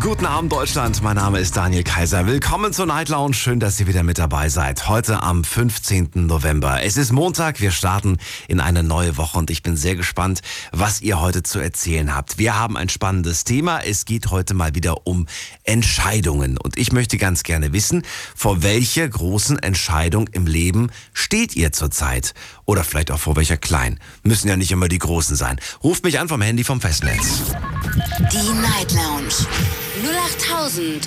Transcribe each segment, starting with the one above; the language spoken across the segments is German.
Guten Abend Deutschland, mein Name ist Daniel Kaiser. Willkommen zur Night Lounge. Schön, dass ihr wieder mit dabei seid. Heute am 15. November. Es ist Montag, wir starten in eine neue Woche und ich bin sehr gespannt, was ihr heute zu erzählen habt. Wir haben ein spannendes Thema. Es geht heute mal wieder um Entscheidungen und ich möchte ganz gerne wissen, vor welcher großen Entscheidung im Leben steht ihr zurzeit? Oder vielleicht auch vor welcher kleinen. Müssen ja nicht immer die großen sein. Ruft mich an vom Handy vom Festnetz. Die Night Lounge.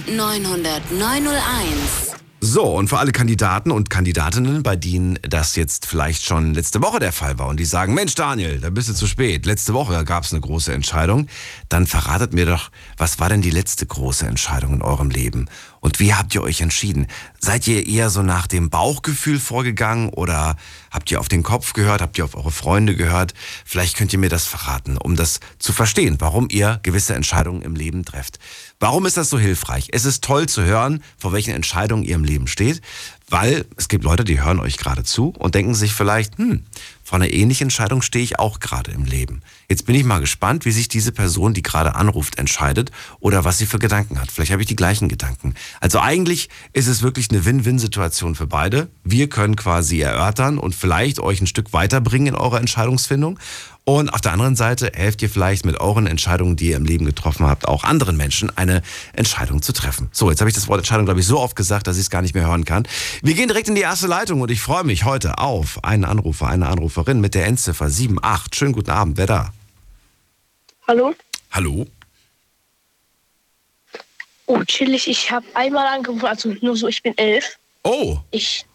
0890901. So, und für alle Kandidaten und Kandidatinnen, bei denen das jetzt vielleicht schon letzte Woche der Fall war und die sagen, Mensch Daniel, da bist du zu spät, letzte Woche gab es eine große Entscheidung, dann verratet mir doch, was war denn die letzte große Entscheidung in eurem Leben? Und wie habt ihr euch entschieden? Seid ihr eher so nach dem Bauchgefühl vorgegangen oder habt ihr auf den Kopf gehört, habt ihr auf eure Freunde gehört? Vielleicht könnt ihr mir das verraten, um das zu verstehen, warum ihr gewisse Entscheidungen im Leben trefft. Warum ist das so hilfreich? Es ist toll zu hören, vor welchen Entscheidungen ihr im Leben steht, weil es gibt Leute, die hören euch gerade zu und denken sich vielleicht, hm, vor einer ähnlichen Entscheidung stehe ich auch gerade im Leben. Jetzt bin ich mal gespannt, wie sich diese Person, die gerade anruft, entscheidet oder was sie für Gedanken hat. Vielleicht habe ich die gleichen Gedanken. Also eigentlich ist es wirklich eine Win-Win-Situation für beide. Wir können quasi erörtern und vielleicht euch ein Stück weiterbringen in eurer Entscheidungsfindung. Und auf der anderen Seite helft ihr vielleicht mit euren Entscheidungen, die ihr im Leben getroffen habt, auch anderen Menschen eine Entscheidung zu treffen. So, jetzt habe ich das Wort Entscheidung, glaube ich, so oft gesagt, dass ich es gar nicht mehr hören kann. Wir gehen direkt in die erste Leitung und ich freue mich heute auf einen Anrufer, eine Anruferin mit der Endziffer 78. Schönen guten Abend, wer da? Hallo? Hallo? Oh, chillig. Ich habe einmal angerufen, also nur so, ich bin elf. Oh, Ich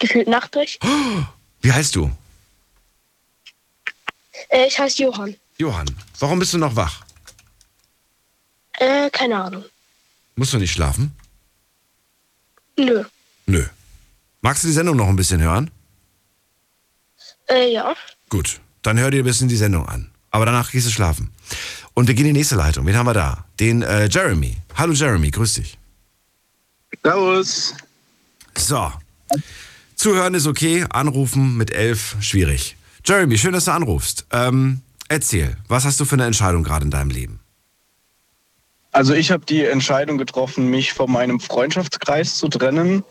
gefühlt nachtrig. wie heißt du? Äh, ich heiße Johann. Johann. Warum bist du noch wach? Äh, keine Ahnung. Musst du nicht schlafen? Nö. Nö. Magst du die Sendung noch ein bisschen hören? Äh, ja. Gut, dann hör dir ein bisschen die Sendung an. Aber danach gehst du schlafen. Und wir gehen in die nächste Leitung. Wen haben wir da? Den äh, Jeremy. Hallo Jeremy, grüß dich. Servus. So. Zuhören ist okay, anrufen mit elf schwierig. Jeremy, schön, dass du anrufst. Ähm, erzähl, was hast du für eine Entscheidung gerade in deinem Leben? Also ich habe die Entscheidung getroffen, mich von meinem Freundschaftskreis zu trennen.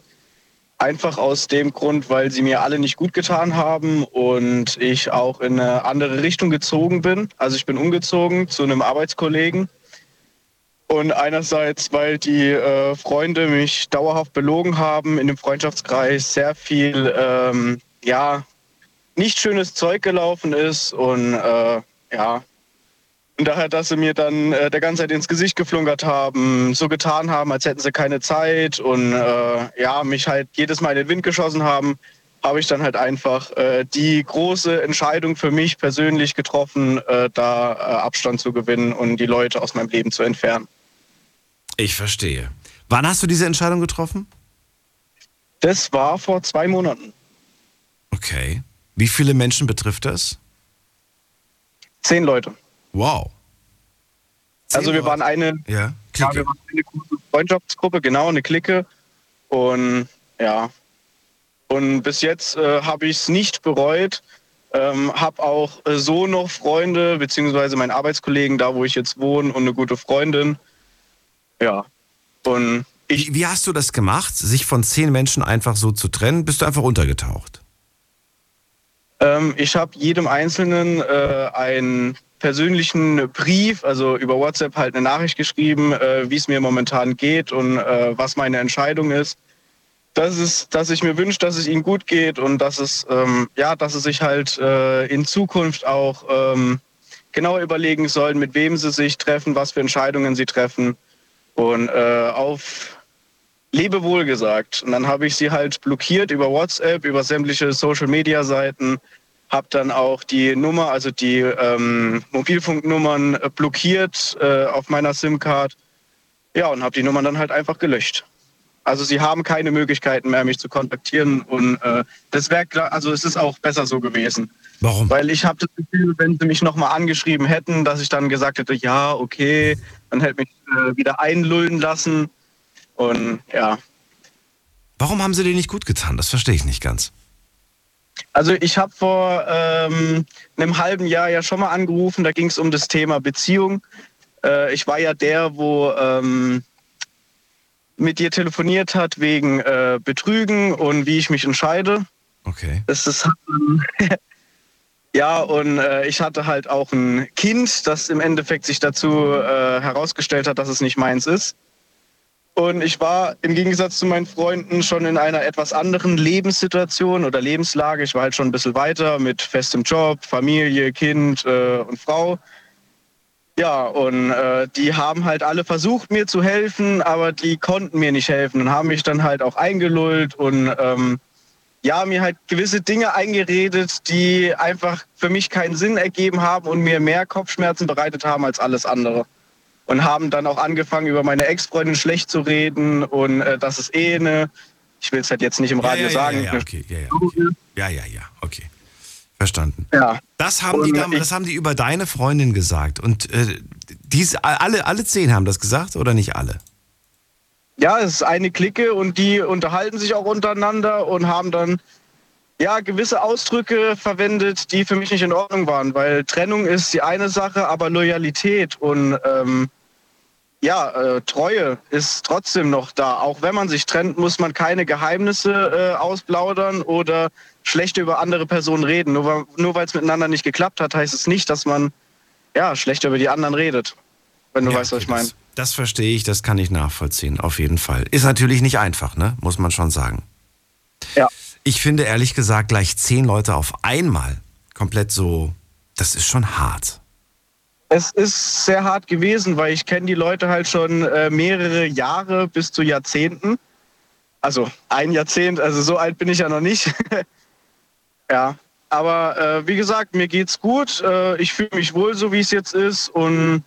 Einfach aus dem Grund, weil sie mir alle nicht gut getan haben und ich auch in eine andere Richtung gezogen bin. Also ich bin umgezogen zu einem Arbeitskollegen. Und einerseits, weil die äh, Freunde mich dauerhaft belogen haben, in dem Freundschaftskreis sehr viel, ähm, ja, nicht schönes Zeug gelaufen ist und äh, ja, und daher, dass sie mir dann äh, der ganze Zeit ins Gesicht geflunkert haben, so getan haben, als hätten sie keine Zeit und äh, ja, mich halt jedes Mal in den Wind geschossen haben, habe ich dann halt einfach äh, die große Entscheidung für mich persönlich getroffen, äh, da äh, Abstand zu gewinnen und die Leute aus meinem Leben zu entfernen. Ich verstehe. Wann hast du diese Entscheidung getroffen? Das war vor zwei Monaten. Okay. Wie viele Menschen betrifft das? Zehn Leute. Wow. Also wir waren eine, Ja, ja, wir waren eine große Freundschaftsgruppe, genau, eine Clique. Und ja. Und bis jetzt äh, habe ich es nicht bereut. Ähm, habe auch äh, so noch Freunde, beziehungsweise meinen Arbeitskollegen da, wo ich jetzt wohne und eine gute Freundin. Ja. Und ich, Wie, wie hast du das gemacht, sich von zehn Menschen einfach so zu trennen? Bist du einfach untergetaucht? ähm, ich habe jedem Einzelnen äh, einen persönlichen Brief, also über WhatsApp halt eine Nachricht geschrieben, äh, wie es mir momentan geht und äh, was meine Entscheidung ist. Das ist, dass ich mir wünsche, dass es ihnen gut geht und dass es, ähm, ja, dass sie sich halt äh, in Zukunft auch ähm, genau überlegen sollen, mit wem sie sich treffen, was für Entscheidungen sie treffen und äh, auf Lebewohl gesagt. Und dann habe ich sie halt blockiert über WhatsApp, über sämtliche Social-Media-Seiten, habe dann auch die Nummer, also die ähm, Mobilfunknummern äh, blockiert äh, auf meiner SIM-Card. Ja, und habe die Nummern dann halt einfach gelöscht. Also sie haben keine Möglichkeiten mehr, mich zu kontaktieren. Und äh, das wäre also es ist auch besser so gewesen. Warum? Weil ich habe das Gefühl, wenn sie mich nochmal angeschrieben hätten, dass ich dann gesagt hätte, ja, okay, dann hätte mich äh, wieder einlullen lassen. Und ja, Warum haben sie dir nicht gut getan? Das verstehe ich nicht ganz. Also ich habe vor ähm, einem halben Jahr ja schon mal angerufen, da ging es um das Thema Beziehung. Äh, ich war ja der, wo ähm, mit dir telefoniert hat wegen äh, Betrügen und wie ich mich entscheide. Okay. Das ist ja und äh, ich hatte halt auch ein Kind, das im Endeffekt sich dazu äh, herausgestellt hat, dass es nicht meins ist. Und ich war im Gegensatz zu meinen Freunden schon in einer etwas anderen Lebenssituation oder Lebenslage. Ich war halt schon ein bisschen weiter mit festem Job, Familie, Kind äh, und Frau. Ja, und äh, die haben halt alle versucht, mir zu helfen, aber die konnten mir nicht helfen und haben mich dann halt auch eingelullt und ähm, ja, mir halt gewisse Dinge eingeredet, die einfach für mich keinen Sinn ergeben haben und mir mehr Kopfschmerzen bereitet haben als alles andere und haben dann auch angefangen, über meine Ex-Freundin schlecht zu reden und äh, das ist eh eine, ich will es halt jetzt nicht im Radio ja, ja, sagen. Ja, ja, okay, ja, ja, okay. ja, ja, ja, okay. Verstanden. Ja. Das haben, die, Und das haben die über deine Freundin gesagt. Und äh, dies, alle, alle zehn haben das gesagt oder nicht alle? Ja, es ist eine Clique und die unterhalten sich auch untereinander und haben dann ja gewisse Ausdrücke verwendet, die für mich nicht in Ordnung waren, weil Trennung ist die eine Sache, aber Loyalität und ähm, ja, äh, Treue ist trotzdem noch da. Auch wenn man sich trennt, muss man keine Geheimnisse äh, ausplaudern oder schlecht über andere Personen reden. Nur, weil- nur weil es miteinander nicht geklappt hat, heißt es nicht, dass man ja schlecht über die anderen redet. Wenn du Ja, weißt, was ich meine. Das, das verstehe ich, das kann ich nachvollziehen, auf jeden Fall. Ist natürlich nicht einfach, ne? Muss man schon sagen. Ja. Ich finde ehrlich gesagt, gleich zehn Leute auf einmal komplett so, das ist schon hart. Es ist sehr hart gewesen, weil ich kenne die Leute halt schon äh, mehrere Jahre bis zu Jahrzehnten. Also ein Jahrzehnt, also so alt bin ich ja noch nicht. ja, aber äh, wie gesagt, mir geht's gut. Äh, ich fühle mich wohl, so wie es jetzt ist und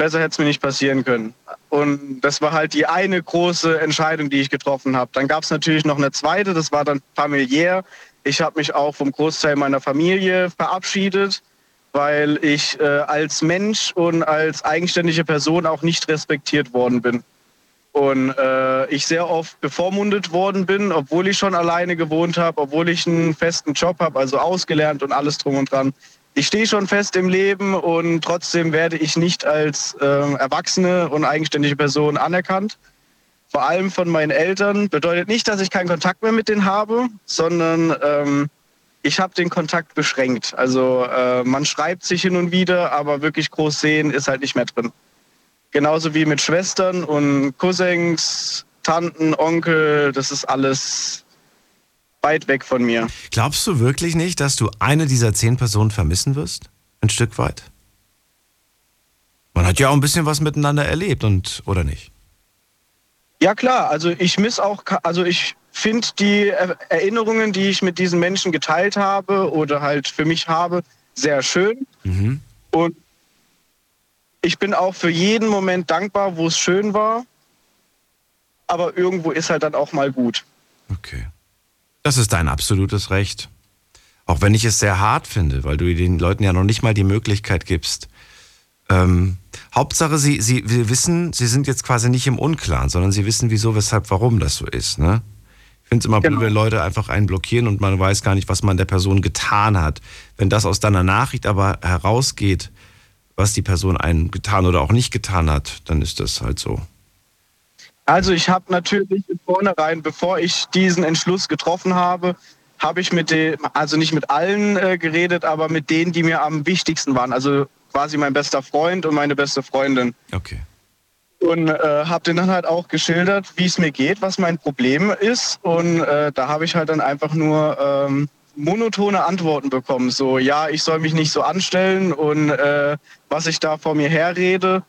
besser hätte es mir nicht passieren können. Und das war halt die eine große Entscheidung, die ich getroffen habe. Dann gab es natürlich noch eine zweite, das war dann familiär. Ich habe mich auch vom Großteil meiner Familie verabschiedet weil ich äh, als Mensch und als eigenständige Person auch nicht respektiert worden bin. Und äh, ich sehr oft bevormundet worden bin, obwohl ich schon alleine gewohnt habe, obwohl ich einen festen Job habe, also ausgelernt und alles drum und dran. Ich stehe schon fest im Leben und trotzdem werde ich nicht als äh, erwachsene und eigenständige Person anerkannt. Vor allem von meinen Eltern. Bedeutet nicht, dass ich keinen Kontakt mehr mit denen habe, sondern ähm, ich habe den Kontakt beschränkt. Also äh, man schreibt sich hin und wieder, aber wirklich groß sehen ist halt nicht mehr drin. Genauso wie mit Schwestern und Cousins, Tanten, Onkel, das ist alles weit weg von mir. Glaubst du wirklich nicht, dass du eine dieser zehn Personen vermissen wirst? Ein Stück weit? Man hat ja auch ein bisschen was miteinander erlebt und oder nicht? Ja klar, also ich miss auch, also ich finde die Er- Erinnerungen, die ich mit diesen Menschen geteilt habe oder halt für mich habe, sehr schön. Mhm. Und ich bin auch für jeden Moment dankbar, wo es schön war. Aber irgendwo ist halt dann auch mal gut. Okay. Das ist dein absolutes Recht. Auch wenn ich es sehr hart finde, weil du den Leuten ja noch nicht mal die Möglichkeit gibst. Ähm, Hauptsache, sie, sie, sie wissen, sie sind jetzt quasi nicht im Unklaren, sondern sie wissen, wieso, weshalb, warum das so ist. Ne? Ich finde es immer Genau. blöd, wenn Leute einfach einen blockieren und man weiß gar nicht, was man der Person getan hat. Wenn das aus deiner Nachricht aber herausgeht, was die Person einen getan oder auch nicht getan hat, dann ist das halt so. Also ich habe natürlich vornherein, bevor ich diesen Entschluss getroffen habe, habe ich mit den, also nicht mit allen äh, geredet, aber mit denen, die mir am wichtigsten waren. Also quasi mein bester Freund und meine beste Freundin. Okay. Und äh, habe denen dann halt auch geschildert, wie es mir geht, was mein Problem ist. Und äh, da habe ich halt dann einfach nur ähm, monotone Antworten bekommen. So, ja, ich soll mich nicht so anstellen und äh, was ich da vor mir herrede.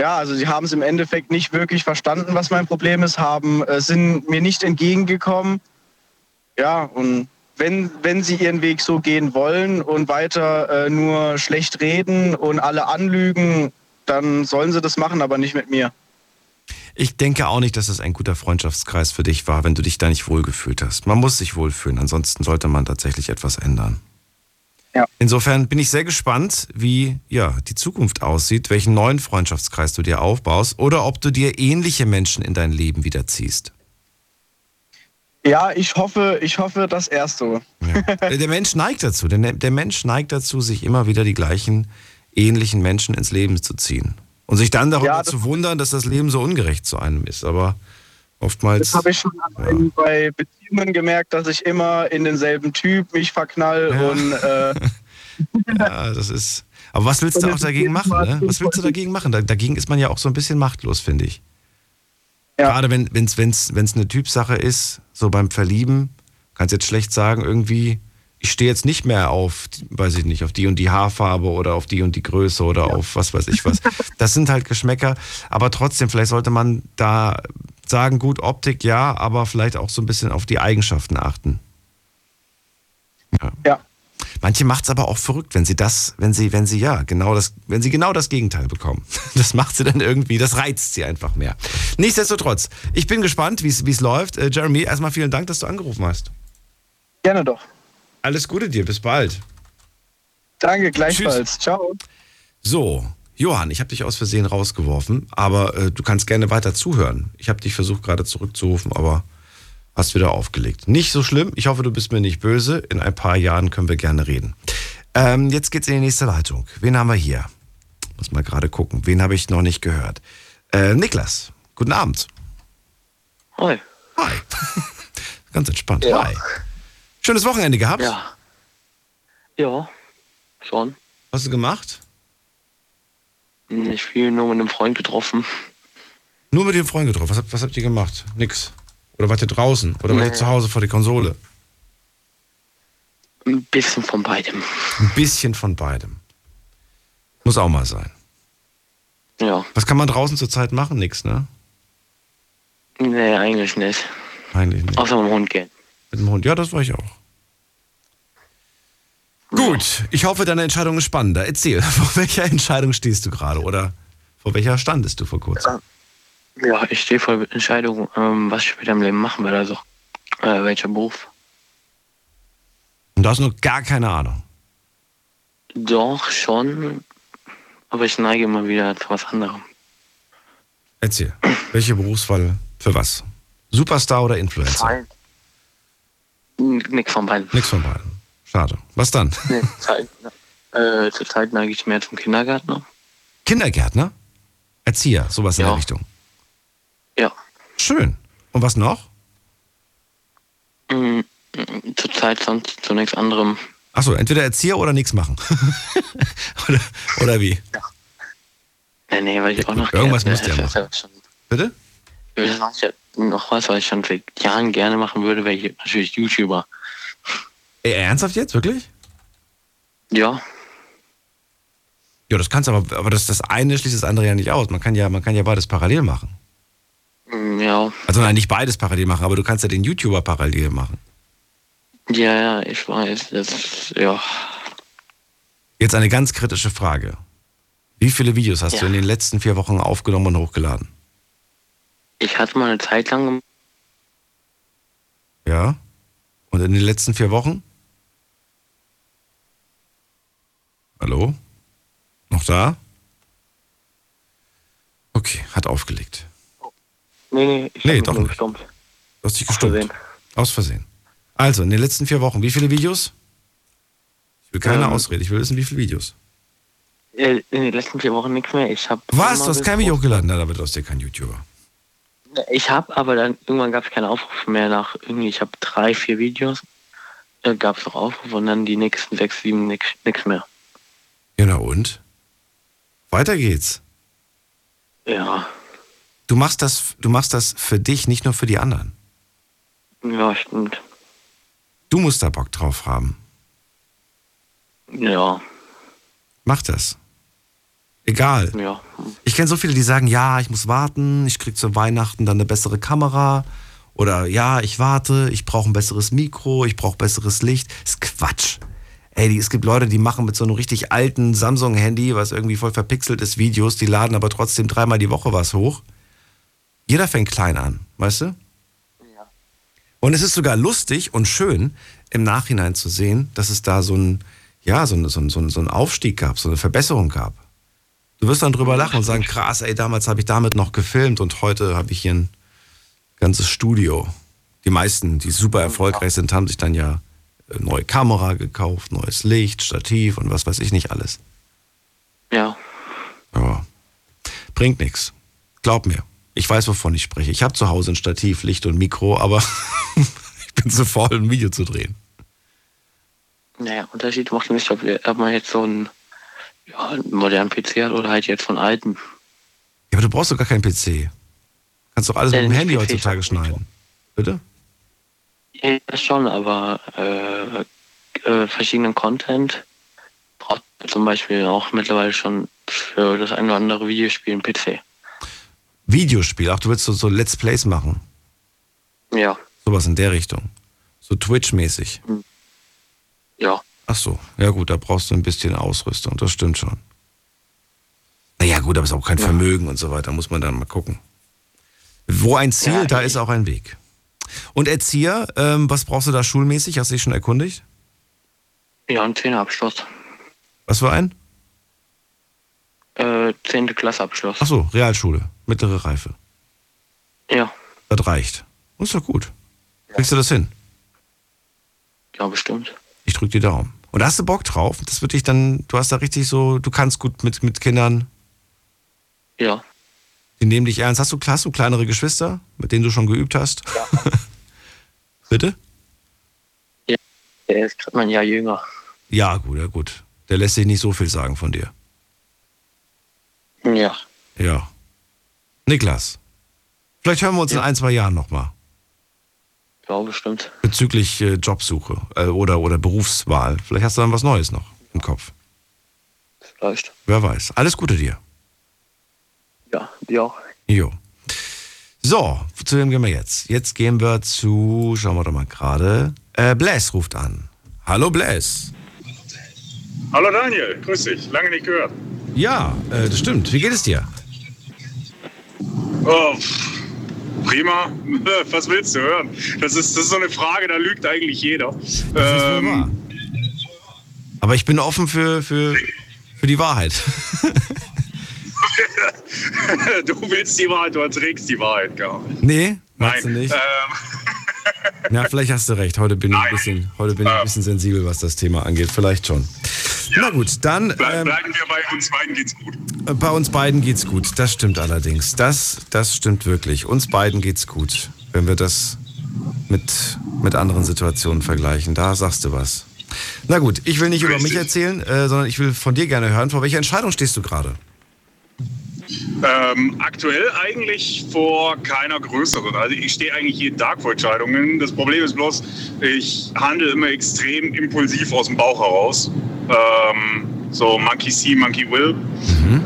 Ja, also sie haben es im Endeffekt nicht wirklich verstanden, was mein Problem ist, haben, äh, sind mir nicht entgegengekommen. Ja, und wenn, wenn sie ihren Weg so gehen wollen und weiter äh, nur schlecht reden und alle anlügen, dann sollen sie das machen, aber nicht mit mir. Ich denke auch nicht, dass es ein guter Freundschaftskreis für dich war, wenn du dich da nicht wohlgefühlt hast. Man muss sich wohlfühlen, ansonsten sollte man tatsächlich etwas ändern. Ja. Insofern bin ich sehr gespannt, wie ja, die Zukunft aussieht, welchen neuen Freundschaftskreis du dir aufbaust oder ob du dir ähnliche Menschen in dein Leben wiederziehst. Ja, ich hoffe, ich hoffe das Erste. Ja. Der Mensch neigt dazu. Der, der Mensch neigt dazu, sich immer wieder die gleichen ähnlichen Menschen ins Leben zu ziehen. Und sich dann darüber Ja, zu wundern, dass das Leben so ungerecht zu einem ist. Aber oftmals. Das habe ich schon allein bei Beziehungen gemerkt, dass ich immer in denselben Typ mich verknall Ja. und äh, Ja, das ist. Aber was willst du auch dagegen machen? Ne? Was willst du dagegen machen? Da- Dagegen ist man ja auch so ein bisschen machtlos, finde ich. Ja. Gerade wenn es wenn's, wenn's eine Typsache ist, so beim Verlieben, kannst jetzt schlecht sagen, irgendwie, ich stehe jetzt nicht mehr auf, weiß ich nicht, auf die und die Haarfarbe oder auf die und die Größe oder auf was weiß ich was. Das sind halt Geschmäcker. Aber trotzdem, vielleicht sollte man da sagen, gut, Optik ja, aber vielleicht auch so ein bisschen auf die Eigenschaften achten. ja. Manche macht es aber auch verrückt, wenn sie das, wenn sie, wenn sie ja, genau das, wenn sie genau das Gegenteil bekommen. Das macht sie dann irgendwie, das reizt sie einfach mehr. Nichtsdestotrotz, ich bin gespannt, wie es läuft. Äh, Jeremy, erstmal vielen Dank, dass du angerufen hast. Gerne doch. Alles Gute dir, bis bald. Danke, gleichfalls. Ciao. So, Johann, ich habe dich aus Versehen rausgeworfen, aber äh, du kannst gerne weiter zuhören. Ich habe dich versucht gerade zurückzurufen, aber hast wieder aufgelegt. Nicht so schlimm. Ich hoffe, du bist mir nicht böse. In ein paar Jahren können wir gerne reden. Ähm, jetzt geht's in die nächste Leitung. Wen haben wir hier? Muss mal gerade gucken. Wen habe ich noch nicht gehört? Äh, Niklas, guten Abend. Hi. Hi. Ganz entspannt. Ja. Hi. Schönes Wochenende gehabt? Ja. Ja, schon. Was hast du gemacht? Nicht viel, nur mit einem Freund getroffen. Nur mit dem Freund getroffen. Was, habt- was habt ihr gemacht? Nix. Oder wart ihr draußen? Oder wart ihr Nee. zu Hause vor der Konsole? Ein bisschen von beidem. Ein bisschen von beidem. Muss auch mal sein. Ja. Was kann man draußen zurzeit machen? Nix, ne? Nee, eigentlich nicht. Eigentlich nicht. Außer mit dem Hund gehen. Mit dem Hund. Ja, das war ich auch. Gut, ich hoffe, deine Entscheidung ist spannender. Erzähl, vor welcher Entscheidung stehst du gerade? Oder vor welcher standest du vor kurzem? Ja, ich stehe vor der Entscheidung, ähm, was ich später im Leben machen will. Also, äh, welcher Beruf. Und du hast noch gar keine Ahnung. Doch, schon. Aber ich neige immer wieder zu was anderem. Erzähl, welche Berufswahl für was? Superstar oder Influencer? Zeit. N- Nix von beiden. Nix von beiden. Schade. Was dann? Nee, Zeit. Äh, zur Zeit neige ich mehr zum Kindergärtner. Kindergärtner? Erzieher, sowas in Ja. der Richtung. Ja. Schön. Und was noch? Mm, Zur Zeit sonst zu nichts anderem. Achso, entweder Erzieher oder nichts machen. oder, oder wie? Nee, nee, weil ich auch noch Irgendwas gerne- musst du ja ist schon- Bitte? Ja noch was, was ich schon seit Jahren gerne machen würde, wäre ich natürlich YouTuber. Ey, ernsthaft jetzt? Wirklich? Ja, Ja, das kannst du aber, aber das, das eine schließt das andere ja nicht aus. Man kann ja, man kann ja beides parallel machen. mm, ja, Also nein, nicht beides parallel machen, aber du kannst ja den YouTuber parallel machen. ja, ja, ich weiß, das, ja, Jetzt eine ganz kritische Frage. Wie viele Videos hast Ja. du in den letzten vier Wochen aufgenommen und hochgeladen? ich hatte mal eine Zeit lang, Ja? Und in den letzten vier Wochen? Hallo? Noch da? Okay, hat aufgelegt. nee, nee, ich Nee, hab mich doch nicht. gestummt. Du hast dich Aus gestummt. Versehen. Aus Versehen. Also, in den letzten vier Wochen, wie viele Videos? Ich will keine Ähm. Ausrede, ich will wissen, wie viele Videos. In den letzten vier Wochen nichts mehr. Ich habe Was? Du hast kein Video hochgeladen? Na, damit aus dir kein YouTuber. Ich habe, aber dann irgendwann gab es keine Aufrufe mehr nach irgendwie, ich habe drei, vier Videos, äh, gab es noch Aufrufe und dann die nächsten sechs, sieben nix mehr. Ja, na und? Weiter geht's. Ja, Du machst das, du machst das für dich, nicht nur für die anderen. ja, stimmt. Du musst da Bock drauf haben. Ja, Mach das. Egal. ja. Ich kenne so viele, die sagen, ja, ich muss warten, ich krieg zu Weihnachten dann eine bessere Kamera. Oder ja, ich warte, ich brauche ein besseres Mikro, ich brauche besseres Licht. Das ist Quatsch. Ey, die, es gibt Leute, die machen mit so einem richtig alten Samsung-Handy, was irgendwie voll verpixelt ist, Videos, die laden aber trotzdem dreimal die Woche was hoch. Jeder fängt klein an, weißt du? Und es ist sogar lustig und schön, im Nachhinein zu sehen, dass es da so ein, ja, so, so, so, so einen Aufstieg gab, so eine Verbesserung gab. Du wirst dann drüber lachen und sagen, krass, ey, damals habe ich damit noch gefilmt und heute habe ich hier ein ganzes Studio. Die meisten, die super erfolgreich sind, haben sich dann ja neue Kamera gekauft, neues Licht, Stativ und was weiß ich nicht alles. Ja. Ja. Bringt nichts. Glaub mir. Ich weiß, wovon ich spreche. Ich habe zu Hause ein Stativ, Licht und Mikro, aber ich bin zu faul, ein Video zu drehen. Naja, Unterschied macht nicht, ob, ob man jetzt so einen, ja, einen modernen PC hat oder halt jetzt von alten. Ja, aber du brauchst doch gar keinen PC. Kannst doch alles Äh, mit dem Handy PC, heutzutage schneiden. Bitte? Ja, schon, aber äh, äh, verschiedenen Content braucht man zum Beispiel auch mittlerweile schon für das eine oder andere Videospiel einen PC. Videospiel. Ach, du willst so, so Let's Plays machen. Ja, Sowas in der Richtung. So Twitch-mäßig. ja. Ach so. Ja gut, da brauchst du ein bisschen Ausrüstung. Das stimmt schon. Naja gut, aber es ist auch kein Vermögen und so weiter. Muss man dann mal gucken. Wo ein Ziel, Ja, da ist auch ein Weg. Und Erzieher, ähm, was brauchst du da schulmäßig? Hast du dich schon erkundigt? Ja, ein Zehnerabschluss. Was für ein? Äh, zehnte Klasseabschluss. Ach so, Realschule. Mittlere Reife. Ja, Das reicht. Ist doch gut. Kriegst du das hin? ja, bestimmt. Ich drück die Daumen. Und hast du Bock drauf? Das wird dich dann, du hast da richtig so, du kannst gut mit, mit Kindern, Ja, die nehmen dich ernst. Hast du, hast du kleinere Geschwister, mit denen du schon geübt hast? Bitte? der ist gerade mal ein Jahr jünger. Ja, gut, ja, gut. Der lässt sich nicht so viel sagen von dir. Ja, Ja. Niklas, vielleicht hören wir uns in ein, zwei Jahren nochmal ja, bestimmt. bezüglich äh, Jobsuche äh, oder, oder Berufswahl. Vielleicht hast du dann was Neues noch im Kopf. Vielleicht. Wer weiß. Alles Gute dir. Ja, ja. Jo. So, zu wem gehen wir jetzt? Jetzt gehen wir zu, schauen wir doch mal gerade. Äh, Bless ruft an. Hallo Bless. Hallo Daniel, grüß dich. Lange nicht gehört. Ja, äh, das stimmt. Wie geht es dir? Oh, pff, prima. Was willst du hören? Das ist, das ist so eine Frage, da lügt eigentlich jeder. Ähm, Aber ich bin offen für, für, für die Wahrheit. du willst die Wahrheit, du erträgst die Wahrheit gar nicht. nee, meinst Nein. du nicht? Ähm, Ja, vielleicht hast du recht. Heute bin ich ein bisschen, heute bin ich ein bisschen sensibel, was das Thema angeht. Vielleicht schon. Na gut, dann bleib, ähm, bleiben wir bei uns beiden geht's gut. bei uns beiden geht's gut. Das stimmt allerdings. Das, das stimmt wirklich. Uns beiden geht's gut, wenn wir das mit, mit anderen Situationen vergleichen. Da sagst du was. Na gut, ich will nicht über mich Richtig. erzählen, äh, sondern ich will von dir gerne hören. Vor welcher Entscheidung stehst du gerade? Ähm, aktuell eigentlich vor keiner größeren. Also ich stehe eigentlich jeden Tag vor Entscheidungen. Das Problem ist bloß, ich handle immer extrem impulsiv aus dem Bauch heraus. Ähm, so Monkey See, Monkey Will.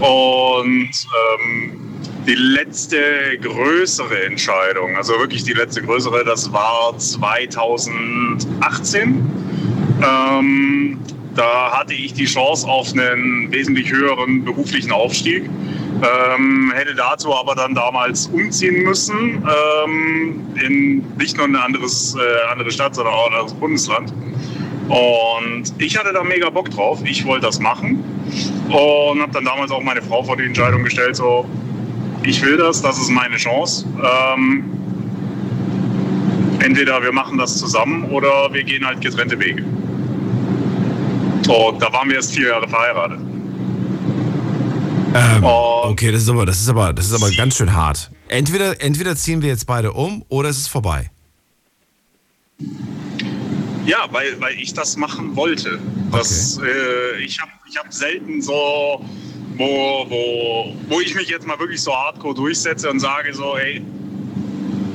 Und ähm, die letzte größere Entscheidung, also wirklich die letzte größere, das war 2018. Ähm, da hatte ich die Chance auf einen wesentlich höheren beruflichen Aufstieg. Ähm, hätte dazu aber dann damals umziehen müssen, ähm, in nicht nur eine anderes, äh, andere Stadt, sondern auch ein anderes Bundesland. Und ich hatte da mega Bock drauf. Ich wollte das machen und habe dann damals auch meine Frau vor die Entscheidung gestellt, so, ich will das, das ist meine Chance. Ähm, entweder wir machen das zusammen oder wir gehen halt getrennte Wege. Und da waren wir erst vier Jahre verheiratet. Ähm, Oh. okay, das ist aber, das ist aber, das ist aber ganz schön hart. Entweder, entweder ziehen wir jetzt beide um oder es ist vorbei. Ja, weil, weil ich das machen wollte. Das, äh, ich habe ich hab selten so, wo, wo, wo ich mich jetzt mal wirklich so hardcore durchsetze und sage so, ey,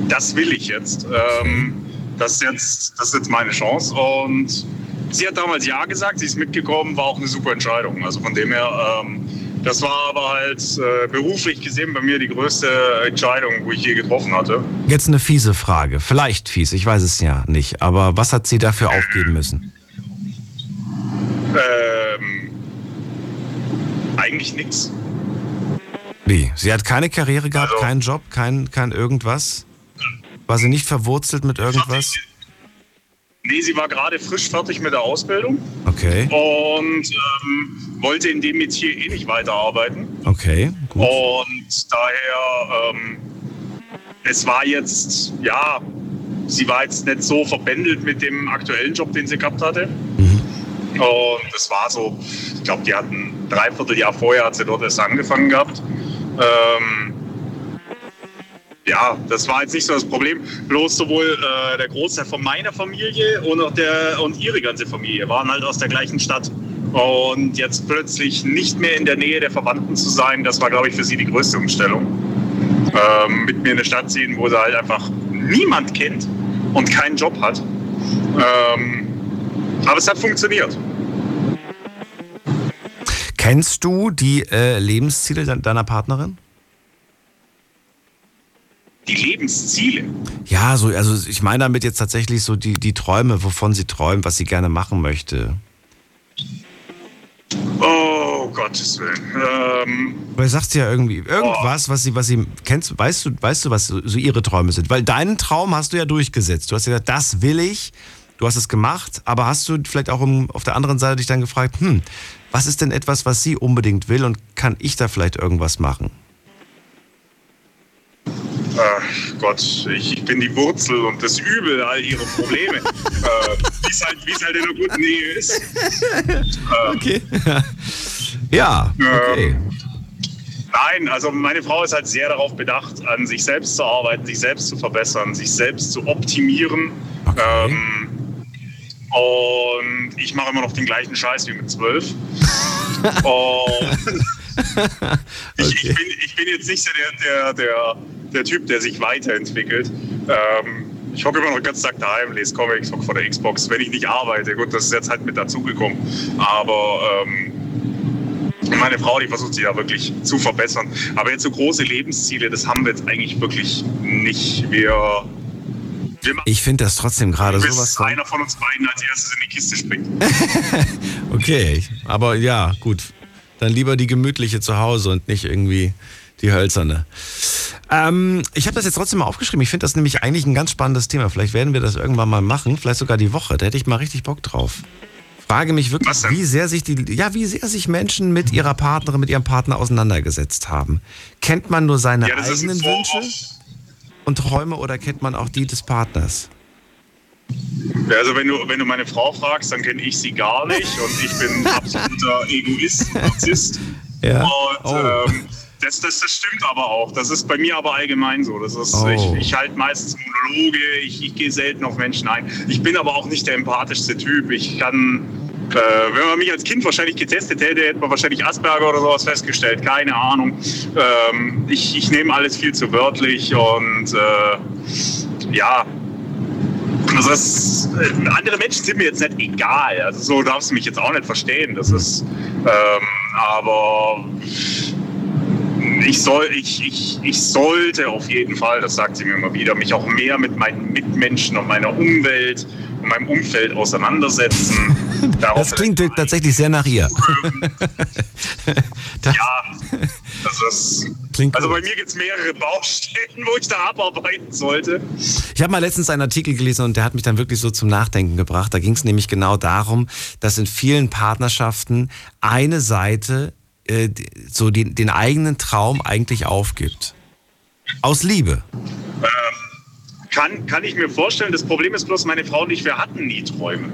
das will ich jetzt. Ähm, das, ist jetzt das ist jetzt meine Chance. Und sie hat damals Ja gesagt, sie ist mitgekommen, war auch eine super Entscheidung. Also von dem her, ähm, das war aber halt äh, beruflich gesehen bei mir die größte Entscheidung, wo ich je getroffen hatte. Jetzt eine fiese Frage. Vielleicht fies, ich weiß es ja nicht. Aber was hat sie dafür aufgeben müssen? Ähm, eigentlich nichts. Wie? Sie hat keine Karriere gehabt, Also- keinen Job, kein, kein irgendwas? War sie nicht verwurzelt mit irgendwas? Nee, sie war gerade frisch fertig mit der Ausbildung Okay, und ähm, wollte in dem Metier eh nicht weiterarbeiten. okay, gut. Und daher, ähm, es war jetzt, ja, sie war jetzt nicht so verbändelt mit dem aktuellen Job, den sie gehabt hatte. Und es war so, ich glaube, die hatten ein Dreivierteljahr vorher, hat sie dort erst angefangen gehabt. Ähm, ja, das war jetzt nicht so das Problem. Bloß sowohl äh, der Großteil von meiner Familie und auch der und ihre ganze Familie waren halt aus der gleichen Stadt. Und jetzt plötzlich nicht mehr in der Nähe der Verwandten zu sein, das war, glaube ich, für sie die größte Umstellung. Ähm, mit mir in eine Stadt ziehen, wo sie halt einfach niemand kennt und keinen Job hat. Ähm, aber es hat funktioniert. Kennst du die äh, Lebensziele de deiner Partnerin? Die Lebensziele. Ja, so, also ich meine damit jetzt tatsächlich so die, die Träume, wovon sie träumt, was sie gerne machen möchte. Oh, Gottes Willen. Ähm, Weil du sagst ja irgendwie irgendwas, was sie, was sie kennst, weißt du, weißt du, was so so ihre Träume sind? Weil deinen Traum hast du ja durchgesetzt. Du hast ja gesagt, das will ich. Du hast es gemacht, aber hast du vielleicht auch um, auf der anderen Seite dich dann gefragt, hm, was ist denn etwas, was sie unbedingt will und kann ich da vielleicht irgendwas machen? Ach Gott, ich, bin die Wurzel und das Übel all ihrer Probleme. äh, Wie es halt, wie's halt in einer guten Ehe ist. Äh, Okay. ja, okay. Nein, also meine Frau ist halt sehr darauf bedacht, an sich selbst zu arbeiten, sich selbst zu verbessern, sich selbst zu optimieren. Okay. Ähm, und ich mache immer noch den gleichen Scheiß wie mit zwölf. und ich, ich, bin, ich bin jetzt nicht so der, der, der, der Typ, der sich weiterentwickelt. Ähm, ich hocke immer noch den ganzen Tag daheim, lese Comics, hocke vor der Xbox, wenn ich nicht arbeite. Gut, das ist jetzt halt mit dazugekommen. Aber ähm, meine Frau, die versucht sich da wirklich zu verbessern. Aber jetzt so große Lebensziele, das haben wir jetzt eigentlich wirklich nicht. Wir, Ich finde das trotzdem gerade sowas von. einer von uns beiden als erstes in die Kiste springt. Okay, aber ja, gut. Dann lieber die gemütliche zu Hause und nicht irgendwie die hölzerne. Ähm, ich habe das jetzt trotzdem mal aufgeschrieben. Ich finde das nämlich eigentlich ein ganz spannendes Thema. Vielleicht werden wir das irgendwann mal machen, vielleicht sogar die Woche. Da hätte ich mal richtig Bock drauf. Frage mich wirklich, wie sehr sich die, ja, wie sehr sich Menschen mit ihrer Partnerin, mit ihrem Partner auseinandergesetzt haben. Kennt man nur seine Ja, eigenen. Wünsche und Träume oder kennt man auch die des Partners? Also wenn du, wenn du meine Frau fragst, dann kenne ich sie gar nicht und ich bin absoluter Egoist, Narzisst. Ja. Und Oh. ähm, das, das, das stimmt aber auch. Das ist bei mir aber allgemein so. Das ist, Oh. ich, ich halte meistens Monologe, ich, ich gehe selten auf Menschen ein. Ich bin aber auch nicht der empathischste Typ. Ich kann, äh, wenn man mich als Kind wahrscheinlich getestet hätte, hätte man wahrscheinlich Asperger oder sowas festgestellt. Keine Ahnung. Ähm, ich, ich nehme alles viel zu wörtlich und äh, ja, also das, äh, andere Menschen sind mir jetzt nicht egal. Also so darfst du mich jetzt auch nicht verstehen. Das ist, ähm, aber ich soll, ich, ich, ich sollte auf jeden Fall, das sagt sie mir immer wieder, mich auch mehr mit meinen Mitmenschen und meiner Umwelt und meinem Umfeld auseinandersetzen. Das klingt tatsächlich sehr nach ihr. Ja, das ist, klingt also bei mir gibt es mehrere Baustellen, wo ich da abarbeiten sollte. Ich habe mal letztens einen Artikel gelesen und der hat mich dann wirklich so zum Nachdenken gebracht. Da ging es nämlich genau darum, dass in vielen Partnerschaften eine Seite äh, so den, den eigenen Traum eigentlich aufgibt. Aus Liebe. Kann, kann ich mir vorstellen. Das Problem ist bloß, meine Frau und ich, wir hatten nie Träume.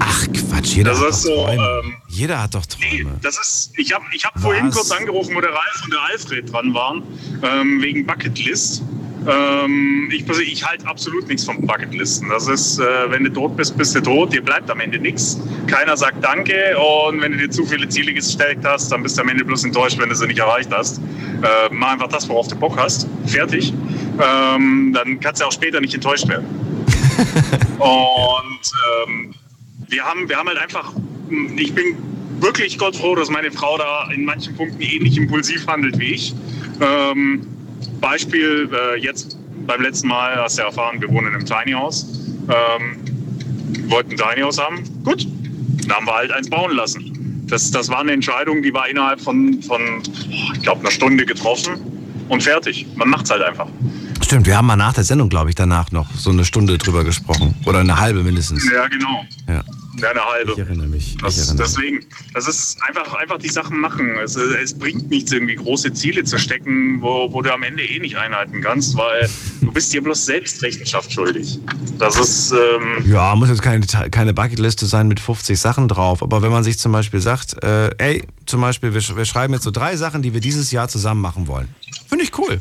Ach Quatsch, jeder Das hat doch so, Träume. ähm, jeder hat doch Nee, Träume. das ist, ich habe ich hab vorhin kurz angerufen, wo der Ralf und der Alfred dran waren, ähm, wegen Bucketlist. Ähm, ich ich halte absolut nichts von Bucketlisten. Das ist, äh, wenn du tot bist, bist du tot, dir bleibt am Ende nichts. Keiner sagt Danke und wenn du dir zu viele Ziele gesteckt hast, dann bist du am Ende bloß enttäuscht, wenn du sie nicht erreicht hast. Äh, mach einfach das, worauf du Bock hast. Fertig. Ähm, dann kannst du auch später nicht enttäuscht werden. Und ähm, wir, haben, wir haben halt einfach, ich bin wirklich Gott froh, dass meine Frau da in manchen Punkten ähnlich impulsiv handelt wie ich. Ähm, Beispiel, äh, jetzt beim letzten Mal hast du ja erfahren, wir wohnen in einem Tiny House. Ähm, wollten ein Tiny House haben. Gut, dann haben wir halt eins bauen lassen. Das, das war eine Entscheidung, die war innerhalb von, von ich glaube, einer Stunde getroffen und fertig. Man macht es halt einfach. Stimmt, wir haben mal nach der Sendung, glaube ich, danach noch so eine Stunde drüber gesprochen. Oder eine halbe mindestens. Ja, genau. Ja, Ja, eine halbe. ich erinnere mich. Ich Das, erinnere mich. deswegen, das ist einfach, einfach die Sachen machen. Es, es bringt nichts, irgendwie große Ziele zu stecken, wo, wo du am Ende eh nicht einhalten kannst, weil du bist dir bloß selbst Rechenschaft schuldig. Das ist, ähm, Ja, muss jetzt keine, keine Bucketliste sein mit 50 Sachen drauf. Aber wenn man sich zum Beispiel sagt, äh, ey, zum Beispiel, wir, wir schreiben jetzt so drei Sachen, die wir dieses Jahr zusammen machen wollen. Finde ich cool.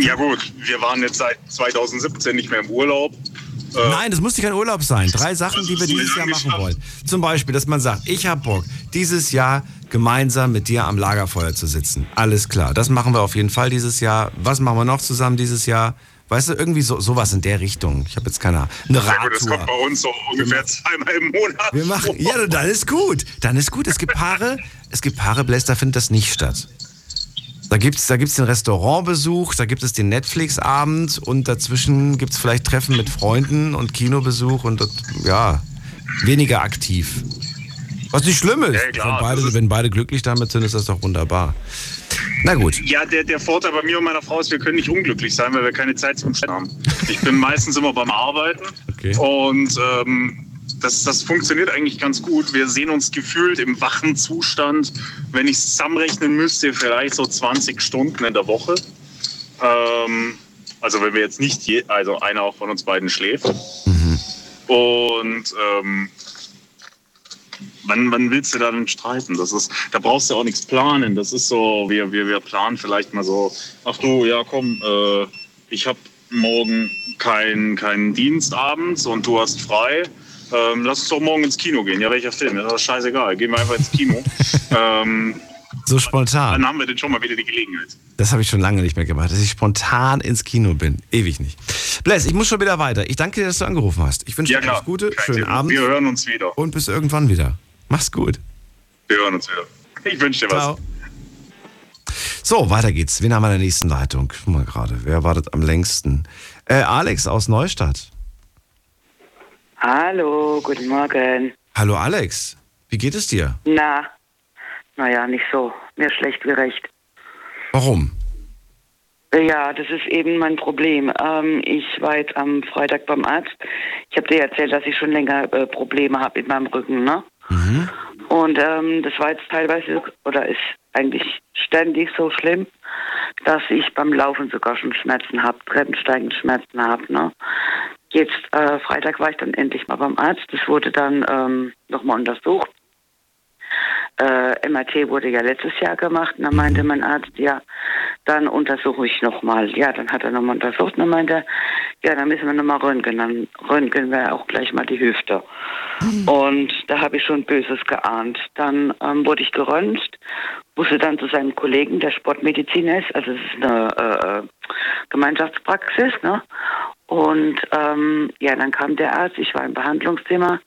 Ja gut, wir waren jetzt seit 2017 nicht mehr im Urlaub. Äh, Nein, das muss nicht kein Urlaub sein. Drei Sachen, die wir dieses Jahr machen wollen. Zum Beispiel, dass man sagt, ich habe Bock, dieses Jahr gemeinsam mit dir am Lagerfeuer zu sitzen. Alles klar, das machen wir auf jeden Fall dieses Jahr. Was machen wir noch zusammen dieses Jahr? Weißt du, irgendwie so, sowas in der Richtung. Ich habe jetzt keine Ahnung. Eine gut, das kommt Radtour. bei uns so ungefähr zweimal im Monat. Wir machen, ja, dann ist gut. Dann ist gut. Es gibt Paare, es gibt Paare, Blaise, da findet das nicht statt. Da gibt es da gibt's den Restaurantbesuch, da gibt es den Netflix-Abend und dazwischen gibt es vielleicht Treffen mit Freunden und Kinobesuch und ja, weniger aktiv. Was nicht schlimm ist. Ja, klar, wenn, beide, wenn beide glücklich damit sind, ist das doch wunderbar. Na gut. Ja, der, der Vorteil bei mir und meiner Frau ist, wir können nicht unglücklich sein, weil wir keine Zeit zum Sch haben. Ich bin meistens immer beim Arbeiten Okay. und ähm, das, das funktioniert eigentlich ganz gut. Wir sehen uns gefühlt im wachen Zustand, wenn ich es zusammenrechnen müsste, vielleicht so 20 Stunden in der Woche. Ähm, also wenn wir jetzt nicht, je, also einer auch von uns beiden schläft. Und ähm, wann, wann willst du da denn streiten? Das ist, da brauchst du auch nichts planen. Das ist so, wir, wir, wir planen vielleicht mal so, ach du, ja komm, äh, ich habe morgen keinen keinen Dienst abends und du hast frei. Ähm, lass uns doch morgen ins Kino gehen. Ja, welcher Film? Das ist scheißegal. Gehen wir einfach ins Kino. ähm, So spontan. dann haben wir denn schon mal wieder die Gelegenheit. Das habe ich schon lange nicht mehr gemacht, dass ich spontan ins Kino bin. Ewig nicht. Bless, ich muss schon wieder weiter. Ich danke dir, dass du angerufen hast. Ich wünsche Ja, dir alles Gute, Kein schönen Thema. Abend Wir hören uns wieder. und bis irgendwann wieder. Mach's gut. Wir hören uns wieder. Ich wünsche dir was. Ciao. So, weiter geht's. Wen haben wir in der nächsten Leitung? Guck mal gerade. Wer wartet am längsten? Äh, Alex aus Neustadt. Hallo, guten Morgen. Hallo Alex. Wie geht es dir? Na, naja, nicht so. Mir schlecht wie recht. Warum? Ja, das ist eben mein Problem. Ähm, ich war jetzt am Freitag beim Arzt. Ich habe dir erzählt, dass ich schon länger äh, Probleme habe mit meinem Rücken, ne? Und ähm, das war jetzt teilweise oder ist eigentlich ständig so schlimm, dass ich beim Laufen sogar schon Schmerzen habe, Treppensteigen Schmerzen habe. Ne? Jetzt äh, Freitag war ich dann endlich mal beim Arzt. Das wurde dann ähm, nochmal untersucht. Äh, MRT wurde ja letztes Jahr gemacht. Und dann meinte mein Arzt, ja, dann untersuche ich nochmal. Ja, dann hat er nochmal untersucht. Und dann meinte er, ja, dann müssen wir nochmal röntgen. Dann röntgen wir auch gleich mal die Hüfte. Und da habe ich schon Böses geahnt. Dann ähm, wurde ich geröntgt, musste dann zu seinem Kollegen, der Sportmediziner ist, also es ist eine äh, Gemeinschaftspraxis, ne? Und ähm, ja, dann kam der Arzt, ich war im Behandlungszimmer,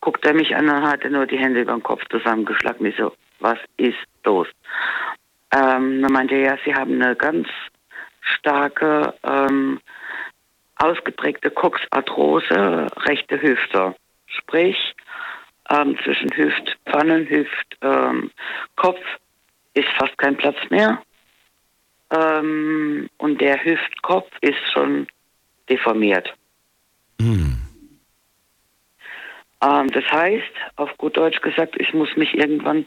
guckte er mich an und hatte nur die Hände über den Kopf zusammengeschlagen. Ich so, was ist los? Ähm, dann meinte er, ja, Sie haben eine ganz starke, ähm, ausgeprägte Coxarthrose, rechte Hüfte. Sprich, ähm, zwischen Hüftpfannen, Hüft, ähm, ist fast kein Platz mehr. Ähm, und der Hüftkopf ist schon deformiert. Ähm, das heißt, auf gut Deutsch gesagt, ich muss mich irgendwann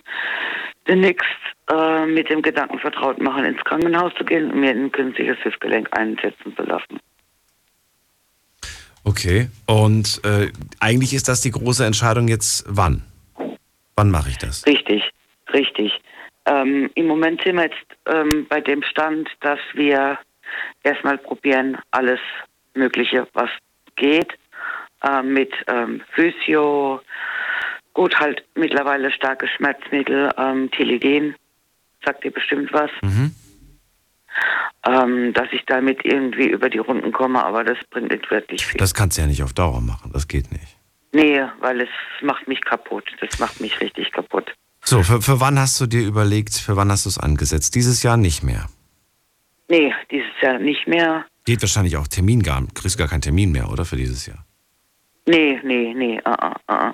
demnächst äh, mit dem Gedanken vertraut machen, ins Krankenhaus zu gehen und mir ein künstliches Hüftgelenk einsetzen zu lassen. Okay. Und äh, eigentlich ist das die große Entscheidung jetzt wann? Wann mache ich das? Richtig, richtig. Ähm, Im Moment sind wir jetzt ähm, bei dem Stand, dass wir erstmal probieren, alles Mögliche, was geht, äh, mit ähm, Physio, gut, halt mittlerweile starke Schmerzmittel, ähm, Tilidin, sagt dir bestimmt was, ähm, dass ich damit irgendwie über die Runden komme, aber das bringt nicht wirklich viel. Das kannst du ja nicht auf Dauer machen. Das geht nicht. nee, weil es macht mich kaputt. Das macht mich richtig kaputt. So, für, für wann hast du dir überlegt, für wann hast du es angesetzt? Dieses Jahr nicht mehr. Nee, dieses Jahr nicht mehr. Geht wahrscheinlich auch Termin gar, kriegst gar keinen Termin mehr, oder? Für dieses Jahr. Nee, nee, nee. Uh, uh, uh.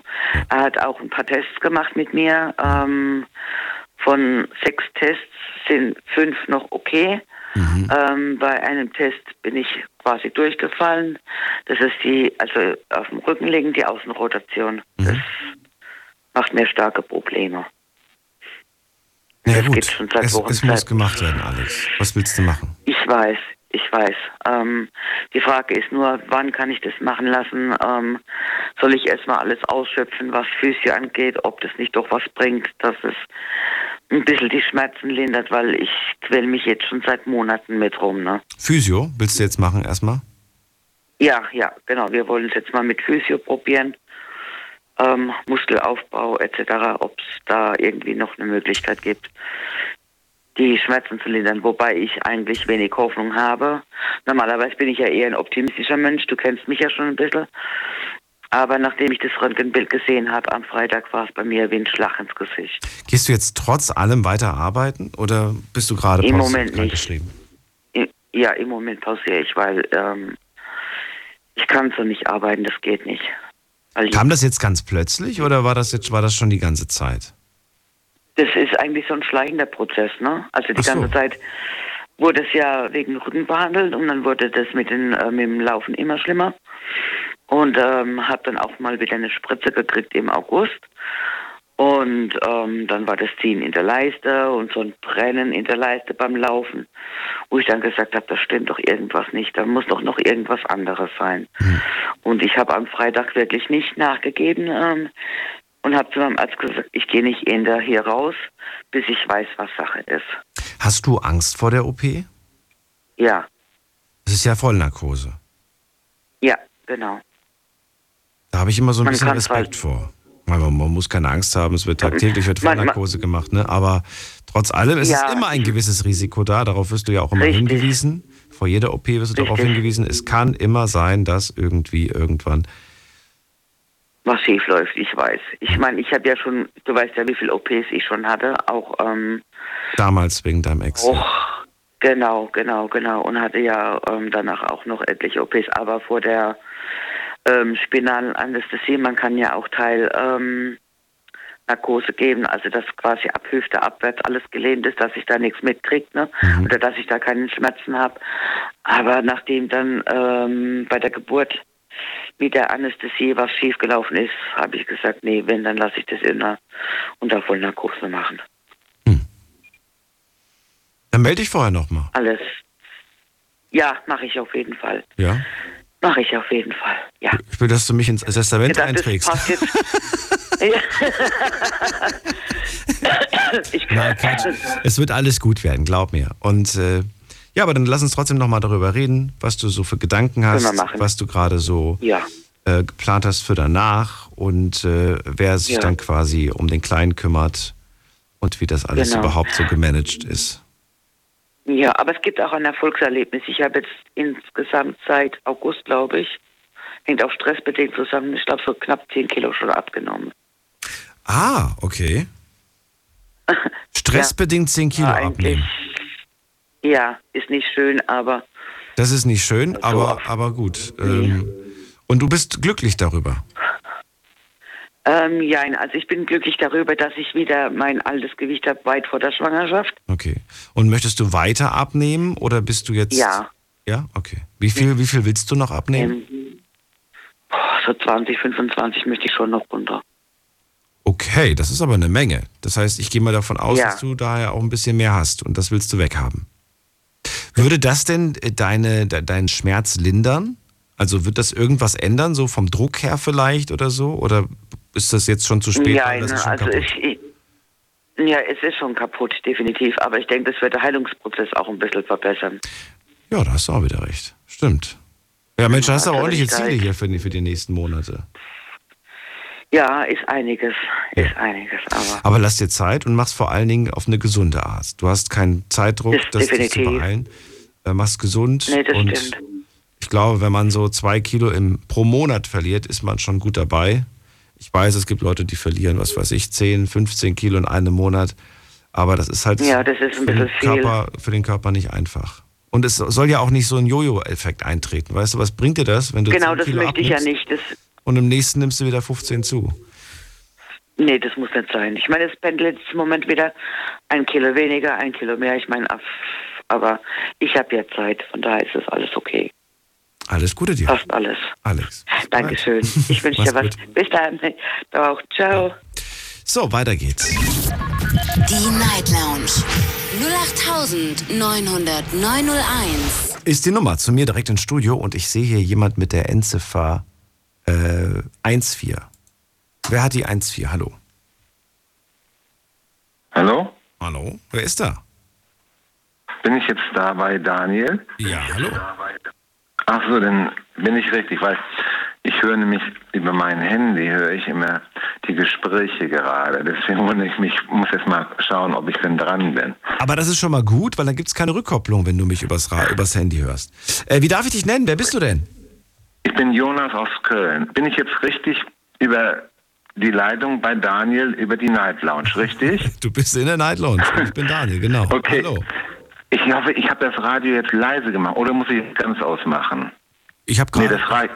Er hat auch ein paar Tests gemacht mit mir. Ähm, von sechs Tests sind fünf noch okay. Ähm, bei einem Test bin ich quasi durchgefallen. Das ist die, also auf dem Rücken liegen die Außenrotation. Das macht mir starke Probleme. Ja, Das gut. geht schon seit es, Wochen es muss gemacht werden, Alex. Was willst du machen? Ich weiß, ich weiß. Ähm, die Frage ist nur, wann kann ich das machen lassen? Ähm, soll ich erstmal alles ausschöpfen, was Physio angeht, ob das nicht doch was bringt, dass es ein bisschen die Schmerzen lindert, weil ich quäl mich jetzt schon seit Monaten mit rum, ne? Physio willst du jetzt machen erstmal? Ja, ja, genau. Wir wollen es jetzt mal mit Physio probieren. Ähm, Muskelaufbau etc., ob es da irgendwie noch eine Möglichkeit gibt, die Schmerzen zu lindern, wobei ich eigentlich wenig Hoffnung habe. Normalerweise bin ich ja eher ein optimistischer Mensch, du kennst mich ja schon ein bisschen. Aber nachdem ich das Röntgenbild gesehen habe am Freitag, war es bei mir wie ein Schlag ins Gesicht. Gehst du jetzt trotz allem weiter arbeiten oder bist du gerade Im Moment nicht. Ja, im Moment pausiere ich, weil ähm, ich kann so nicht arbeiten, das geht nicht. Kam das jetzt ganz plötzlich oder war das jetzt war das schon die ganze Zeit? Das ist eigentlich so ein schleichender Prozess, ne? Also die so. ganze Zeit wurde es ja wegen Rücken behandelt und dann wurde das mit, den, äh, mit dem Laufen immer schlimmer. Und ähm, habe dann auch mal wieder eine Spritze gekriegt im August. Und ähm, dann war das Ziehen in der Leiste und so ein Brennen in der Leiste beim Laufen, wo ich dann gesagt habe, da stimmt doch irgendwas nicht, da muss doch noch irgendwas anderes sein. Und ich habe am Freitag wirklich nicht nachgegeben ähm, und habe zu meinem Arzt gesagt, ich gehe nicht in der hier raus, bis ich weiß, was Sache ist. Hast du Angst vor der OP? Ja, Das ist ja Vollnarkose. ja, genau. Da habe ich immer so ein Man bisschen Respekt vor. Man, man muss keine Angst haben, es wird tagtäglich wird Vollnarkose gemacht, ne? Aber trotz allem ist Ja. es immer ein gewisses Risiko da. Darauf wirst du ja auch immer Richtig. hingewiesen. Vor jeder OP wirst du darauf Richtig. hingewiesen. Es kann immer sein, dass irgendwie irgendwann. Was schief läuft, ich weiß. Ich meine, ich habe ja schon, du weißt ja, wie viele OPs ich schon hatte, auch ähm, Damals wegen deinem Ex. Oh, genau, genau, genau. Und hatte ja ähm, danach auch noch etliche OPs. Aber vor der ähm, spinalen Anästhesie, man kann ja auch Teil ähm, Narkose geben, also dass quasi ab Hüfte abwärts alles gelähmt ist, dass ich da nichts mitkriege, ne? Oder dass ich da keine Schmerzen habe. Aber nachdem dann ähm, bei der Geburt mit der Anästhesie was schiefgelaufen ist, habe ich gesagt, nee, wenn, dann lasse ich das in der unter Vollnarkose machen. Dann melde dich vorher nochmal. Alles. Ja, mache ich auf jeden Fall. Ja? Mache ich auf jeden Fall. Ja. Ich will, dass du mich ins Testament das einträgst. passt jetzt. ja. ich Nein, Quatsch. Es wird alles gut werden, glaub mir. Und äh, ja, aber dann lass uns trotzdem nochmal darüber reden, was du so für Gedanken hast, was du gerade so Ja. äh, geplant hast für danach und äh, wer sich Ja. dann quasi um den Kleinen kümmert und wie das alles Genau. überhaupt so gemanagt ist. ja, aber es gibt auch ein Erfolgserlebnis. Ich habe jetzt insgesamt seit August, glaube ich, hängt auch stressbedingt zusammen, ich glaube so knapp 10 Kilo schon abgenommen. Ah, okay. Stressbedingt 10 Kilo Ja, abnehmen. Ja, ist nicht schön, aber Das ist nicht schön, So aber, aber gut. Ähm, und du bist glücklich darüber. ähm, ja, also ich bin glücklich darüber, dass ich wieder mein altes Gewicht habe, weit vor der Schwangerschaft. Okay. Und möchtest du weiter abnehmen oder bist du jetzt. Ja. Ja, okay. Wie viel, wie viel willst du noch abnehmen? Ähm, so 20, 25 möchte ich schon noch runter. Okay, das ist aber eine Menge. Das heißt, ich gehe mal davon aus, Ja. dass du daher auch ein bisschen mehr hast und das willst du weghaben. Würde das denn äh, deine, de, deinen Schmerz lindern? Also wird das irgendwas ändern, so vom Druck her vielleicht oder so? Oder ist das jetzt schon zu spät? ja, schon also ich, ich, ja, es ist schon kaputt, definitiv. Aber ich denke, das wird der Heilungsprozess auch ein bisschen verbessern. Ja, da hast du auch wieder recht. Stimmt. Ja, Mensch, da hast du aber Also ordentliche ich Ziele hier für, die- für die nächsten Monate. Ja, ist einiges, ist Ja. einiges. Aber Aber lass dir Zeit und mach's vor allen Dingen auf eine gesunde Art. Du hast keinen Zeitdruck, Das das dich zu beeilen. Äh, mach's gesund. nee, das und stimmt. ich glaube, wenn man so zwei Kilo im, pro Monat verliert, ist man schon gut dabei. Ich weiß, es gibt Leute, die verlieren, was weiß ich, 10, 15 Kilo in einem Monat. Aber das ist halt Ja, das ist für, den. Körper, für den Körper nicht einfach. Und es soll ja auch nicht so ein Jojo-Effekt eintreten. Weißt du, was bringt dir das, wenn du Genau, 10 das möchte ich ja abnimmst nicht. Das, und im nächsten nimmst du wieder 15 zu? nee, das muss nicht sein. Ich meine, es pendelt jetzt im Moment wieder ein Kilo weniger, ein Kilo mehr. Ich meine, aber ich habe ja Zeit, von daher ist es alles okay. Alles Gute dir. Fast alles. Alex. Dankeschön. Ich wünsche dir was. Mach's Bis dann. Auch. Ciao. So, weiter geht's. Die Night Lounge 08901. Ist die Nummer zu mir direkt ins Studio und ich sehe hier jemand mit der Endziffer äh, 14. Wer hat die 14? Hallo. Hallo? Hallo? Wer ist da? Bin ich jetzt da bei Daniel? Ja, hallo. Ach so, dann bin ich richtig, weil ich höre nämlich über mein Handy, höre ich immer die Gespräche gerade. Deswegen wundere ich mich, muss jetzt mal schauen, ob ich denn dran bin. Aber das ist schon mal gut, weil dann gibt es keine Rückkopplung, wenn du mich übers, Ra übers Handy hörst. Äh, wie darf ich dich nennen? Wer bist du denn? Ich bin Jonas aus Köln. Bin ich jetzt richtig über die Leitung bei Daniel über die Night Lounge, richtig? Du bist in der Night Lounge. Ich bin Daniel, genau. Okay. Hallo. Ich hoffe, ich habe das Radio jetzt leise gemacht oder muss ich es ganz ausmachen? Ich habe Nee, gerade. das reicht.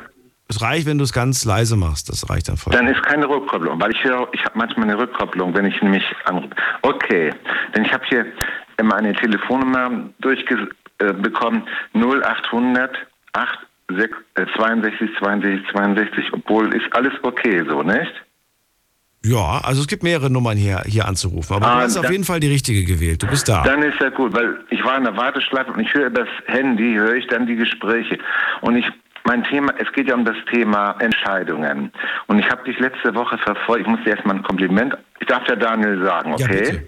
es reicht, wenn du es ganz leise machst. Das reicht dann voll. Dann ist keine Rückkopplung, weil ich höre, ich habe manchmal eine Rückkopplung, wenn ich nämlich anrufe. Okay, denn ich habe hier immer eine Telefonnummer durchbekommen, 0800 8, 6, äh, 62 62 62, obwohl ist alles okay so, nicht? Ja, also es gibt mehrere Nummern hier, hier anzurufen. Aber Ah, du hast auf jeden Fall die richtige gewählt. Du bist da. Dann ist ja gut, weil ich war in der Warteschleife und ich höre das Handy, höre ich dann die Gespräche. Und ich, mein Thema, es geht ja um das Thema Entscheidungen. Und ich habe dich letzte Woche verfolgt, ich muss dir erstmal ein Kompliment, ich darf ja Daniel sagen, Ja, okay? bitte.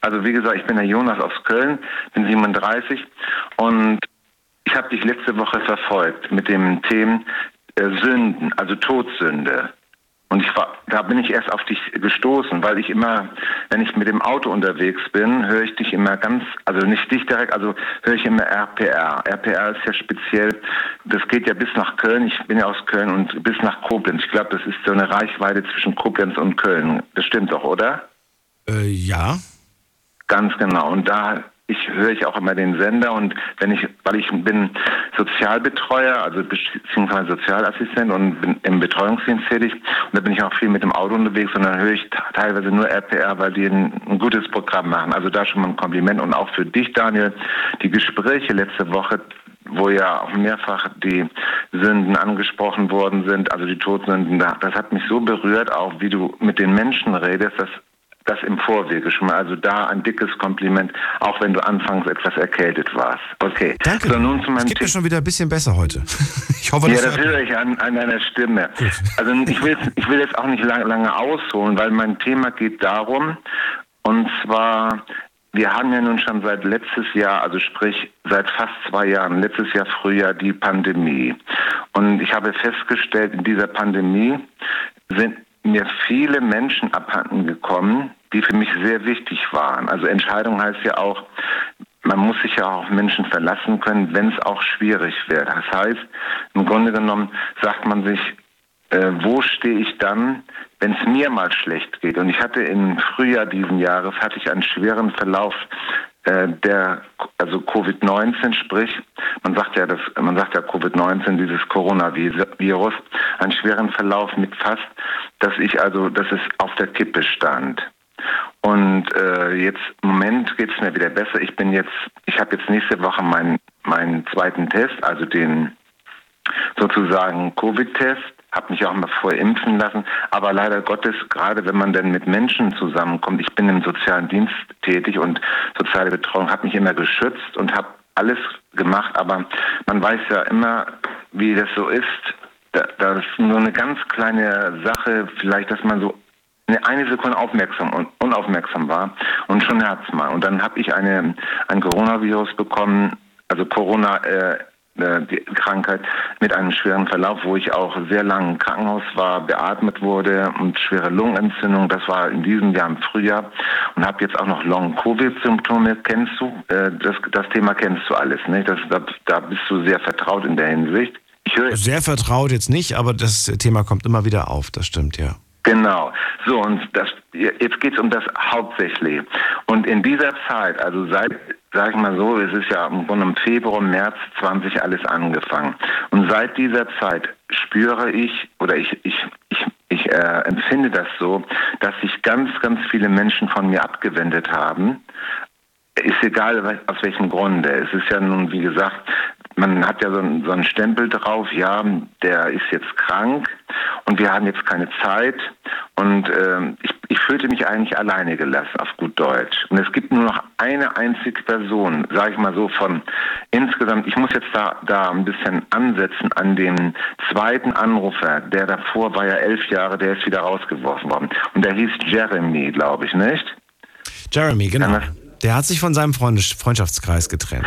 Also wie gesagt, ich bin der Jonas aus Köln, bin 37 und ich habe dich letzte Woche verfolgt mit dem Thema äh, Sünden, also Todsünde. Und ich war, da bin ich erst auf dich gestoßen, weil ich immer, wenn ich mit dem Auto unterwegs bin, höre ich dich immer ganz, also nicht dich direkt, also höre ich immer RPR. RPR ist ja speziell, das geht ja bis nach Köln, ich bin ja aus Köln und bis nach Koblenz. Ich glaube, das ist so eine Reichweite zwischen Koblenz und Köln. Das stimmt doch, oder? Äh, ja. Ganz genau. Und da ich höre ich auch immer den Sender und wenn ich, weil ich bin Sozialbetreuer, also beziehungsweise Sozialassistent und bin im Betreuungsdienst tätig und da bin ich auch viel mit dem Auto unterwegs und dann höre ich teilweise nur RPR, weil die ein, ein gutes Programm machen. Also da schon mal ein Kompliment und auch für dich, Daniel, die Gespräche letzte Woche wo ja auch mehrfach die Sünden angesprochen worden sind, also die Todsünden, das hat mich so berührt, auch wie du mit den Menschen redest, dass das im Vorwege schon mal. Also da ein dickes Kompliment, auch wenn du anfangs etwas erkältet warst. Okay. Danke. So, nun zu es meinem geht mir schon wieder ein bisschen besser heute. Ich hoffe, Ja, das höre ich an, an deiner Stimme. Also ich will, jetzt- ich will jetzt auch nicht lange, lange ausholen, weil mein Thema geht darum, und zwar, wir haben ja nun schon seit letztes Jahr, also sprich seit fast zwei Jahren, letztes Jahr Frühjahr die Pandemie. Und ich habe festgestellt, in dieser Pandemie sind mir viele Menschen abhanden gekommen, die für mich sehr wichtig waren. Also Entscheidung heißt ja auch, man muss sich ja auch auf Menschen verlassen können, wenn es auch schwierig wird. Das heißt, im Grunde genommen sagt man sich, äh, wo stehe ich dann, wenn es mir mal schlecht geht? Und ich hatte im Frühjahr diesen Jahres hatte ich einen schweren Verlauf der also Covid-19, sprich, man sagt ja, das, man sagt ja Covid-19, dieses Coronavirus, einen schweren Verlauf mit fast, dass ich also, dass es auf der Kippe stand. Und äh, jetzt im Moment geht es mir wieder besser. Ich bin jetzt, ich habe jetzt nächste Woche meinen meinen zweiten Test, also den sozusagen Covid-Test, habe mich auch mal vorher impfen lassen. Aber leider Gottes, gerade wenn man dann mit Menschen zusammenkommt, ich bin im sozialen Dienst tätig und soziale Betreuung habe mich immer geschützt und habe alles gemacht, aber man weiß ja immer, wie das so ist. Da, da ist nur eine ganz kleine Sache, vielleicht, dass man so eine, Sekunde aufmerksam und unaufmerksam war und schon hat's mal. Und dann habe ich eine, ein Coronavirus bekommen, also Corona, äh, die Krankheit mit einem schweren Verlauf, wo ich auch sehr lange im Krankenhaus war, beatmet wurde und schwere Lungenentzündung. Das war in diesem Jahr im Frühjahr und habe jetzt auch noch Long-Covid-Symptome. Kennst du? Äh, das, das Thema kennst du alles, nicht? Das, da, da bist du sehr vertraut in der Hinsicht. Ich höre Sehr vertraut jetzt nicht, aber das Thema kommt immer wieder auf, das stimmt, ja. Genau. So, und das, jetzt geht es um das hauptsächlich. Und in dieser Zeit, also seit, sag ich mal so, es ist ja im Grunde im Februar, März 20 alles angefangen. Und seit dieser Zeit spüre ich, oder ich, ich, ich, ich äh, empfinde das so, dass sich ganz, ganz viele Menschen von mir abgewendet haben, ist egal aus welchem Grunde. Es ist ja nun, wie gesagt, man hat ja so einen, so einen Stempel drauf, ja, der ist jetzt krank und wir haben jetzt keine Zeit und äh, ich, ich fühlte mich eigentlich alleine gelassen, auf gut Deutsch. Und es gibt nur noch eine einzige Person, sage ich mal so, von insgesamt, ich muss jetzt da, da ein bisschen ansetzen an den zweiten Anrufer, der davor war ja elf Jahre, der ist wieder rausgeworfen worden. Und der hieß Jeremy, glaube ich, nicht? Jeremy, genau. Der hat sich von seinem Freund Freundschaftskreis getrennt.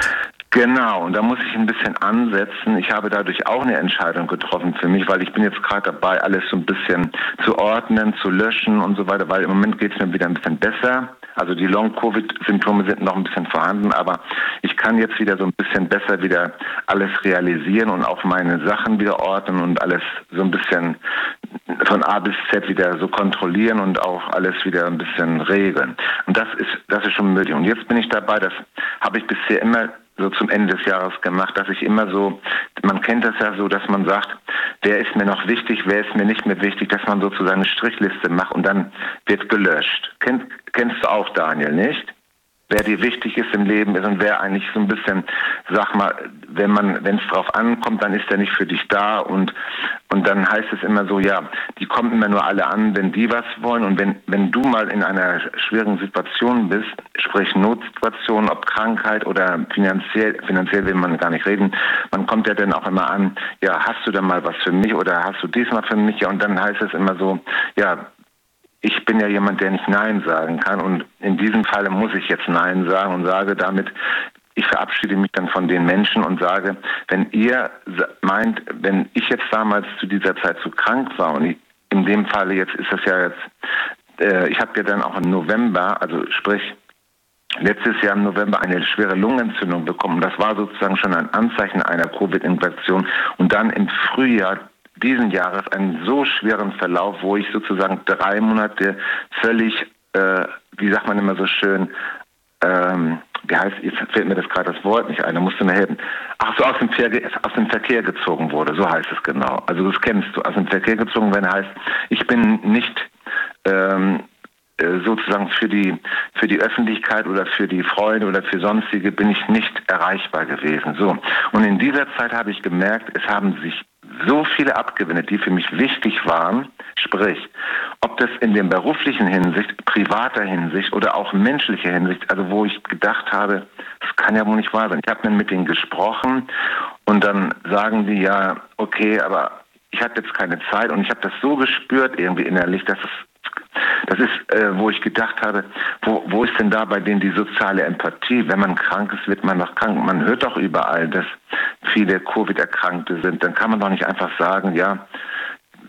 Genau, und da muss ich ein bisschen ansetzen. Ich habe dadurch auch eine Entscheidung getroffen für mich, weil ich bin jetzt gerade dabei, alles so ein bisschen zu ordnen, zu löschen und so weiter, weil im Moment geht es mir wieder ein bisschen besser. Also die Long-Covid-Symptome sind noch ein bisschen vorhanden, aber ich kann jetzt wieder so ein bisschen besser wieder alles realisieren und auch meine Sachen wieder ordnen und alles so ein bisschen von A bis Z wieder so kontrollieren und auch alles wieder ein bisschen regeln. Und das ist, das ist schon möglich. Und jetzt bin ich dabei, das habe ich bisher immer so zum Ende des Jahres gemacht, dass ich immer so, man kennt das ja so, dass man sagt, wer ist mir noch wichtig, wer ist mir nicht mehr wichtig, dass man sozusagen eine Strichliste macht und dann wird gelöscht. Kennt, kennst du auch, Daniel, nicht? Wer dir wichtig ist im Leben ist und wer eigentlich so ein bisschen, sag mal, wenn man, wenn es drauf ankommt, dann ist er nicht für dich da und und dann heißt es immer so, ja, die kommen immer nur alle an, wenn die was wollen und wenn wenn du mal in einer schwierigen Situation bist, sprich Notsituation, ob Krankheit oder finanziell, finanziell will man gar nicht reden, man kommt ja dann auch immer an, ja, hast du denn mal was für mich oder hast du diesmal für mich? Ja, und dann heißt es immer so, ja, ich bin ja jemand, der nicht Nein sagen kann. Und in diesem Falle muss ich jetzt Nein sagen und sage damit, ich verabschiede mich dann von den Menschen und sage, wenn ihr meint, wenn ich jetzt damals zu dieser Zeit zu krank war und ich, in dem Falle jetzt ist das ja jetzt, äh, ich habe ja dann auch im November, also sprich letztes Jahr im November eine schwere Lungenentzündung bekommen. Das war sozusagen schon ein Anzeichen einer Covid-Infektion. Und dann im Frühjahr diesen Jahres einen so schweren Verlauf, wo ich sozusagen drei Monate völlig, äh, wie sagt man immer so schön, ähm, wie heißt, jetzt fällt mir das gerade das Wort nicht ein, da musst du mir helfen. Ach so, aus dem, Verkehr, aus dem Verkehr gezogen wurde, so heißt es genau. Also das kennst du, aus dem Verkehr gezogen werden heißt, ich bin nicht ähm, äh, sozusagen für die für die Öffentlichkeit oder für die Freunde oder für sonstige bin ich nicht erreichbar gewesen. So und in dieser Zeit habe ich gemerkt, es haben sich so viele abgewendet, die für mich wichtig waren. Sprich, ob das in der beruflichen Hinsicht, privater Hinsicht oder auch menschlicher Hinsicht, also wo ich gedacht habe, das kann ja wohl nicht wahr sein. Ich habe dann mit denen gesprochen und dann sagen die ja, okay, aber ich habe jetzt keine Zeit und ich habe das so gespürt irgendwie innerlich, dass es das ist, äh, wo ich gedacht habe, wo, wo ist denn da bei denen die soziale Empathie? Wenn man krank ist, wird man noch krank. Man hört doch überall, dass viele Covid-Erkrankte sind. Dann kann man doch nicht einfach sagen, ja,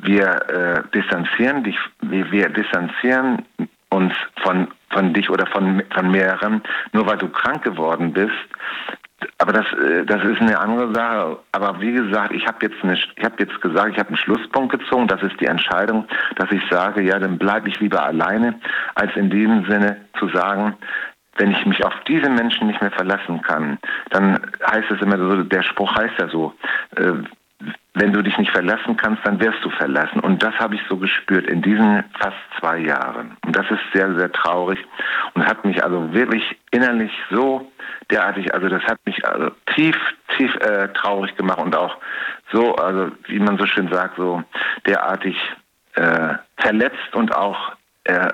wir äh, distanzieren dich, wir, wir distanzieren uns von, von dich oder von, von mehreren, nur weil du krank geworden bist. Aber das, äh, das ist eine andere Sache. Aber wie gesagt, ich habe jetzt, ich habe jetzt gesagt, ich habe einen Schlusspunkt gezogen. Das ist die Entscheidung, dass ich sage, ja, dann bleibe ich lieber alleine, als in diesem Sinne zu sagen, wenn ich mich auf diese Menschen nicht mehr verlassen kann, dann heißt es immer so, der Spruch heißt ja so, äh, wenn du dich nicht verlassen kannst, dann wirst du verlassen. Und das habe ich so gespürt in diesen fast zwei Jahren. Und das ist sehr, sehr traurig und hat mich also wirklich innerlich so derartig, also das hat mich also tief, tief äh, traurig gemacht und auch so, also wie man so schön sagt, so derartig äh, verletzt und auch äh,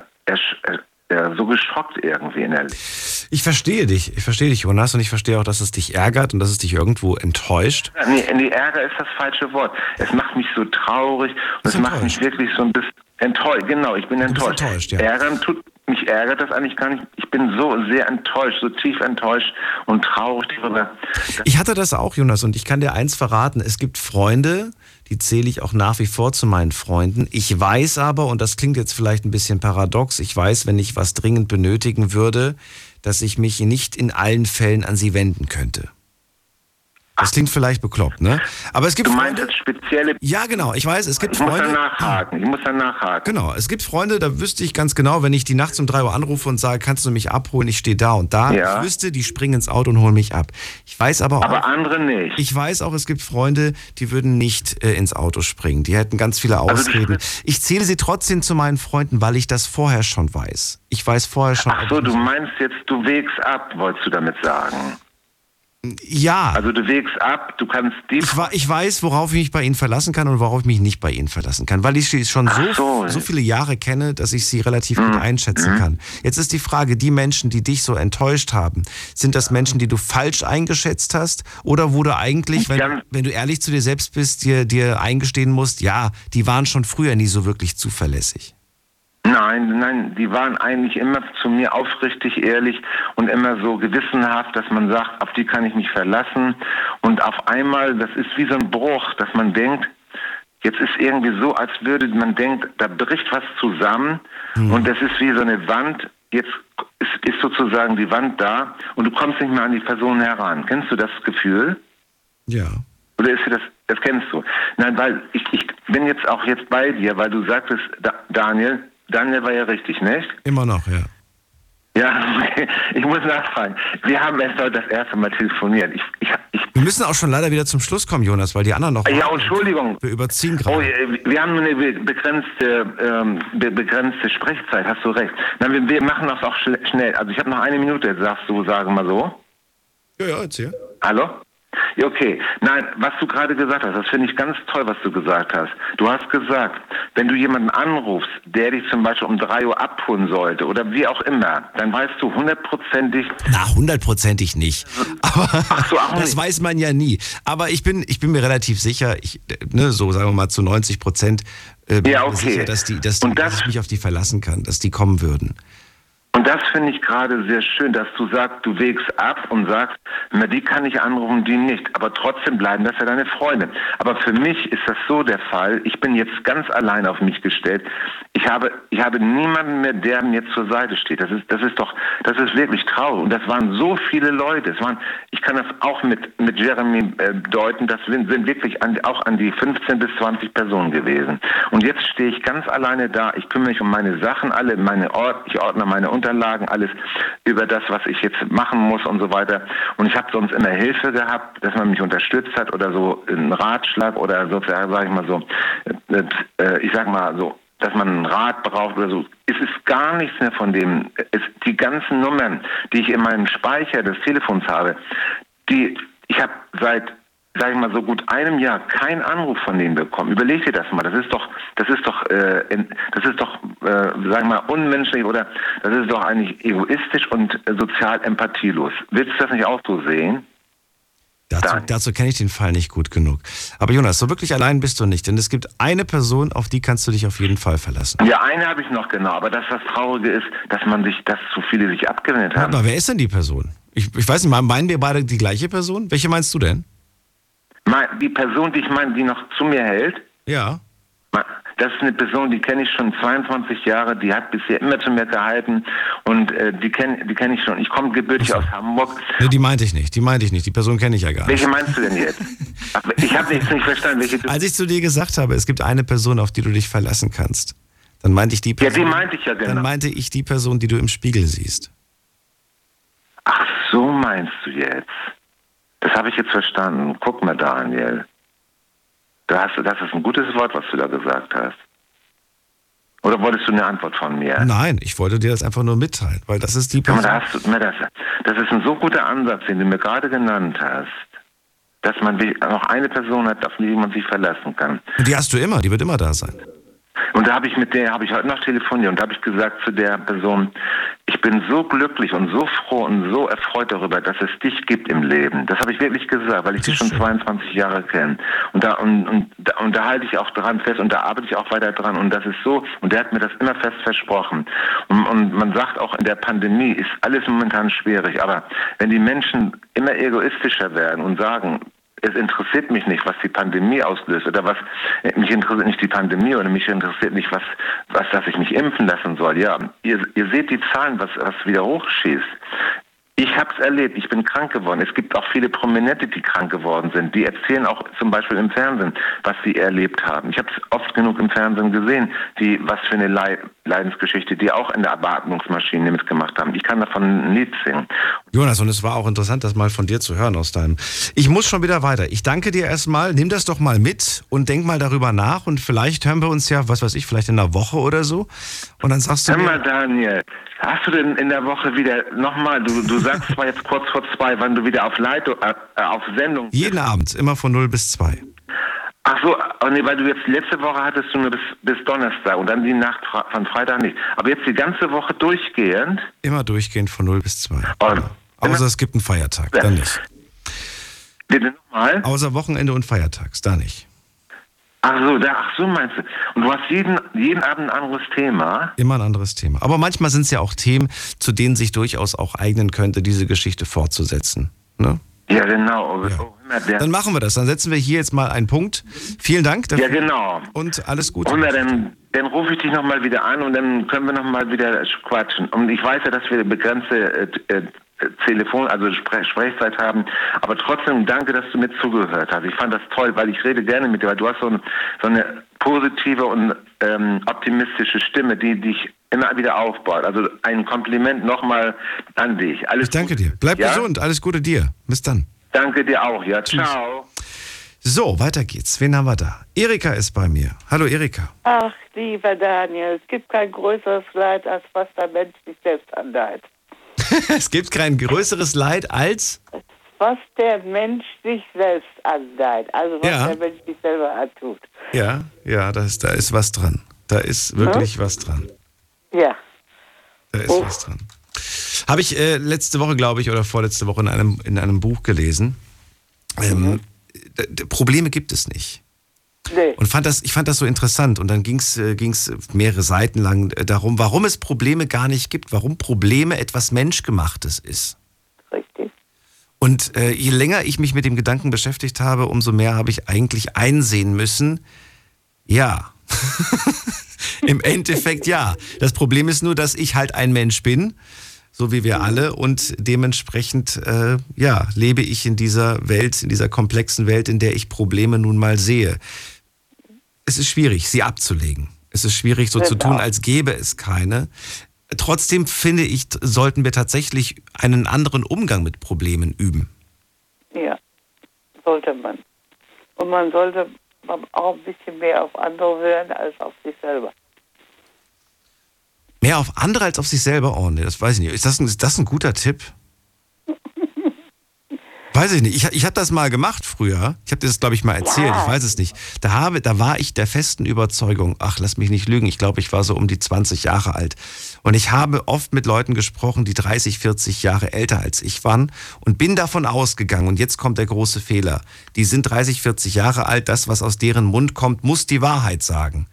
äh, so geschockt irgendwie innerlich. Ich verstehe dich, ich verstehe dich, Jonas, und ich verstehe auch, dass es dich ärgert und dass es dich irgendwo enttäuscht. Nee, nee Ärger ist das falsche Wort. Es macht mich so traurig und es macht mich wirklich so ein bisschen enttäuscht. Genau, ich bin enttäuscht. enttäuscht ja. Ärgern tut, mich ärgert das eigentlich gar nicht. Ich bin so sehr enttäuscht, so tief enttäuscht und traurig darüber. Ich hatte das auch, Jonas, und ich kann dir eins verraten. Es gibt Freunde, die zähle ich auch nach wie vor zu meinen Freunden. Ich weiß aber, und das klingt jetzt vielleicht ein bisschen paradox, ich weiß, wenn ich was dringend benötigen würde, dass ich mich nicht in allen Fällen an sie wenden könnte. Das klingt vielleicht bekloppt, ne? Aber es gibt Du meinst Freunde. spezielle. Ja, genau. Ich weiß, es gibt Ich muss da Freunde. nachhaken. Ich muss da nachhaken. Genau, es gibt Freunde, da wüsste ich ganz genau, wenn ich die nachts um 3 Uhr anrufe und sage, kannst du mich abholen, ich stehe da und da. Ja. Ich wüsste, die springen ins Auto und holen mich ab. Ich weiß aber auch, Aber andere nicht. ich weiß auch, es gibt Freunde, die würden nicht äh, ins Auto springen. Die hätten ganz viele Also Ausreden. spürst- ich zähle sie trotzdem zu meinen Freunden, weil ich das vorher schon weiß. Ich weiß vorher schon. Ach so, du meinst jetzt, du wägst ab, wolltest du damit sagen? Ja. Also du wägst ab, du kannst die. Ich, ich weiß, worauf ich mich bei Ihnen verlassen kann und worauf ich mich nicht bei Ihnen verlassen kann, weil ich sie schon so, so. Mhm. so viele Jahre kenne, dass ich sie relativ gut einschätzen kann. Jetzt ist die Frage, die Menschen, die dich so enttäuscht haben, sind das Menschen, die du falsch eingeschätzt hast oder wo du eigentlich, wenn, wenn du ehrlich zu dir selbst bist, dir, dir eingestehen musst, ja, die waren schon früher nie so wirklich zuverlässig. Nein, nein, die waren eigentlich immer zu mir aufrichtig, ehrlich und immer so gewissenhaft, dass man sagt, auf die kann ich mich verlassen. Und auf einmal, das ist wie so ein Bruch, dass man denkt, jetzt ist irgendwie so, als würde man denkt, da bricht was zusammen und das ist wie so eine Wand. Jetzt ist, ist sozusagen die Wand da und du kommst nicht mehr an die Person heran. Kennst du das Gefühl? Ja. Oder ist dir das, das kennst du? Nein, weil ich, ich bin jetzt auch jetzt bei dir, weil du sagtest, da, Daniel, Daniel war ja richtig, nicht? Immer noch, ja. Ja, ich muss nachfragen. Wir haben erst heute das erste Mal telefoniert. Ich, ich, ich, Wir müssen auch schon leider wieder zum Schluss kommen, Jonas, weil die anderen noch. ja, Entschuldigung. Wir überziehen Oh, gerade. äh, wir haben nur eine be- begrenzte, ähm, be begrenzte Sprechzeit, hast du recht. Nein, wir, wir machen das auch schnell. Also ich habe noch eine Minute, sagst du, sagen wir so. Ja, ja, erzähl. Hallo? Ja, okay. Nein, was du gerade gesagt hast, das finde ich ganz toll, was du gesagt hast. Du hast gesagt, wenn du jemanden anrufst, der dich zum Beispiel um drei Uhr abholen sollte oder wie auch immer, dann weißt du hundertprozentig, Na, hundertprozentig nicht. Aber so, auch das nicht. weiß man ja nie. Aber ich bin, ich bin mir relativ sicher, ich, ne, so sagen wir mal zu 90 Prozent, äh, bin Ja, okay. sicher, dass, die, dass, die, das- dass ich mich auf die verlassen kann, dass die kommen würden. Und das finde ich gerade sehr schön, dass du sagst, du wägst ab und sagst, na, die kann ich anrufen, die nicht. Aber trotzdem bleiben das ja deine Freunde. Aber für mich ist das so der Fall. Ich bin jetzt ganz allein auf mich gestellt. Ich habe, ich habe niemanden mehr, der mir zur Seite steht. Das ist, das ist doch, das ist wirklich traurig. Und das waren so viele Leute. Es waren, ich kann das auch mit, mit Jeremy äh, deuten. Das sind, sind wirklich an, auch an die 15 bis 20 Personen gewesen. Und jetzt stehe ich ganz alleine da. Ich kümmere mich um meine Sachen alle, meine Ort, ich ordne meine Unterlagen, alles über das, was ich jetzt machen muss und so weiter. Und ich habe sonst immer Hilfe gehabt, dass man mich unterstützt hat oder so einen Ratschlag oder sozusagen, sage ich mal so, äh, ich sag mal so, dass man einen Rat braucht oder so. Es ist gar nichts mehr von dem. Es, die ganzen Nummern, die ich in meinem Speicher des Telefons habe, die ich habe seit sag ich mal so gut einem Jahr keinen Anruf von denen bekommen. Überleg dir das mal. Das ist doch, das ist doch, äh, in, das ist doch, äh, sag mal unmenschlich oder das ist doch eigentlich egoistisch und äh, sozial empathielos. Willst du das nicht auch so sehen? Dazu, dazu kenne ich den Fall nicht gut genug. Aber Jonas, so wirklich allein bist du nicht, denn es gibt eine Person, auf die kannst du dich auf jeden Fall verlassen. Ja, eine habe ich noch genau, aber das, das Traurige ist, dass man sich, dass zu viele sich abgewendet haben. Aber wer ist denn die Person? Ich, ich weiß nicht, meinen wir beide die gleiche Person? Welche meinst du denn? Die Person, die ich meine, die noch zu mir hält, Ja. Das ist eine Person, die kenne ich schon 22 Jahre, die hat bisher immer zu mir gehalten und äh, die kenne die kenn ich schon. Ich komme gebürtig aus Hamburg. Nee, die meinte ich nicht. Die meinte ich nicht. Die Person kenne ich ja gar nicht. Welche meinst du denn jetzt? Ich habe jetzt nicht verstanden, welche du... Als ich zu dir gesagt habe, es gibt eine Person, auf die du dich verlassen kannst, dann meinte ich die Ja, Person. die meinte ich ja genau. Dann meinte ich die Person, die du im Spiegel siehst. Ach, so meinst du jetzt. Das habe ich jetzt verstanden. Guck mal, Daniel. Da hast du, das ist ein gutes Wort, was du da gesagt hast. Oder wolltest du eine Antwort von mir? Nein, ich wollte dir das einfach nur mitteilen, weil das ist die Person. da hast du, na, das, das ist ein so guter Ansatz, den du mir gerade genannt hast, dass man noch eine Person hat, auf die man sich verlassen kann. Die hast du immer, die wird immer da sein. Und da habe ich mit der, habe ich heute noch telefoniert und da habe ich gesagt zu der Person, ich bin so glücklich und so froh und so erfreut darüber, dass es dich gibt im Leben. Das habe ich wirklich gesagt, weil ich dich schon 22 Jahre kenne. Und da, und, und, da- und da halte ich auch dran fest und da arbeite ich auch weiter dran. Und das ist so, und der hat mir das immer fest versprochen. Und, und man sagt auch, in der Pandemie ist alles momentan schwierig. Aber wenn die Menschen immer egoistischer werden und sagen, es interessiert mich nicht, was die Pandemie auslöst oder was mich interessiert nicht die Pandemie oder mich interessiert nicht, was, was dass ich mich impfen lassen soll. Ja, ihr, ihr seht die Zahlen, was, was wieder hochschießt. Ich habe es erlebt, ich bin krank geworden. Es gibt auch viele Prominente, die krank geworden sind. Die erzählen auch zum Beispiel im Fernsehen, was sie erlebt haben. Ich habe es oft genug im Fernsehen gesehen, die, was für eine Leid Leidensgeschichte, die auch in der Beatmungsmaschine mitgemacht haben. Ich kann davon ein Lied singen. Jonas, und es war auch interessant, das mal von dir zu hören aus deinem. Ich muss schon wieder weiter. Ich danke dir erstmal. Nimm das doch mal mit und denk mal darüber nach und vielleicht hören wir uns ja, was weiß ich, vielleicht in einer Woche oder so. Und dann sagst du. Hör mal, Daniel, hast du denn in der Woche wieder nochmal, du, du sagst zwar jetzt kurz vor zwei, wann du wieder auf Leitung, äh, auf Sendung. Jeden Abend, immer von 0 bis 2. Ach so, oh nee, weil du jetzt letzte Woche hattest du nur bis, bis Donnerstag und dann die Nacht von Freitag nicht. Aber jetzt die ganze Woche durchgehend? Immer durchgehend von 0 bis 2. Oh, Außer es gibt einen Feiertag, ja. dann nicht. Bitte nochmal? Außer Wochenende und Feiertags, da nicht. Ach so, da, ach so meinst du. Und du hast jeden, jeden Abend ein anderes Thema? Immer ein anderes Thema. Aber manchmal sind es ja auch Themen, zu denen sich durchaus auch eignen könnte, diese Geschichte fortzusetzen. Ne? Ja, genau. Ja. Oh, dann machen wir das. Dann setzen wir hier jetzt mal einen Punkt. Vielen Dank dafür. Ja, genau. Und alles Gute. Und dann, dann rufe ich dich nochmal wieder an und dann können wir nochmal wieder quatschen. Und ich weiß ja, dass wir begrenzte äh, äh, Telefon, also Spre Sprechzeit haben. Aber trotzdem danke, dass du mir zugehört hast. Ich fand das toll, weil ich rede gerne mit dir, weil du hast so, ein, so eine positive und ähm, optimistische Stimme, die dich immer wieder aufbaut. Also ein Kompliment nochmal an dich. Alles ich danke Gute. dir. Bleib ja? gesund. Alles Gute dir. Bis dann. Danke dir auch. Ja, Tschüss. ciao. So, weiter geht's. Wen haben wir da? Erika ist bei mir. Hallo Erika. Ach, lieber Daniel, es gibt kein größeres Leid, als was der Mensch sich selbst anleiht. es gibt kein größeres Leid als was der Mensch sich selbst andeiht, also was ja. der Mensch sich selber antut. Ja, ja, da ist, da ist was dran. Da ist wirklich hm? was dran. Ja. Da ist oh. was dran. Habe ich äh, letzte Woche, glaube ich, oder vorletzte Woche in einem, in einem Buch gelesen. Ähm, mhm. Probleme gibt es nicht. Nee. Und fand das, ich fand das so interessant. Und dann ging es äh, mehrere Seiten lang äh, darum, warum es Probleme gar nicht gibt, warum Probleme etwas Menschgemachtes ist. Richtig. Und äh, je länger ich mich mit dem Gedanken beschäftigt habe, umso mehr habe ich eigentlich einsehen müssen, ja. Im Endeffekt ja. Das Problem ist nur, dass ich halt ein Mensch bin, so wie wir alle, und dementsprechend äh, ja, lebe ich in dieser Welt, in dieser komplexen Welt, in der ich Probleme nun mal sehe es ist schwierig, sie abzulegen. Es ist schwierig, so genau. zu tun, als gäbe es keine. Trotzdem finde ich, sollten wir tatsächlich einen anderen Umgang mit Problemen üben. Ja, sollte man. Und man sollte auch ein bisschen mehr auf andere hören als auf sich selber. Mehr auf andere als auf sich selber? Oh, nee, das weiß ich nicht. Ist das ein, ist das ein guter Tipp? Weiß ich nicht. Ich, ich habe das mal gemacht früher. Ich habe dir das, glaube ich, mal erzählt. Ja. Ich weiß es nicht. Da, habe, da war ich der festen Überzeugung, ach, lass mich nicht lügen, ich glaube, ich war so um die 20 Jahre alt. Und ich habe oft mit Leuten gesprochen, die 30, 40 Jahre älter als ich waren und bin davon ausgegangen, und jetzt kommt der große Fehler, die sind 30, 40 Jahre alt, das, was aus deren Mund kommt, muss die Wahrheit sagen.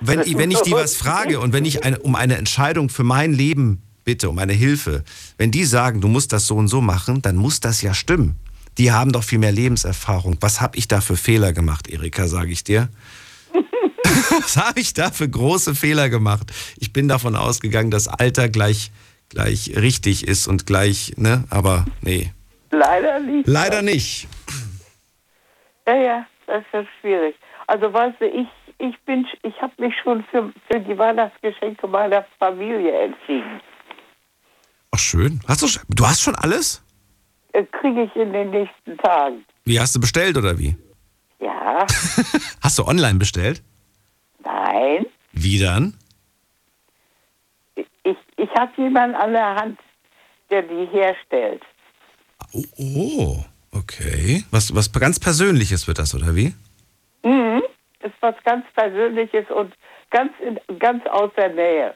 Wenn, wenn ich die was frage und wenn ich eine, um eine Entscheidung für mein Leben bitte um eine Hilfe. Wenn die sagen, du musst das so und so machen, dann muss das ja stimmen. Die haben doch viel mehr Lebenserfahrung. Was habe ich da für Fehler gemacht, Erika, sage ich dir? Was habe ich da für große Fehler gemacht? Ich bin davon ausgegangen, dass Alter gleich, gleich richtig ist und gleich, ne? Aber nee. Leider nicht. Leider nicht. Ja, ja, das ist ja schwierig. Also weißt du, ich, ich bin, ich habe mich schon für, für die Weihnachtsgeschenke meiner Familie entschieden. Ach schön. Hast du, du hast schon alles? Äh, Kriege ich in den nächsten Tagen. Wie hast du bestellt oder wie? Ja. hast du online bestellt? Nein. Wie dann? Ich, ich habe jemanden an der Hand, der die herstellt. Oh, oh, okay. Was, was ganz Persönliches wird das, oder wie? Mhm. Ist was ganz Persönliches und ganz, in, ganz aus der Nähe.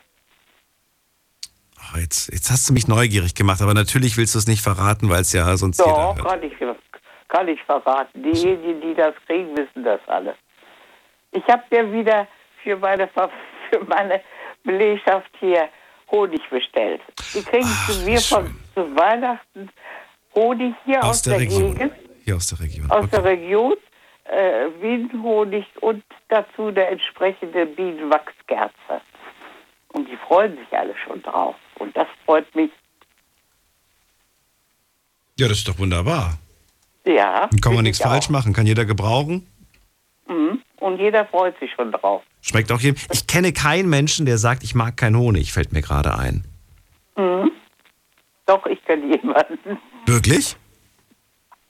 Oh, jetzt, jetzt hast du mich neugierig gemacht, aber natürlich willst du es nicht verraten, weil es ja sonst Doch, jeder kann ich, kann ich verraten. Diejenigen, die das kriegen, wissen das alle. Ich habe mir wieder für meine, für meine Belegschaft hier Honig bestellt. Die kriegen Ach, zu mir von zu Weihnachten Honig hier aus, aus der, der Gegend. Hier aus der Region. Aus okay. der Region. Äh, Bienenhonig und dazu der entsprechende Bienenwachskerze. Und die freuen sich alle schon drauf. Und das freut mich. Ja, das ist doch wunderbar. Ja. Dann kann man nichts ich auch. falsch machen, kann jeder gebrauchen. Mhm. Und jeder freut sich schon drauf. Schmeckt auch jedem. Ich kenne keinen Menschen, der sagt, ich mag keinen Honig, fällt mir gerade ein. Mhm. Doch, ich kenne jemanden. Wirklich?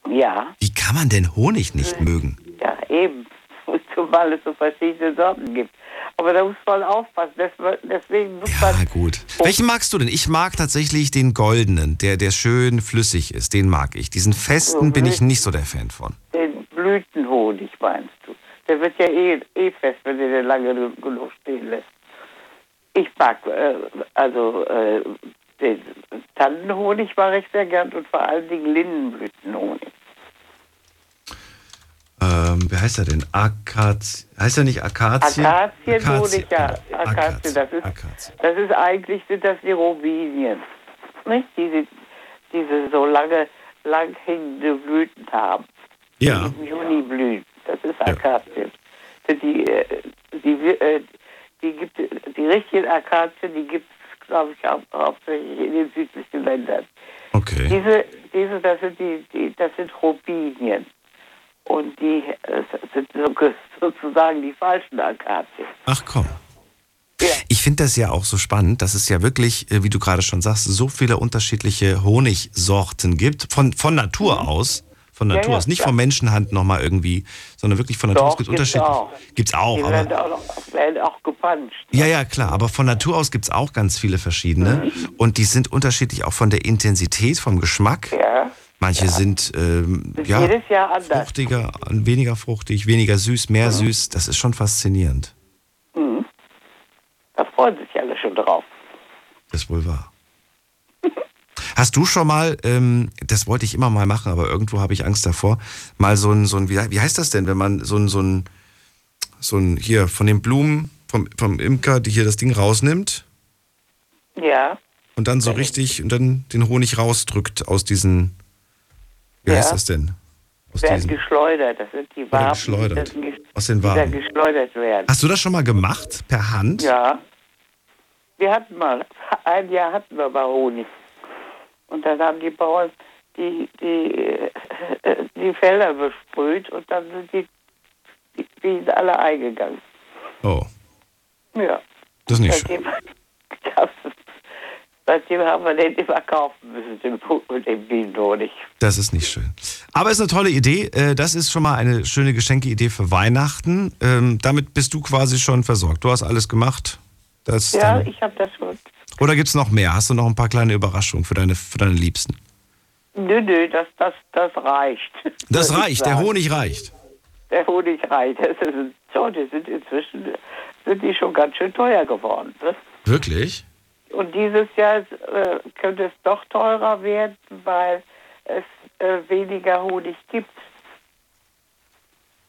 Ja, Wie kann man denn Honig nicht mögen? Eben. Zumal es so verschiedene Sorten gibt. Aber da muss man aufpassen. Des- Deswegen muss Ja, man. gut. Welchen magst du denn? Ich mag tatsächlich den goldenen, der, der schön flüssig ist. Den mag ich. Diesen festen bin ich nicht so der Fan von. Den Blütenhonig meinst du? Der wird ja eh, eh fest, wenn du den lange genug stehen lässt. Ich mag äh, also äh, den Tannenhonig mag ich sehr gern und vor allen Dingen Lindenblütenhonig. Ähm, wie heißt er denn? Akazie. Heißt er nicht Akazie? Akazienhonig, ja. genau. Akazie, das ist, das ist eigentlich sind das die Robinien. Nicht? Diese, diese so lange, lang hängende Blüten haben. Ja. Im Juni blühen. Das ist Akazien. Die, äh, die, äh, die, gibt, die richtigen Akazien, die gibt es, glaube ich, hau hauptsächlich in den südlichen Ländern. Okay. Diese, diese das, sind die, die, das sind Robinien. Und die äh, sind so, sozusagen die falschen Akazien. Ach komm. Ich finde das ja auch so spannend, dass es ja wirklich, äh, wie du gerade schon sagst, so viele unterschiedliche Honigsorten gibt. Von, von Natur aus. Von Mhm. Ja, Natur ja, aus. Nicht von Menschenhand nochmal irgendwie, sondern wirklich von Natur aus. Gibt gibt's Unterschiede. auch. Gibt's auch. Die Aber, werden auch, werden auch gepanscht. ja, ja, klar. Aber von Natur aus gibt es auch ganz viele verschiedene. Und die sind unterschiedlich auch von der Intensität, vom Geschmack. Ja. Manche sind ähm, ja, jedes Jahr anders. fruchtiger, weniger fruchtig, weniger süß, mehr süß. Das ist schon faszinierend. Mhm. Da freuen sich alle schon drauf. Das ist wohl wahr. Hast du schon mal, ähm, das wollte ich immer mal machen, aber irgendwo habe ich Angst davor, mal so ein, so ein wie, wie heißt das denn, wenn man so ein, so ein, so ein, hier, von den Blumen, vom, vom Imker, die hier das Ding rausnimmt Ja. und dann so richtig und dann den Honig rausdrückt aus diesen, wie heißt Ja. das denn? Aus werden diesen, geschleudert. Das sind die Waben. geschleudert. Die, aus den die Waben. geschleudert werden. Hast du das schon mal gemacht, per Hand? Ja. Wir hatten mal, ein Jahr hatten wir mal Honig. Und dann haben die Bauern die, die, die Felder besprüht und dann sind die, die Bienen alle eingegangen. Oh, Ja. das ist nicht schön. Seitdem, das, seitdem haben wir den immer kaufen müssen, den, Pu- den Bienenhonig. Das ist nicht schön. Aber ist eine tolle Idee. Äh, Das ist schon mal eine schöne Geschenkeidee für Weihnachten. Ähm, Damit bist du quasi schon versorgt. Du hast alles gemacht. Das Ja, ich habe das schon. oder gibt es noch mehr? Hast du noch ein paar kleine Überraschungen für deine, für deine Liebsten? Nö, nö, das, das, das reicht. Das reicht, der. Honig reicht. Der Honig reicht. Das ist, so, die sind inzwischen sind die schon ganz schön teuer geworden. Ne? Wirklich? Und dieses Jahr äh, könnte es doch teurer werden, weil es äh, weniger Honig gibt.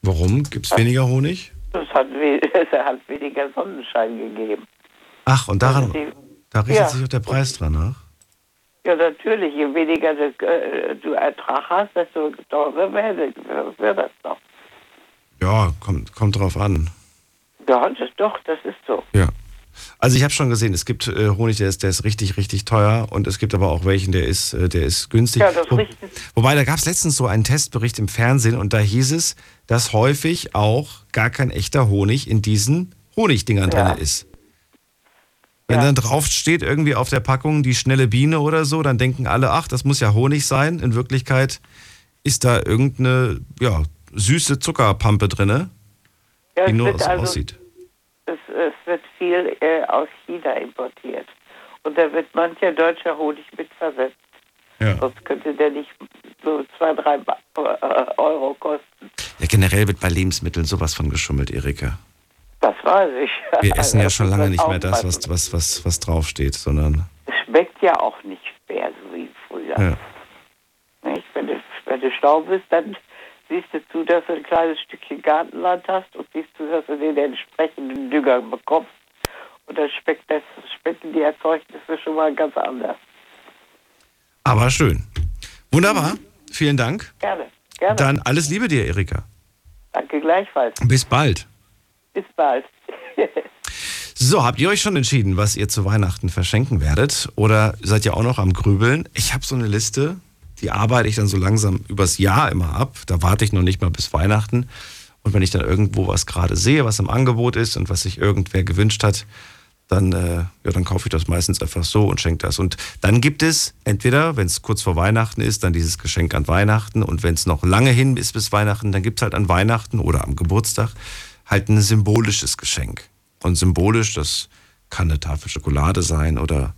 Warum? Gibt es weniger Honig? Es hat, es hat weniger Sonnenschein gegeben. Ach, und daran, Die- da richtet Ja. sich auch der Preis dran nach? Ja, natürlich. Je weniger du, äh, du Ertrag hast, desto teurer wird, wird das doch. Ja, kommt, kommt drauf an. Ja, das, doch, das ist so. Ja. Also ich habe schon gesehen, es gibt äh, Honig, der ist, der ist richtig, richtig teuer und es gibt aber auch welchen, der ist, äh, der ist günstig. Ja, das Wo, richtet- wobei, da gab es letztens so einen Testbericht im Fernsehen und da hieß es, dass häufig auch gar kein echter Honig in diesen Honigdingern Ja. drin ist. Wenn dann drauf steht, irgendwie auf der Packung die schnelle Biene oder so, dann denken alle, ach, das muss ja Honig sein. In Wirklichkeit ist da irgendeine ja, süße Zuckerpampe drin, Ja, die nur so also- aussieht. Es, es wird viel äh, aus China importiert. Und da wird mancher deutscher Honig mitversetzt. Ja. Sonst könnte der nicht so zwei, drei äh, Euro kosten. Ja, generell wird bei Lebensmitteln sowas von geschummelt, Erika. Das weiß ich. Wir essen ja Also, schon lange nicht mehr das, was, was, was, was draufsteht, sondern. Es schmeckt ja auch nicht mehr so wie früher. Ja. Nicht? Wenn, du, wenn du schlau bist, dann siehst du zu, dass du ein kleines Stückchen Gartenland hast und siehst zu, dass du den entsprechenden Dünger bekommst. Dann schmeckt das, schmecken die Erzeugnisse schon mal ganz anders. Aber schön. Wunderbar. Vielen Dank. Gerne, gerne. Dann alles Liebe dir, Erika. Danke gleichfalls. Bis bald. Bis bald. So, habt ihr euch schon entschieden, was ihr zu Weihnachten verschenken werdet? Oder seid ihr auch noch am Grübeln? Ich habe so eine Liste, Die arbeite ich dann so langsam übers Jahr immer ab. Da warte ich noch nicht mal bis Weihnachten. Und wenn ich dann irgendwo was gerade sehe, was im Angebot ist und was sich irgendwer gewünscht hat, dann, äh, ja, dann kaufe ich das meistens einfach so und schenke das. Und dann gibt es entweder, wenn es kurz vor Weihnachten ist, dann dieses Geschenk an Weihnachten. Und wenn es noch lange hin ist bis Weihnachten, dann gibt es halt an Weihnachten oder am Geburtstag halt ein symbolisches Geschenk. Und symbolisch, das kann eine Tafel Schokolade sein oder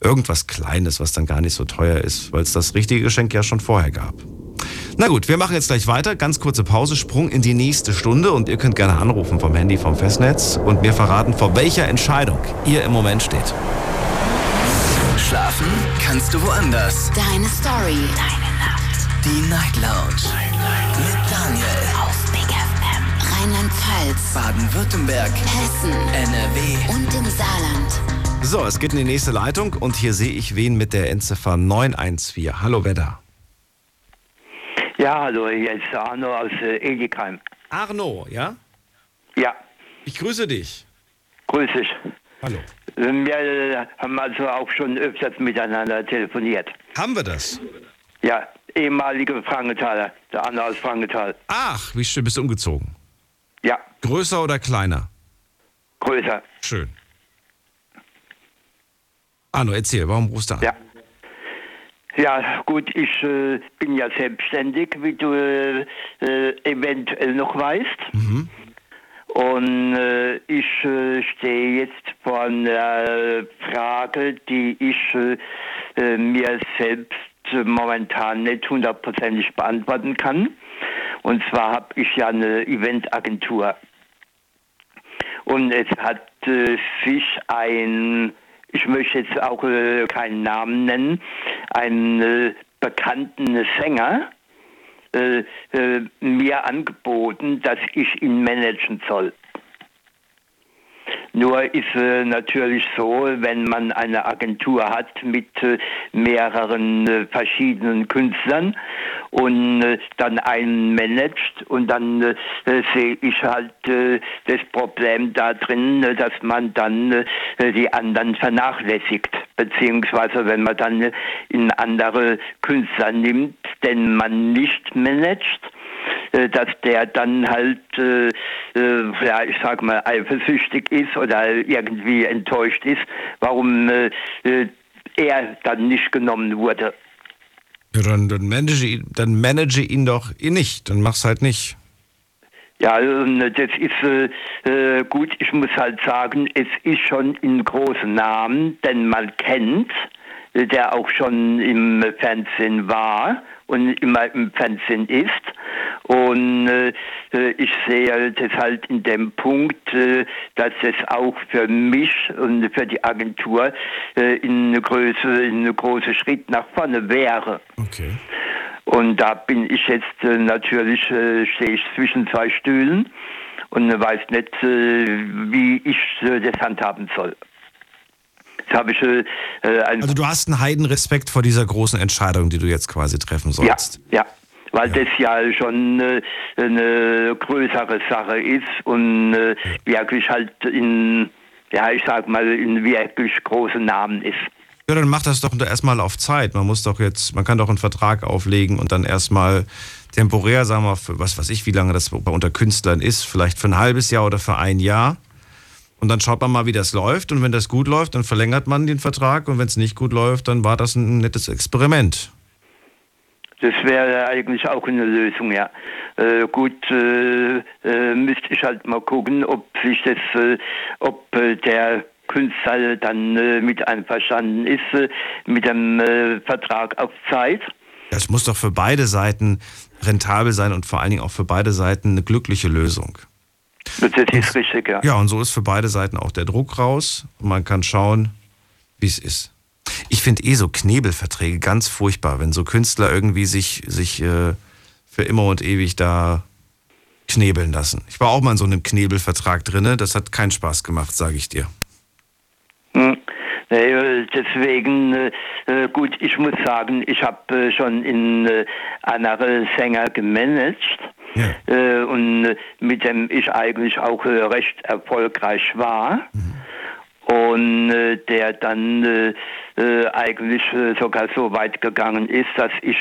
irgendwas Kleines, was dann gar nicht so teuer ist, weil es das richtige Geschenk ja schon vorher gab. Na gut, wir machen jetzt gleich weiter. Ganz kurze Pause, Sprung in die nächste Stunde und ihr könnt gerne anrufen vom Handy vom Festnetz und mir verraten, vor welcher Entscheidung ihr im Moment steht. Schlafen kannst du woanders. Deine Story. Deine Nacht. Die Night Lounge. Mit Daniel. Auf Big FM. Rheinland-Pfalz. Baden-Württemberg. Hessen. NRW. Und im Saarland. So, es geht in die nächste Leitung und hier sehe ich wen mit der Endziffer 914. Hallo, wer da? Ja, hallo, hier ist Arno aus äh, Egikheim. Arno, ja? Ja, Ich grüße dich. grüß dich. Hallo. Wir äh, haben also auch schon öfters miteinander telefoniert. Haben wir das? Ja, ehemalige Frangenthaler, der Arno aus Frankenthal. Ach, wie schön bist du umgezogen? Ja, Größer oder kleiner? größer. Schön. Arno, erzähl, warum rufst du an? Ja. Ja, gut, ich äh, bin ja selbstständig, wie du äh, äh, eventuell noch weißt. Mhm. Und äh, ich äh, stehe jetzt vor einer Frage, die ich äh, mir selbst momentan nicht hundertprozentig beantworten kann. Und zwar habe ich ja eine Eventagentur. Und es hat sich ein, ich möchte jetzt auch äh, keinen Namen nennen, einen äh, bekannten Sänger äh, äh, mir angeboten, dass ich ihn managen soll. Nur ist äh, natürlich so, wenn man eine Agentur hat mit äh, mehreren äh, verschiedenen Künstlern und äh, dann einen managt und dann äh, äh, sehe ich halt das Problem da drin, dass man dann die anderen vernachlässigt, beziehungsweise wenn man dann in andere Künstler nimmt, den man nicht managt, dass der dann halt, äh, äh, ja, ich sag mal, eifersüchtig ist oder irgendwie enttäuscht ist, warum äh, äh, er dann nicht genommen wurde. Ja, dann, dann, manage, ihn- dann manage ihn doch nicht. Dann mach's halt nicht. Ja, das ist äh, äh, gut. Ich muss halt sagen, es ist schon ein großer Name, den man kennt, äh, der auch schon im Fernsehen war und immer im Fernsehen ist. Und äh, äh, ich sehe das halt in dem Punkt, äh, dass es auch für mich und für die Agentur äh, in eine Größe, in eine große Schritt nach vorne wäre. Okay. Und da bin ich jetzt äh, natürlich, äh, stehe ich zwischen zwei Stühlen und weiß nicht, wie ich das handhaben soll. Jetzt habe ich äh, äh, Also du hast einen Heidenrespekt vor dieser großen Entscheidung, die du jetzt quasi treffen ja, sollst. ja, weil das ja schon äh, eine größere Sache ist und äh, wirklich halt in, ja, ich sag mal, in wirklich großen Namen ist. Ja, dann mach das doch erstmal auf Zeit. Man muss doch jetzt, man kann doch einen Vertrag auflegen und dann erstmal temporär, sagen wir, für was weiß ich, wie lange das bei unter Künstlern ist, vielleicht für ein halbes Jahr oder für ein Jahr. Und dann schaut man mal, wie das läuft. Und wenn das gut läuft, dann verlängert man den Vertrag. Und wenn es nicht gut läuft, dann war das ein nettes Experiment. Das wäre eigentlich auch eine Lösung, ja. Äh, gut, äh, äh, müsste ich halt mal gucken, ob sich das, äh, ob äh, der Künstler dann äh, mit einverstanden ist mit dem Vertrag auf Zeit. Das muss doch für beide Seiten rentabel sein und vor allen Dingen auch für beide Seiten eine glückliche Lösung. Das ist richtig, ja. Ja, und so ist für beide Seiten auch der Druck raus. Und man kann schauen, wie es ist. Ich finde eh so Knebelverträge ganz furchtbar, wenn so Künstler irgendwie sich, sich äh, für immer und ewig da knebeln lassen. Ich war auch mal in so einem Knebelvertrag drinne. Das hat keinen Spaß gemacht, sage ich dir. Hm. Äh, deswegen, äh, äh, gut, ich muss sagen, ich habe äh, schon in andere Sänger gemanagt äh, und mit dem ich eigentlich auch äh, recht erfolgreich war. und äh, der dann eigentlich sogar so weit gegangen ist, dass ich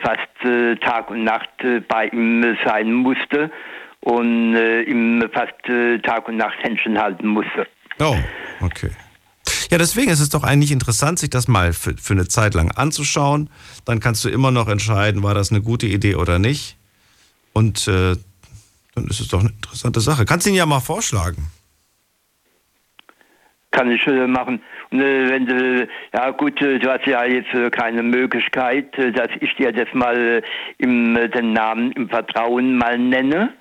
fast Tag und Nacht bei ihm sein musste und ihm fast Tag und Nacht Händchen halten musste. Oh, okay. Ja, deswegen ist es doch eigentlich interessant, sich das mal für, für eine Zeit lang anzuschauen. Dann kannst du immer noch entscheiden, war das eine gute Idee oder nicht. Und äh, dann ist es doch eine interessante Sache. Kannst du ihn ja mal vorschlagen. Kann ich äh, machen. Und, äh, wenn du, ja gut, äh, du hast ja jetzt äh, keine Möglichkeit, äh, dass ich dir das mal äh, im, äh, den Namen im Vertrauen mal nenne.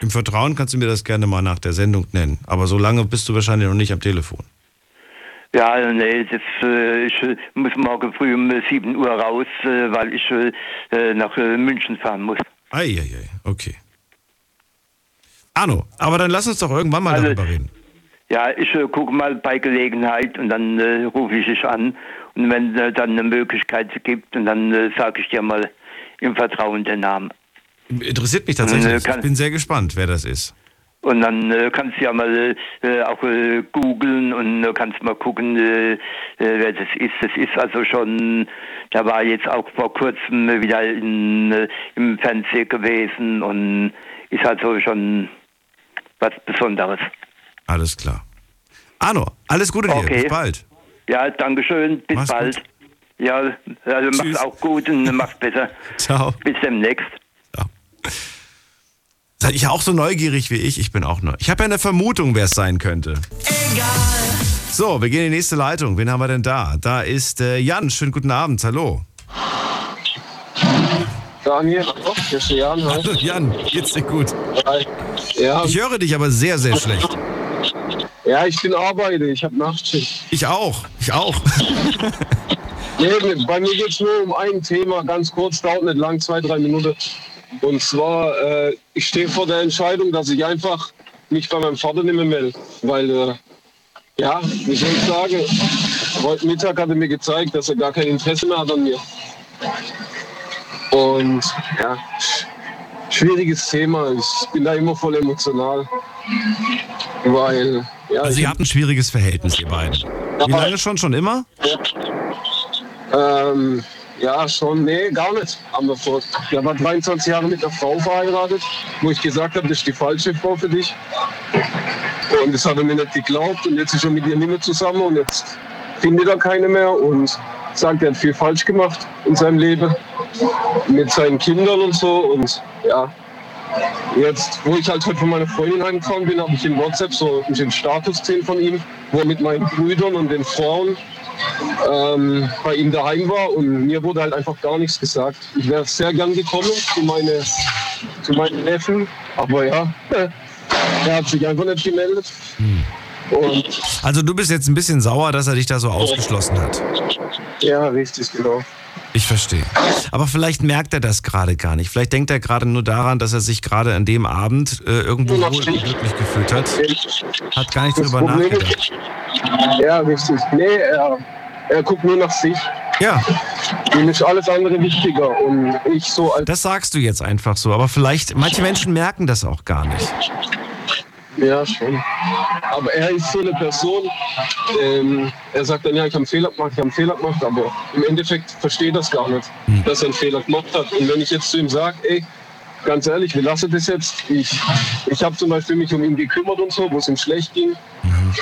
Im Vertrauen kannst du mir das gerne mal nach der Sendung nennen. Aber so lange bist du wahrscheinlich noch nicht am Telefon. Ja, nee, das, äh, ich äh, muss morgen früh um äh, 7 Uhr raus, äh, weil ich äh, äh, nach äh, München fahren muss. Eieiei, okay. Arno, aber dann lass uns doch irgendwann mal Also- darüber reden. Ja, ich äh, gucke mal bei Gelegenheit und dann äh, rufe ich dich an. Und wenn äh, dann eine Möglichkeit gibt, und dann äh, sage ich dir mal im Vertrauen den Namen. Interessiert mich tatsächlich. Äh, Ich bin sehr gespannt, wer das ist. Und dann äh, kannst du ja mal äh, auch äh, googeln und äh, kannst mal gucken, äh, äh, wer das ist. Das ist also schon, da war jetzt auch vor kurzem wieder in, äh, im Fernsehen gewesen und ist also schon was Besonderes. Alles klar. Arno, alles Gute dir. Okay. Bis bald. Ja, Dankeschön. Bis Mach's bald. Ja, also mach's auch gut und mach's besser. Ciao. Bis demnächst. Seid ihr auch so neugierig wie ich? Ich bin auch neu. Ich habe ja eine Vermutung, wer es sein könnte. So, wir gehen in die nächste Leitung. Wen haben wir denn da? Da ist äh, Jan. Schönen guten Abend. Hallo. Daniel, hier ist der Jan. Hi. Hallo Jan, geht's dir gut? Hi. Ja, Ich höre dich aber sehr, sehr schlecht. ja, ich bin Arbeiter, ich habe Nachtschicht. Ich auch. Ich auch. Nee, bei mir geht es nur um ein Thema, ganz kurz, dauert nicht lang, zwei, drei Minuten. Und zwar, äh, ich stehe vor der Entscheidung, dass ich einfach mich bei meinem Vater mehr melde. Weil, äh, ja, wie soll ich sagen, heute Mittag hat er mir gezeigt, dass er gar kein Interesse mehr hat an mir. Und ja, sch- schwieriges Thema. Ich bin da immer voll emotional. Weil, ja, Also ihr habt ein schwieriges Verhältnis, ihr beiden. Wie lange schon? Schon immer? Ähm, ja, schon. Nee, gar nicht. Wir vor. Ich war 23 Jahre mit einer Frau verheiratet, wo ich gesagt habe, das ist die falsche Frau für dich. Und das hat er mir nicht geglaubt und jetzt ist er mit ihr nicht mehr zusammen und jetzt findet er keine mehr und sagt, er hat viel falsch gemacht in seinem Leben mit seinen Kindern und so und ja. Jetzt, wo ich halt heute von meiner Freundin heimgefahren bin, habe ich in WhatsApp so den Status gesehen von ihm, wo er mit meinen Brüdern und den Frauen ähm, bei ihm daheim war und mir wurde halt einfach gar nichts gesagt. Ich wäre sehr gern gekommen zu, meine, zu meinen Neffen, aber ja, er hat sich einfach nicht gemeldet. Und Also du bist jetzt ein bisschen sauer, dass er dich da so ausgeschlossen hat. ja, richtig, genau. Ich verstehe. Aber vielleicht merkt er das gerade gar nicht. Vielleicht denkt er gerade nur daran, dass er sich gerade an dem Abend äh, irgendwo wohl und glücklich gefühlt hat. Hat gar nicht Das drüber Problem nachgedacht. Ja, richtig. Nee, er, er guckt nur nach sich. Ja. Ihm ist alles andere wichtiger. Und ich so als. Das sagst du jetzt einfach so, aber vielleicht, manche Menschen merken das auch gar nicht. Ja, schon. Aber er ist so eine Person, ähm, er sagt dann, ja, ich habe einen Fehler gemacht, ich habe einen Fehler gemacht, aber im Endeffekt versteht das gar nicht, dass er einen Fehler gemacht hat. Und wenn ich jetzt zu ihm sage, ey, ganz ehrlich, wir lassen das jetzt. Ich, ich habe zum Beispiel mich um ihn gekümmert und so, wo es ihm schlecht ging.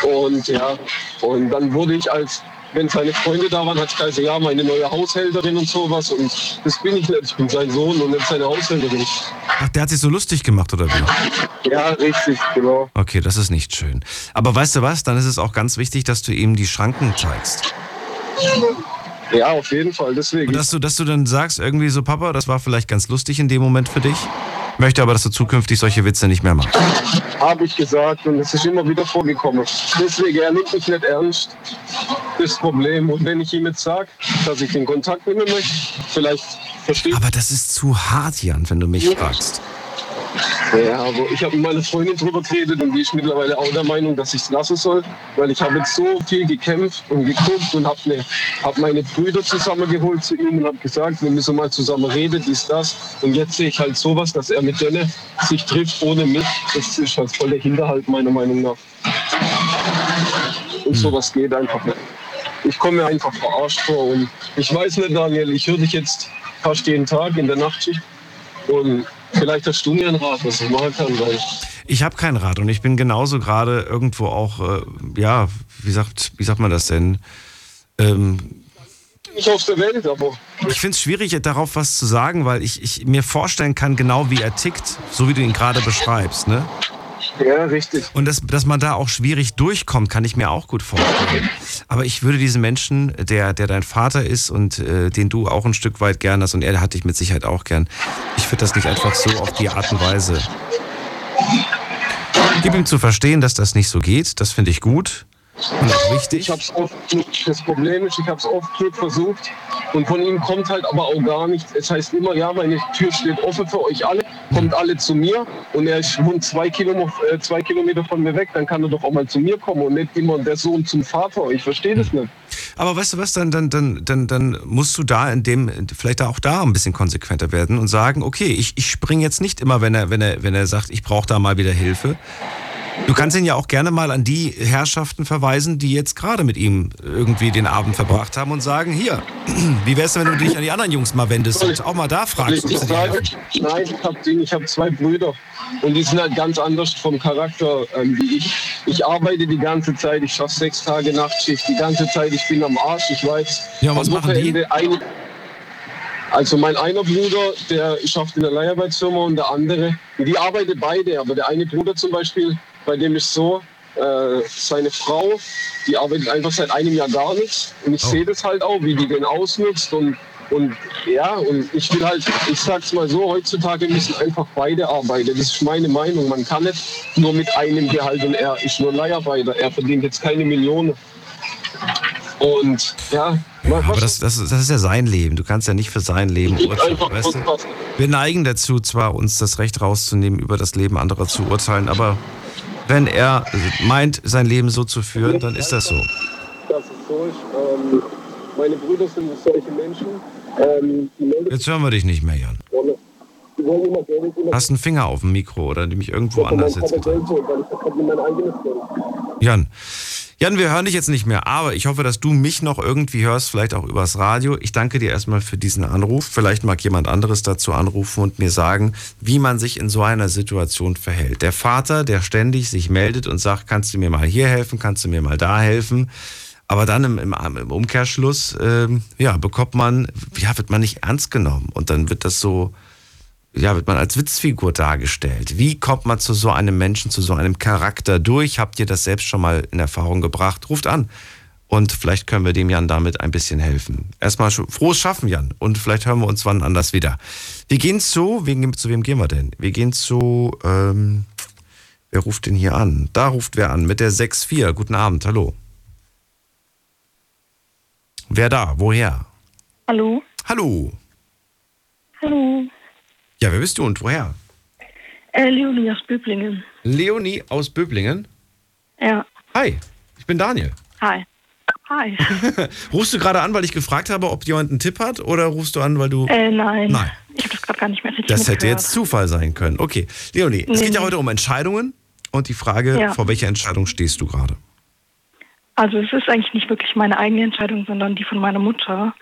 Und ja, und dann wurde ich als, wenn seine Freunde da waren, hat es geheißen, ja, meine neue Haushälterin und sowas. Und das bin ich nicht. Ich bin sein Sohn und nicht seine Haushälterin. Ach, der hat sich so lustig gemacht, oder wie? Ja, richtig, genau. Okay, das ist nicht schön. Aber weißt du was, dann ist es auch ganz wichtig, dass du ihm die Schranken zeigst. Ja, auf jeden Fall, deswegen. Und dass du, dass du dann sagst, irgendwie so, Papa, das war vielleicht ganz lustig in dem Moment für dich. Möchte aber, dass du zukünftig solche Witze nicht mehr machst. Habe ich gesagt und es ist immer wieder vorgekommen. Deswegen, er nimmt mich nicht ernst. Das Problem. Und wenn ich ihm jetzt sage, dass ich den Kontakt mit ihm möchte, vielleicht versteht Aber das ist zu hart, Jan, wenn du mich fragst. Ja, aber ich habe mit meiner Freundin drüber geredet und die ist mittlerweile auch der Meinung, dass ich es lassen soll, weil ich habe jetzt so viel gekämpft und geguckt und habe ne, hab meine Brüder zusammengeholt zu ihm und habe gesagt, wir müssen mal zusammen reden, dies, das. Und jetzt sehe ich halt sowas, dass er mit denen sich trifft ohne mich. Das ist halt voll der Hinterhalt meiner Meinung nach. und sowas geht einfach nicht. Ich komme mir einfach verarscht vor und ich weiß nicht, Daniel, ich höre dich jetzt fast jeden Tag in der Nachtschicht und vielleicht hast du mir einen Rat, was ich machen kann, weil Ich habe kein Rad und ich bin genauso gerade irgendwo auch, äh, ja, wie sagt, wie sagt man das denn? Ähm, nicht auf der Welt, aber ich finde es schwierig, darauf was zu sagen, weil ich, ich mir vorstellen kann, genau wie er tickt, so wie du ihn gerade beschreibst, ne? Ja, richtig. Und dass, dass man da auch schwierig durchkommt, kann ich mir auch gut vorstellen. Aber ich würde diesen Menschen, der, der dein Vater ist und äh, den du auch ein Stück weit gern hast und er hat dich mit Sicherheit auch gern, ich würde das nicht einfach so auf die Art und Weise. Gib ihm zu verstehen, dass das nicht so geht, das finde ich gut. Auch wichtig. Ich hab's oft, das Problem ist, ich habe es oft genug versucht und von ihm kommt halt aber auch gar nichts. Es heißt immer, ja, meine Tür steht offen für euch alle, kommt alle zu mir und er ist wohnt zwei, Kilometer, äh, zwei Kilometer von mir weg, dann kann er doch auch mal zu mir kommen und nicht immer der Sohn zum Vater. Ich verstehe das nicht. Aber weißt du was, dann, dann, dann, dann, dann musst du da in dem, vielleicht auch da ein bisschen konsequenter werden und sagen, okay, ich, ich springe jetzt nicht immer, wenn er, wenn er, wenn er sagt, ich brauche da mal wieder Hilfe. Du kannst ihn ja auch gerne mal an die Herrschaften verweisen, die jetzt gerade mit ihm irgendwie den Abend verbracht haben und sagen, hier, wie wär's denn, wenn du dich an die anderen Jungs mal wendest und auch mal da fragst, Ich dir sage, nein, ich habe ich hab zwei Brüder und die sind halt ganz anders vom Charakter ähm, wie ich. Ich arbeite die ganze Zeit, ich schaffe sechs Tage Nachtschicht, die ganze Zeit, ich bin am Arsch, ich weiß. Ja, was machen die? Ein, also mein einer Bruder, der schafft in der Leiharbeitsfirma und der andere, die arbeiten beide, aber der eine Bruder zum Beispiel, bei dem ist so, äh, seine Frau, die arbeitet einfach seit einem Jahr gar nichts und ich sehe das halt auch, wie die den ausnutzt und und ja, und ich will halt, ich sag's mal so, heutzutage müssen einfach beide arbeiten. Das ist meine Meinung. Man kann nicht nur mit einem Gehalt und er ist nur Leiharbeiter. Er verdient jetzt keine Millionen. Und ja, Aber das, das, das ist ja sein Leben. Du kannst ja nicht für sein Leben urteilen. Weißt du? Wir neigen dazu, zwar uns das Recht rauszunehmen, über das Leben anderer zu urteilen, aber wenn er meint, sein Leben so zu führen, dann ist das so. dass es so ist. Ähm, meine Brüder sind solche Menschen. Ähm, Jetzt hören wir dich nicht mehr, Jan. Hast einen Finger auf dem Mikro oder mich irgendwo anders jetzt. Ich. Jan. Jan, wir hören dich jetzt nicht mehr, aber ich hoffe, dass du mich noch irgendwie hörst, vielleicht auch übers Radio. Ich danke dir erstmal für diesen Anruf. Vielleicht mag jemand anderes dazu anrufen und mir sagen, wie man sich in so einer Situation verhält. Der Vater, der ständig sich meldet und sagt, kannst du mir mal hier helfen, kannst du mir mal da helfen. Aber dann im, im, im Umkehrschluss, ähm, ja, bekommt man, ja, wird man nicht ernst genommen. Und dann wird das so, ja, wird man als Witzfigur dargestellt. Wie kommt man zu so einem Menschen, zu so einem Charakter durch? Habt ihr das selbst schon mal in Erfahrung gebracht? Ruft an. Und vielleicht können wir dem Jan damit ein bisschen helfen. Erstmal schon- frohes Schaffen, Jan. Und vielleicht hören wir uns wann anders wieder. Wir gehen zu, wegen, zu wem gehen wir denn? Wir gehen zu, ähm, wer ruft denn hier an? Da ruft wer an mit der 6-4. Guten Abend, hallo. Wer da? Woher? Hallo? Hallo. Hallo? Ja, wer bist du und woher? Äh, Leonie aus Böblingen. Leonie aus Böblingen. Ja. Hi, ich bin Daniel. Hi. Hi. Rufst du gerade an, weil ich gefragt habe, ob jemand einen Tipp hat oder rufst du an, weil du... Äh, nein. Nein. Ich habe das gerade gar nicht mehr richtig Das hätte jetzt Zufall sein können. Okay, Leonie, es Nee, geht ja heute um Entscheidungen und die Frage, Ja. vor welcher Entscheidung stehst du gerade? Also es ist eigentlich nicht wirklich meine eigene Entscheidung, sondern die von meiner Mutter.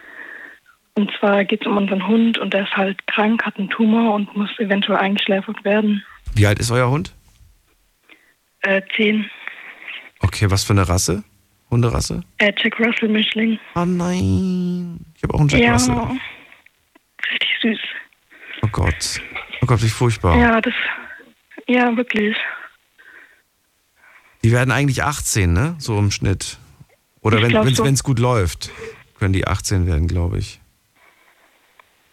Und zwar geht es um unseren Hund und der ist halt krank, hat einen Tumor und muss eventuell eingeschläfert werden. Wie alt ist euer Hund? Äh, zehn. Okay, was für eine Rasse? Hunderasse? Äh, Jack Russell Mischling. Oh nein. Ich habe auch einen Jack ja. Russell. Richtig süß. Oh Gott. Oh Gott, wie furchtbar. Ja, das. Ja, wirklich. Die werden eigentlich 18, ne? So im Schnitt. Oder Ich wenn es so. gut läuft, können die 18 werden, glaube ich.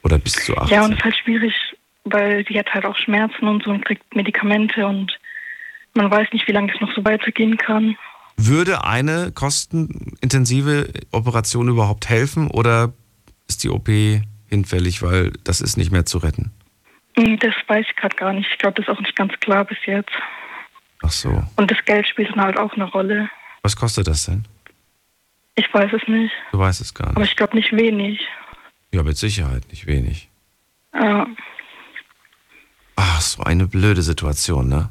Oder bis zu 18. Ja, und es ist halt schwierig, weil die hat halt auch Schmerzen und so und kriegt Medikamente und man weiß nicht, wie lange das noch so weitergehen kann. Würde eine kostenintensive Operation überhaupt helfen oder ist die OP hinfällig, weil das ist nicht mehr zu retten? Hm, Das weiß ich gerade gar nicht. Ich glaube, das ist auch nicht ganz klar bis jetzt. Ach so. Und das Geld spielt dann halt auch eine Rolle. Was kostet das denn? Ich weiß es nicht. Du weißt es gar Aber nicht. ich glaube nicht wenig. Ja, mit Sicherheit nicht wenig. Ja, Ach, so eine blöde Situation, ne?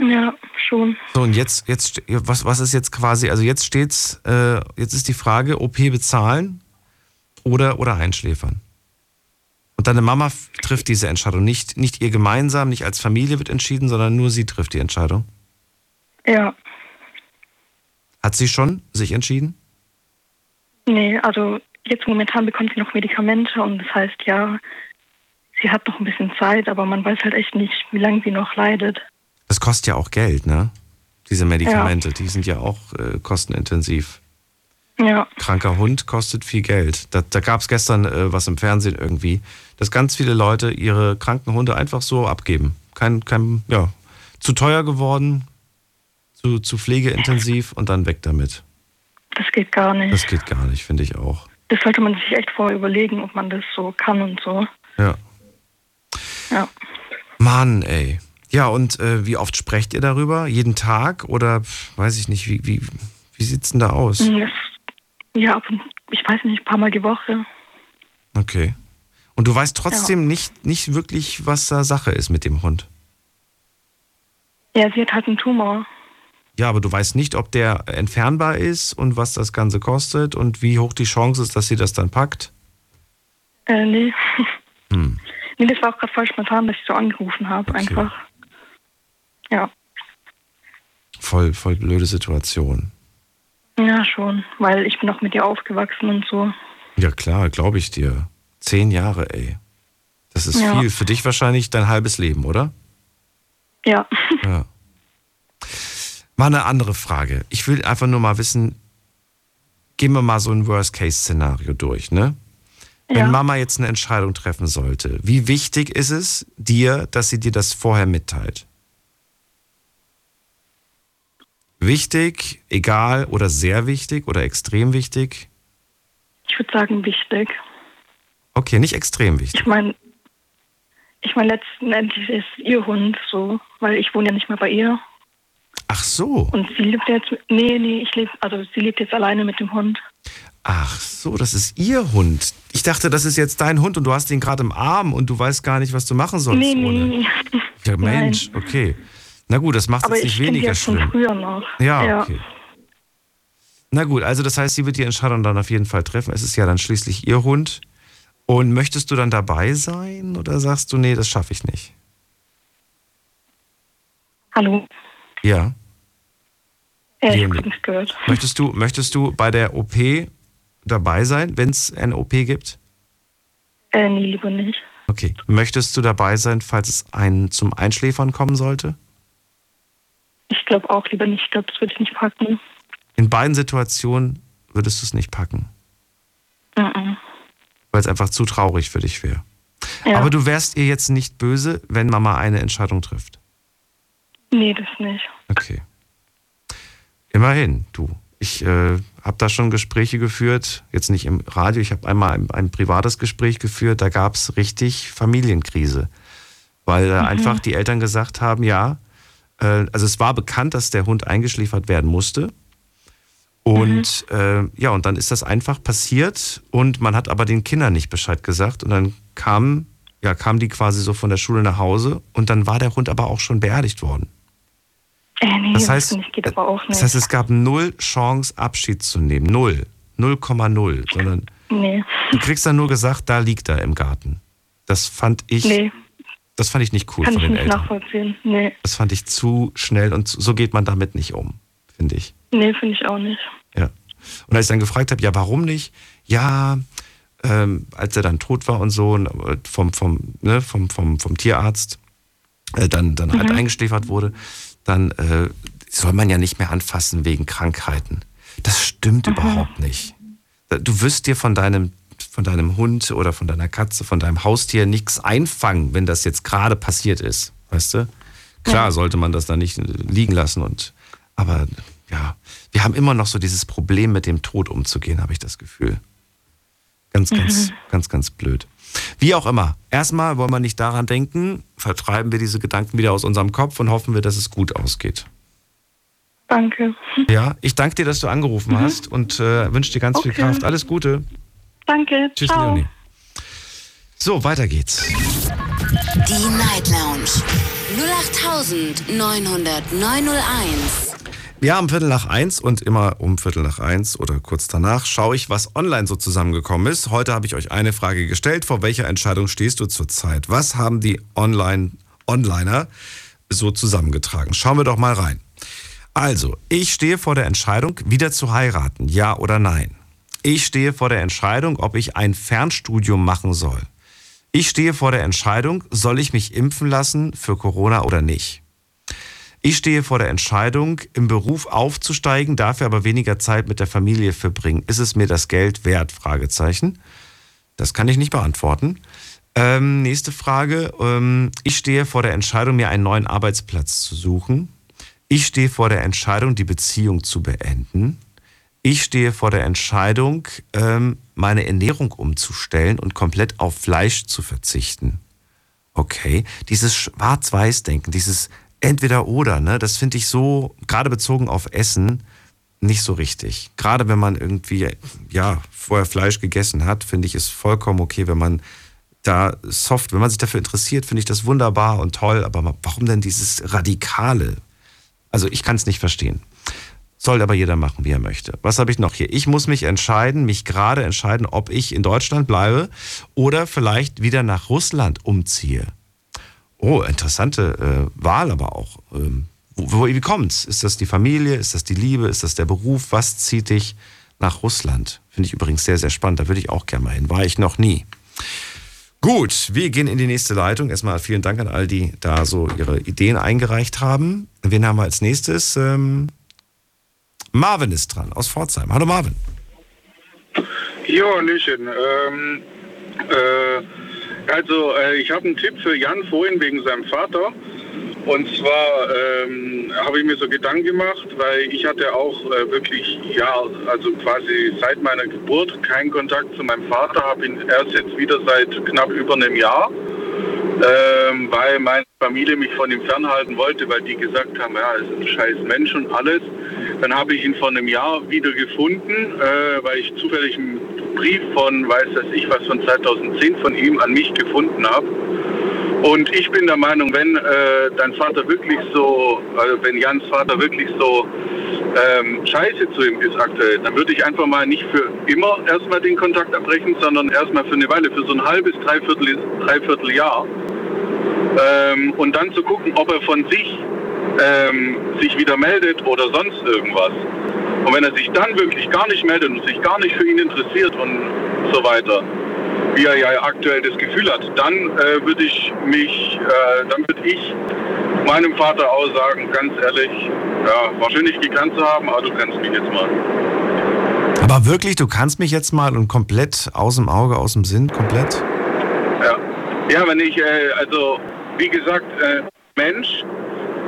Ja, schon. So, und jetzt, jetzt, was, was ist jetzt quasi, also jetzt steht's, äh, jetzt ist die Frage, OP bezahlen oder, oder einschläfern. Und deine Mama trifft diese Entscheidung. Nicht, nicht ihr gemeinsam, nicht als Familie wird entschieden, sondern nur sie trifft die Entscheidung. Ja. Hat sie schon sich entschieden? Nee, also jetzt momentan bekommt sie noch Medikamente und das heißt ja, sie hat noch ein bisschen Zeit, aber man weiß halt echt nicht, wie lange sie noch leidet. Das kostet ja auch Geld, ne? Diese Medikamente, die sind ja auch äh, kostenintensiv. Ja. Kranker Hund kostet viel Geld. Da, da gab es gestern äh, was im Fernsehen irgendwie, dass ganz viele Leute ihre kranken Hunde einfach so abgeben. Kein, kein, ja, zu teuer geworden, zu, zu pflegeintensiv und dann weg damit. Das geht gar nicht. Das geht gar nicht, finde ich auch. Das sollte man sich echt vorher überlegen, ob man das so kann und so. Ja. Ja. Mann, ey. Ja, und äh, wie oft sprecht ihr darüber? Jeden Tag? Oder weiß ich nicht, wie, wie, wie sieht's denn da aus? Mm, Das, ja, ich weiß nicht, ein paar Mal die Woche. Okay. Und du weißt trotzdem nicht, nicht wirklich, was da Sache ist mit dem Hund. Ja, sie hat halt einen Tumor. Ja, aber du weißt nicht, ob der entfernbar ist und was das Ganze kostet und wie hoch die Chance ist, dass sie das dann packt. Äh, nee. Hm. Nee, das war auch gerade voll spontan, dass ich so angerufen habe, einfach. Ja. Voll, voll blöde Situation. Ja, schon. Weil ich bin auch mit ihr aufgewachsen und so. Ja klar, glaube ich dir. Zehn Jahre, ey. Das ist Ja. viel. Für dich wahrscheinlich dein halbes Leben, oder? Ja. Ja. Mal eine andere Frage. Ich will einfach nur mal wissen, gehen wir mal so ein Worst-Case-Szenario durch, ne? Wenn Ja. Mama jetzt eine Entscheidung treffen sollte, wie wichtig ist es dir, dass sie dir das vorher mitteilt? Wichtig, egal oder sehr wichtig oder extrem wichtig? Ich würde sagen, wichtig. Okay, nicht extrem wichtig. Ich meine, ich meine, letzten Endes ist ihr Hund so, weil ich wohne ja nicht mehr bei ihr. Ach so. Und sie lebt jetzt, nee, nee, ich lebe, also sie lebt jetzt alleine mit dem Hund. Ach so, das ist ihr Hund. Ich dachte, das ist jetzt dein Hund und du hast ihn gerade im Arm und du weißt gar nicht, was du machen sollst nee, ohne. nee, nee. Ja, Mensch, okay. Na gut, das macht es ich nicht weniger ja schon schlimm. früher noch. Ja, okay. Na gut, also das heißt, sie wird die Entscheidung dann auf jeden Fall treffen. Es ist ja dann schließlich ihr Hund. Und möchtest du dann dabei sein oder sagst du, nee, das schaffe ich nicht? Hallo? Ja. Ja, ich habe nichts gehört. Möchtest du, möchtest du bei der OP dabei sein, wenn es eine OP gibt? Äh, nee, lieber nicht. Okay. Möchtest du dabei sein, falls es ein, zum Einschläfern kommen sollte? Ich glaube auch lieber nicht. Ich glaube, das würde ich nicht packen. In beiden Situationen würdest du es nicht packen, weil es einfach zu traurig für dich wäre. Ja. Aber du wärst ihr jetzt nicht böse, wenn Mama eine Entscheidung trifft. Nee, das nicht. Okay. Immerhin, du. Ich äh, habe da schon Gespräche geführt, jetzt nicht im Radio, ich habe einmal ein, ein privates Gespräch geführt, da gab es richtig Familienkrise. Weil äh, Mhm. einfach die Eltern gesagt haben, ja, äh, also es war bekannt, dass der Hund eingeschläfert werden musste. Und äh, ja, und dann ist das einfach passiert und man hat aber den Kindern nicht Bescheid gesagt. Und dann kamen, ja, kamen die quasi so von der Schule nach Hause und dann war der Hund aber auch schon beerdigt worden. Äh, nee, Das heißt- ich geht aber auch nicht. Das heißt, es gab null Chance, Abschied zu nehmen. Null. 0,0. Sondern nee. du kriegst dann nur gesagt, da liegt er im Garten. Das fand ich, Nee, das fand ich nicht cool kann von ich den nicht Eltern. nachvollziehen. Nee, Das fand ich zu schnell und so geht man damit nicht um, finde ich. nee, finde ich auch nicht. Ja. Und als ich dann gefragt habe, ja, warum nicht? Ja, ähm, als er dann tot war und so, äh, vom, vom, ne, vom, vom, vom Tierarzt, äh, dann, dann halt Mhm. eingeschläfert wurde, dann äh, soll man ja nicht mehr anfassen wegen Krankheiten. Das stimmt überhaupt nicht. Du wirst dir von deinem, von deinem Hund oder von deiner Katze, von deinem Haustier nichts einfangen, wenn das jetzt gerade passiert ist. Weißt du? Klar sollte man das da nicht äh, liegen lassen und aber ja, wir haben immer noch so dieses Problem mit dem Tod umzugehen, habe ich das Gefühl. Ganz, ganz, Mhm. ganz, ganz blöd. Wie auch immer. Erstmal wollen wir nicht daran denken, vertreiben wir diese Gedanken wieder aus unserem Kopf und hoffen wir, dass es gut ausgeht. Danke. Ja, ich danke dir, dass du angerufen hast und äh, wünsche dir ganz viel Okay. Kraft. Alles Gute. Danke. Tschüss, Ciao. Leonie. So, weiter geht's. Die Night Lounge 08901. Wir haben Viertel nach eins und immer um Viertel nach eins oder kurz danach schaue ich, was online so zusammengekommen ist. Heute habe ich euch eine Frage gestellt. Vor welcher Entscheidung stehst du zurzeit? Was haben die Online Onliner so zusammengetragen? Schauen wir doch mal rein. Also, ich stehe vor der Entscheidung, wieder zu heiraten, ja oder nein. Ich stehe vor der Entscheidung, ob ich ein Fernstudium machen soll. Ich stehe vor der Entscheidung, soll ich mich impfen lassen für Corona oder nicht. Ich stehe vor der Entscheidung, im Beruf aufzusteigen, dafür aber weniger Zeit mit der Familie verbringen. Ist es mir das Geld wert? Fragezeichen. Das kann ich nicht beantworten. Ähm, nächste Frage. Ähm, ich stehe vor der Entscheidung, mir einen neuen Arbeitsplatz zu suchen. Ich stehe vor der Entscheidung, die Beziehung zu beenden. Ich stehe vor der Entscheidung, ähm, meine Ernährung umzustellen und komplett auf Fleisch zu verzichten. Okay, dieses Schwarz-Weiß-Denken, dieses entweder oder, ne? Das finde ich so, gerade bezogen auf Essen, nicht so richtig. Gerade wenn man irgendwie, ja, vorher Fleisch gegessen hat, finde ich es vollkommen okay, wenn man da soft, wenn man sich dafür interessiert, finde ich das wunderbar und toll, aber warum denn dieses Radikale? Also ich kann es nicht verstehen. Soll aber jeder machen, wie er möchte. Was habe ich noch hier? Ich muss mich entscheiden, mich gerade entscheiden, ob ich in Deutschland bleibe oder vielleicht wieder nach Russland umziehe. Oh, interessante äh, Wahl aber auch. Ähm, wo, wo, wie kommt's? Ist das die Familie? Ist das die Liebe? Ist das der Beruf? Was zieht dich nach Russland? Finde ich übrigens sehr, sehr spannend. Da würde ich auch gerne mal hin. War ich noch nie. Gut, wir gehen in die nächste Leitung. Erstmal vielen Dank an all die da so ihre Ideen eingereicht haben. Wen haben wir als nächstes? Ähm, Marvin ist dran aus Pforzheim. Hallo Marvin. Jo, Hallöchen. Ähm, äh, also, äh, ich habe einen Tipp für Jan vorhin wegen seinem Vater. Und zwar ähm, habe ich mir so Gedanken gemacht, weil ich hatte auch äh, wirklich, ja, also quasi seit meiner Geburt keinen Kontakt zu meinem Vater, habe ihn erst jetzt wieder seit knapp über einem Jahr, ähm, weil meine Familie mich von ihm fernhalten wollte, weil die gesagt haben, ja, er ist ein scheiß Mensch und alles. Dann habe ich ihn vor einem Jahr wieder gefunden, äh, weil ich zufällig einen Brief von, weiß das ich was, von 2010 von ihm an mich gefunden habe. Und ich bin der Meinung, wenn äh, dein Vater wirklich so, also wenn Jans Vater wirklich so ähm, scheiße zu ihm ist aktuell, dann würde ich einfach mal nicht für immer erstmal den Kontakt abbrechen, sondern erstmal für eine Weile, für so ein halbes, dreiviertel, dreiviertel Jahr. Ähm, und dann zu gucken, ob er von sich ähm, sich wieder meldet oder sonst irgendwas. Und wenn er sich dann wirklich gar nicht meldet und sich gar nicht für ihn interessiert und so weiter, wie er ja aktuell das Gefühl hat, dann äh, würde ich mich, äh, dann würde ich meinem Vater auch sagen, ganz ehrlich, ja, dich gekannt zu haben, aber du kennst mich jetzt mal. Aber wirklich, du kannst mich jetzt mal und komplett aus dem Auge, aus dem Sinn, komplett? Ja, ja wenn ich, äh, also wie gesagt, äh, Mensch,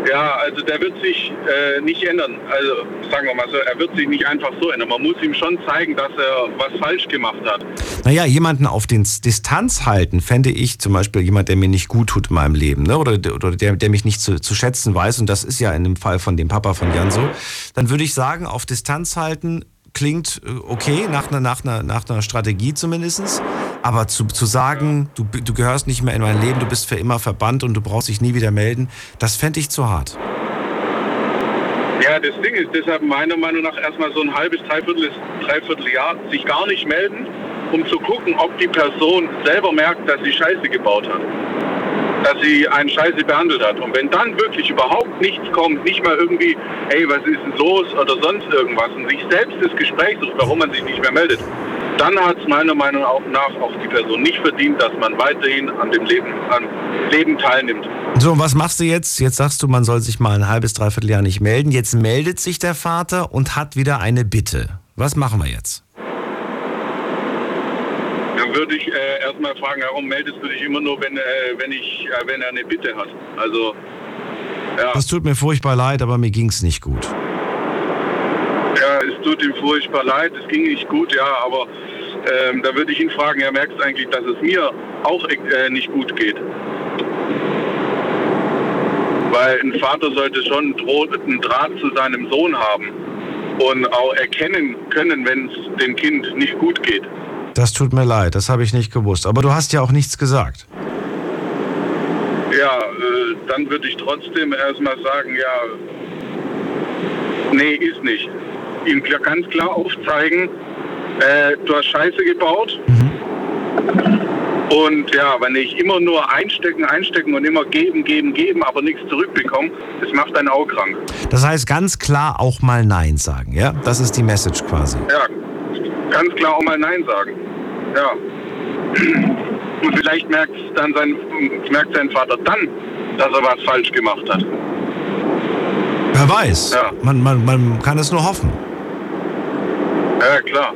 ja, also der wird sich äh, nicht ändern. Also sagen wir mal so, er wird sich nicht einfach so ändern. Man muss ihm schon zeigen, dass er was falsch gemacht hat. Naja, jemanden auf den Distanz halten, fände ich zum Beispiel jemand, der mir nicht gut tut in meinem Leben, ne? oder, oder der, der mich nicht zu, zu schätzen weiß, und das ist ja in dem Fall von dem Papa von Jan so, dann würde ich sagen, auf Distanz halten, klingt äh, okay, nach einer, nach einer, nach einer Strategie zumindest. Aber zu, zu sagen, du, du gehörst nicht mehr in mein Leben, du bist für immer verbannt und du brauchst dich nie wieder melden, das fände ich zu hart. Ja, das Ding ist deshalb meiner Meinung nach erstmal so ein halbes, dreiviertel, dreiviertel Jahr sich gar nicht melden, um zu gucken, ob die Person selber merkt, dass sie Scheiße gebaut hat dass sie einen Scheiße behandelt hat. Und wenn dann wirklich überhaupt nichts kommt, nicht mal irgendwie, hey, was ist denn los oder sonst irgendwas, und sich selbst das Gespräch sucht, warum man sich nicht mehr meldet, dann hat es meiner Meinung nach auch die Person nicht verdient, dass man weiterhin an dem Leben, an Leben teilnimmt. So, und was machst du jetzt? Jetzt sagst du, man soll sich mal ein halbes, dreiviertel Jahr nicht melden. Jetzt meldet sich der Vater und hat wieder eine Bitte. Was machen wir jetzt? Dann würde ich äh, erstmal fragen, warum meldest du dich immer nur, wenn, äh, wenn, ich, äh, wenn er eine Bitte hat? Also, ja. Das tut mir furchtbar leid, aber mir ging es nicht gut. Ja, es tut ihm furchtbar leid, es ging nicht gut, ja, aber ähm, da würde ich ihn fragen, er merkt eigentlich, dass es mir auch äh, nicht gut geht. Weil ein Vater sollte schon einen Draht zu seinem Sohn haben und auch erkennen können, wenn es dem Kind nicht gut geht. Das tut mir leid, das habe ich nicht gewusst. Aber du hast ja auch nichts gesagt. Ja, äh, dann würde ich trotzdem erstmal sagen, ja, nee, ist nicht. Ihm klar- ganz klar aufzeigen, äh, du hast Scheiße gebaut. Und ja, wenn ich immer nur einstecken, einstecken und immer geben, geben, geben, aber nichts zurückbekomme, das macht einen auch krank. Das heißt ganz klar auch mal Nein sagen, ja? Das ist die Message quasi. Ja, ganz klar auch mal Nein sagen. Ja. Und vielleicht merkt dann sein, merkt sein Vater dann, dass er was falsch gemacht hat. Wer weiß. Ja. Man, man, man kann es nur hoffen. Ja, klar.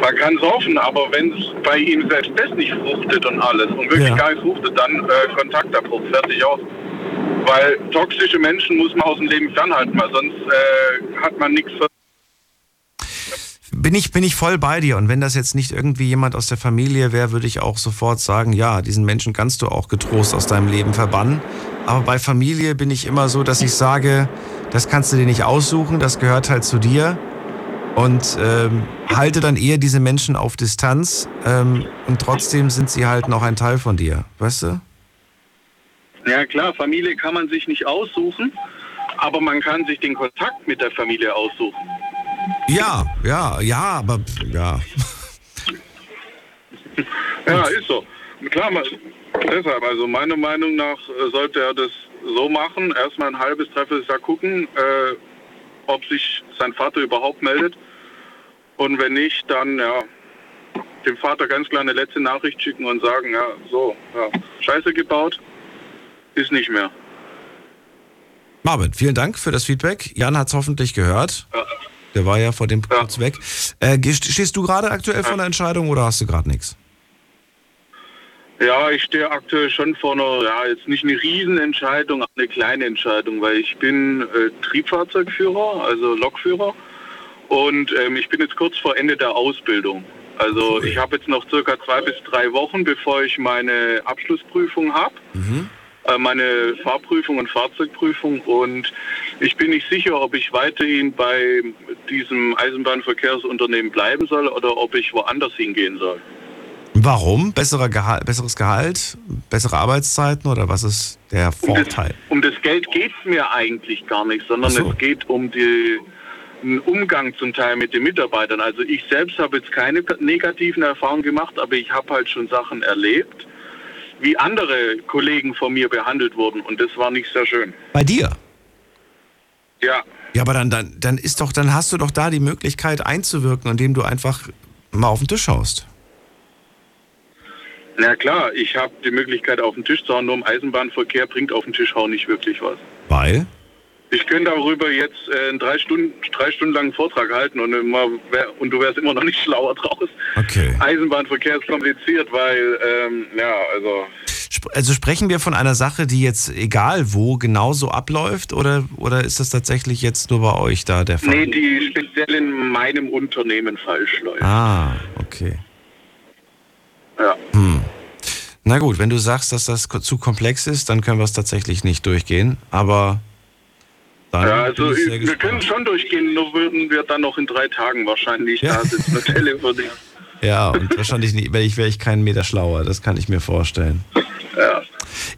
Man kann es hoffen, aber wenn es bei ihm selbst das nicht fruchtet und alles und wirklich Ja. gar nicht fruchtet, dann äh, Kontaktabbruch, fertig aus. Weil toxische Menschen muss man aus dem Leben fernhalten, weil sonst äh, hat man nichts Bin ich, bin ich voll bei dir. Und wenn das jetzt nicht irgendwie jemand aus der Familie wäre, würde ich auch sofort sagen, ja, diesen Menschen kannst du auch getrost aus deinem Leben verbannen. Aber bei Familie bin ich immer so, dass ich sage, das kannst du dir nicht aussuchen, das gehört halt zu dir. Und ähm, halte dann eher diese Menschen auf Distanz. Ähm, und trotzdem sind sie halt noch ein Teil von dir. Weißt du? Ja klar, Familie kann man sich nicht aussuchen, aber man kann sich den Kontakt mit der Familie aussuchen. Ja, ja, ja, aber ja. Ja, ist so. Klar, man, deshalb, also meiner Meinung nach äh, sollte er das so machen, erstmal ein halbes, dreiviertel Jahr gucken, äh, ob sich sein Vater überhaupt meldet. Und wenn nicht, dann ja, dem Vater ganz klar eine letzte Nachricht schicken und sagen, ja, so, ja, Scheiße gebaut, ist nicht mehr. Marvin, vielen Dank für das Feedback. Jan hat es hoffentlich gehört. Der war ja vor dem kurz weg. Äh, stehst du gerade aktuell vor einer Entscheidung oder hast du gerade nichts? Ja, ich stehe aktuell schon vor einer, ja, jetzt nicht eine Riesenentscheidung, aber eine kleine Entscheidung, weil ich bin äh, Triebfahrzeugführer, also Lokführer und ähm, ich bin jetzt kurz vor Ende der Ausbildung. Also ich habe jetzt noch circa zwei bis drei Wochen, bevor ich meine Abschlussprüfung habe, äh, meine Fahrprüfung und Fahrzeugprüfung und ich bin nicht sicher, ob ich weiterhin bei diesem Eisenbahnverkehrsunternehmen bleiben soll oder ob ich woanders hingehen soll. Warum? Besserer Gehalt, besseres Gehalt, bessere Arbeitszeiten oder was ist der Vorteil? Um das Geld geht es mir eigentlich gar nicht, sondern so. es geht um die, den Umgang zum Teil mit den Mitarbeitern. Also ich selbst habe jetzt keine negativen Erfahrungen gemacht, aber ich habe halt schon Sachen erlebt, wie andere Kollegen von mir behandelt wurden und das war nicht sehr schön. Bei dir? Ja, Ja, aber dann, dann, dann ist doch, dann hast du doch da die Möglichkeit einzuwirken, indem du einfach mal auf den Tisch haust. na klar, ich habe die Möglichkeit auf den Tisch zu hauen, nur im Eisenbahnverkehr bringt auf den Tisch hauen nicht wirklich was. Weil? Ich könnte darüber jetzt äh, einen drei Stunden, drei Stunden langen Vortrag halten und, immer wär, und du wärst immer noch nicht schlauer draus. Okay. Eisenbahnverkehr ist kompliziert, weil, ähm, ja, also, Also sprechen wir von einer Sache, die jetzt egal wo genauso abläuft oder, oder ist das tatsächlich jetzt nur bei euch da der Fall? nee, die speziell in meinem Unternehmen falsch läuft. Ah, okay. Ja. Hm. Na gut, wenn du sagst, dass das zu komplex ist, dann können wir es tatsächlich nicht durchgehen. Aber dann Ja, also wir gespannt. können schon durchgehen, nur würden wir dann noch in drei Tagen wahrscheinlich da sitzen und telefonieren. Ja, und wahrscheinlich nicht, wäre ich, wär ich keinen Meter schlauer, das kann ich mir vorstellen. Ja.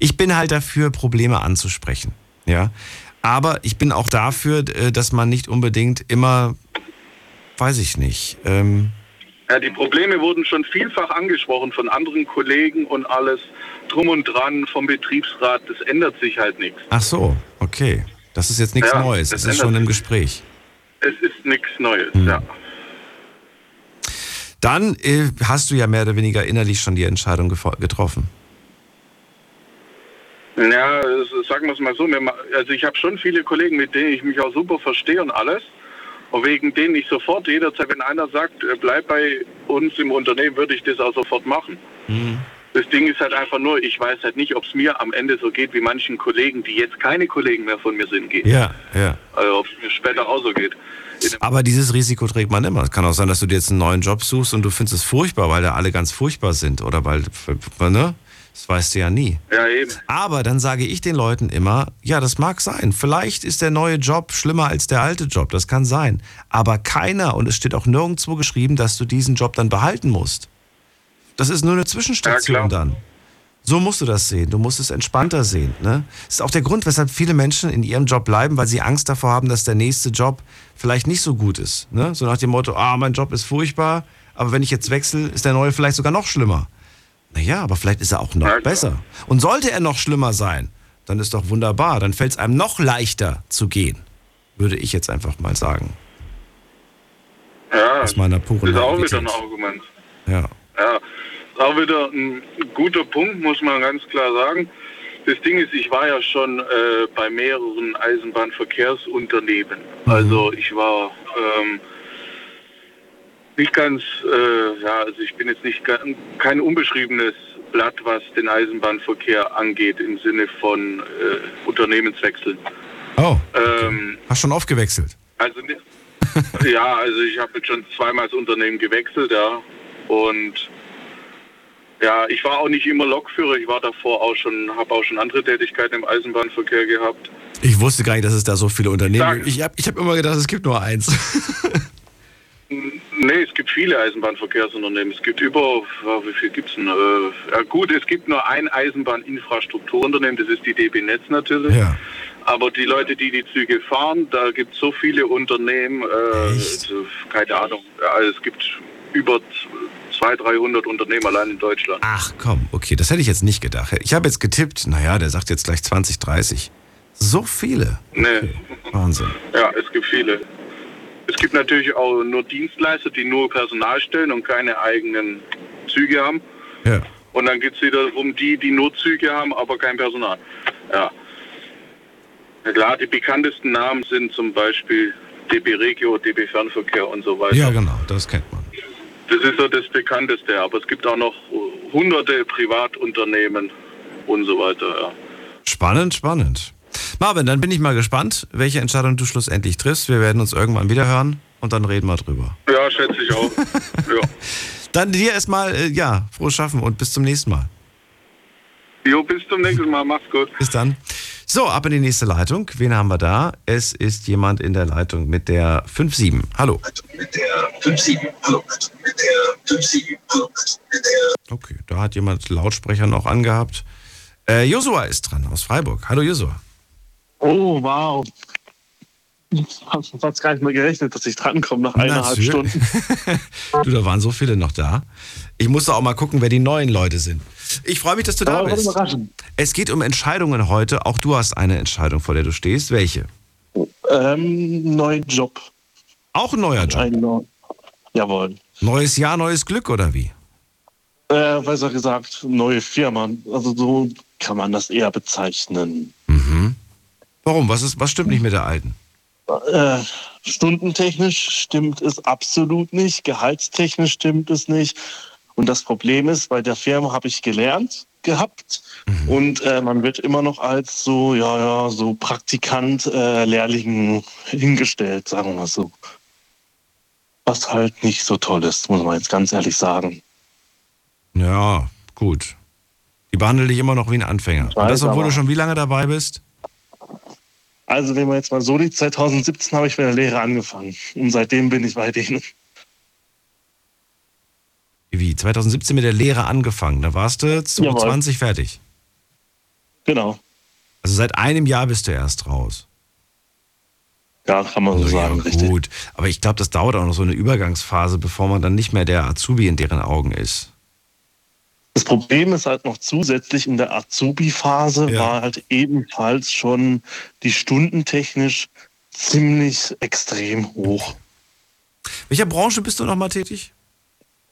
Ich bin halt dafür, Probleme anzusprechen. Ja. Aber ich bin auch dafür, äh, dass man nicht unbedingt immer, weiß ich nicht, ähm, Ja, die Probleme wurden schon vielfach angesprochen von anderen Kollegen und alles drum und dran vom Betriebsrat. Das ändert sich halt nichts. ach so, okay. Das ist jetzt nichts Ja, Neues, das das ist schon im. Gespräch. Es ist nichts Neues, Hm. ja. Dann äh, hast du ja mehr oder weniger innerlich schon die Entscheidung getroffen. Ja, sagen wir es mal so. Also ich habe schon viele Kollegen, mit denen ich mich auch super verstehe und alles. Und wegen denen ich sofort jederzeit, wenn einer sagt, äh, bleib bei uns im Unternehmen, würde ich das auch sofort machen. Das Ding ist halt einfach nur, ich weiß halt nicht, ob es mir am Ende so geht wie manchen Kollegen, die jetzt keine Kollegen mehr von mir sind, geht. Ja, ja. Also ob es mir später auch so geht. Aber dieses Risiko trägt man immer. Es kann auch sein, dass du dir jetzt einen neuen Job suchst und du findest es furchtbar, weil da alle ganz furchtbar sind oder weil, ne? Das weißt du ja nie. Ja, eben. Aber dann sage ich den Leuten immer, ja, das mag sein. Vielleicht ist der neue Job schlimmer als der alte Job. Das kann sein. Aber keiner, und es steht auch nirgendwo geschrieben, dass du diesen Job dann behalten musst. Das ist nur eine Zwischenstation dann. So musst du das sehen. Du musst es entspannter sehen. Ne? Das ist auch der Grund, weshalb viele Menschen in ihrem Job bleiben, weil sie Angst davor haben, dass der nächste Job vielleicht nicht so gut ist. Ne? So nach dem Motto, ah, mein Job ist furchtbar, aber wenn ich jetzt wechsle, ist der neue vielleicht sogar noch schlimmer. Naja, aber vielleicht ist er auch noch besser. Und sollte er noch schlimmer sein, dann ist doch wunderbar. Dann fällt es einem noch leichter zu gehen, würde ich jetzt einfach mal sagen. Ja, Aus meiner puren ist auch wieder ein Argument. Ja. Ja, auch wieder ein guter Punkt, muss man ganz klar sagen. Das Ding ist, ich war ja schon äh, bei mehreren Eisenbahnverkehrsunternehmen. Also ich war ähm, nicht ganz, äh, ja, also ich bin jetzt nicht kein unbeschriebenes Blatt, was den Eisenbahnverkehr angeht im Sinne von äh, Unternehmenswechseln. Oh. Ähm, Hast schon aufgewechselt. also nicht- ja, also ich habe jetzt schon zweimal das Unternehmen gewechselt, ja. Und ja, ich war auch nicht immer Lokführer, ich war davor auch schon, habe auch schon andere Tätigkeiten im Eisenbahnverkehr gehabt. Ich wusste gar nicht, dass es da so viele Unternehmen gibt. Ich habe ich hab immer gedacht, es gibt nur eins. Nee, es gibt viele Eisenbahnverkehrsunternehmen. Es gibt über, wie viel gibt's denn? Äh, ja gut, es gibt nur ein Eisenbahninfrastrukturunternehmen, das ist die DB Netz natürlich. Ja. Aber die Leute, die die Züge fahren, da gibt es so viele Unternehmen, äh, also, keine Ahnung. Es gibt über 200, 300 Unternehmen allein in Deutschland. Ach komm, okay, das hätte ich jetzt nicht gedacht. Ich habe jetzt getippt, naja, der sagt jetzt gleich 20, 30. So viele. Nee, Wahnsinn. ja, es gibt viele. Es gibt natürlich auch nur Dienstleister, die nur Personal stellen und keine eigenen Züge haben. Ja. Und dann geht es wiederum die, die nur Züge haben, aber kein Personal. Ja. ja klar, die bekanntesten Namen sind zum Beispiel DB Regio, DB Fernverkehr und so weiter. Ja, genau, das kennt man. Das ist so das bekannteste, aber es gibt auch noch hunderte Privatunternehmen und so weiter. Ja. Spannend, spannend. Marvin, dann bin ich mal gespannt, welche Entscheidung du schlussendlich triffst. Wir werden uns irgendwann wieder hören und dann reden wir drüber. Ja, schätze ich auch. ja. Dann dir erstmal, äh, ja, frohes Schaffen und bis zum nächsten Mal. Jo, bis zum nächsten Mal. Mach's gut. Bis dann. So, ab in die nächste Leitung. Wen haben wir da? Es ist jemand in der Leitung mit der 57. Hallo. Mit der 57. Hallo. Mit der 57. Hallo. Mit der Okay, da hat jemand Lautsprecher noch angehabt. Äh, Josua ist dran aus Freiburg. Hallo Josua. Oh, wow. Ich habe fast gar nicht mehr gerechnet, dass ich drankomme nach eineinhalb Natürlich. Stunden. Du, da waren so viele noch da. Ich musste auch mal gucken, wer die neuen Leute sind. Ich freue mich, dass du da Aber bist. Es geht um Entscheidungen heute. Auch du hast eine Entscheidung, vor der du stehst. Welche? Ähm, neuen Job. Auch ein neuer Job? Ein neu- Jawohl. Neues Jahr, neues Glück oder wie? Äh, besser gesagt, neue Firma. Also so kann man das eher bezeichnen. Mhm. Warum? Was, ist, was stimmt nicht mit der alten? Äh, stundentechnisch stimmt es absolut nicht, gehaltstechnisch stimmt es nicht. Und das Problem ist, bei der Firma habe ich gelernt gehabt und äh, man wird immer noch als so, ja, ja, so Praktikant, äh, Lehrling hingestellt, sagen wir mal so. Was halt nicht so toll ist, muss man jetzt ganz ehrlich sagen. Ja, gut. Die behandeln dich immer noch wie ein Anfänger. Und das, obwohl du schon wie lange dabei bist? Also wenn man jetzt mal so liegt, 2017 habe ich mit der Lehre angefangen und seitdem bin ich bei denen. Wie? 2017 mit der Lehre angefangen. Da warst du 2020 fertig. Genau. Also seit einem Jahr bist du erst raus. Ja, kann man so sagen, richtig. Gut, aber ich glaube, das dauert auch noch so eine Übergangsphase, bevor man dann nicht mehr der Azubi in deren Augen ist. Das Problem ist halt noch zusätzlich in der Azubi-Phase war halt ebenfalls schon die stundentechnisch ziemlich extrem hoch. Welcher Branche bist du noch mal tätig?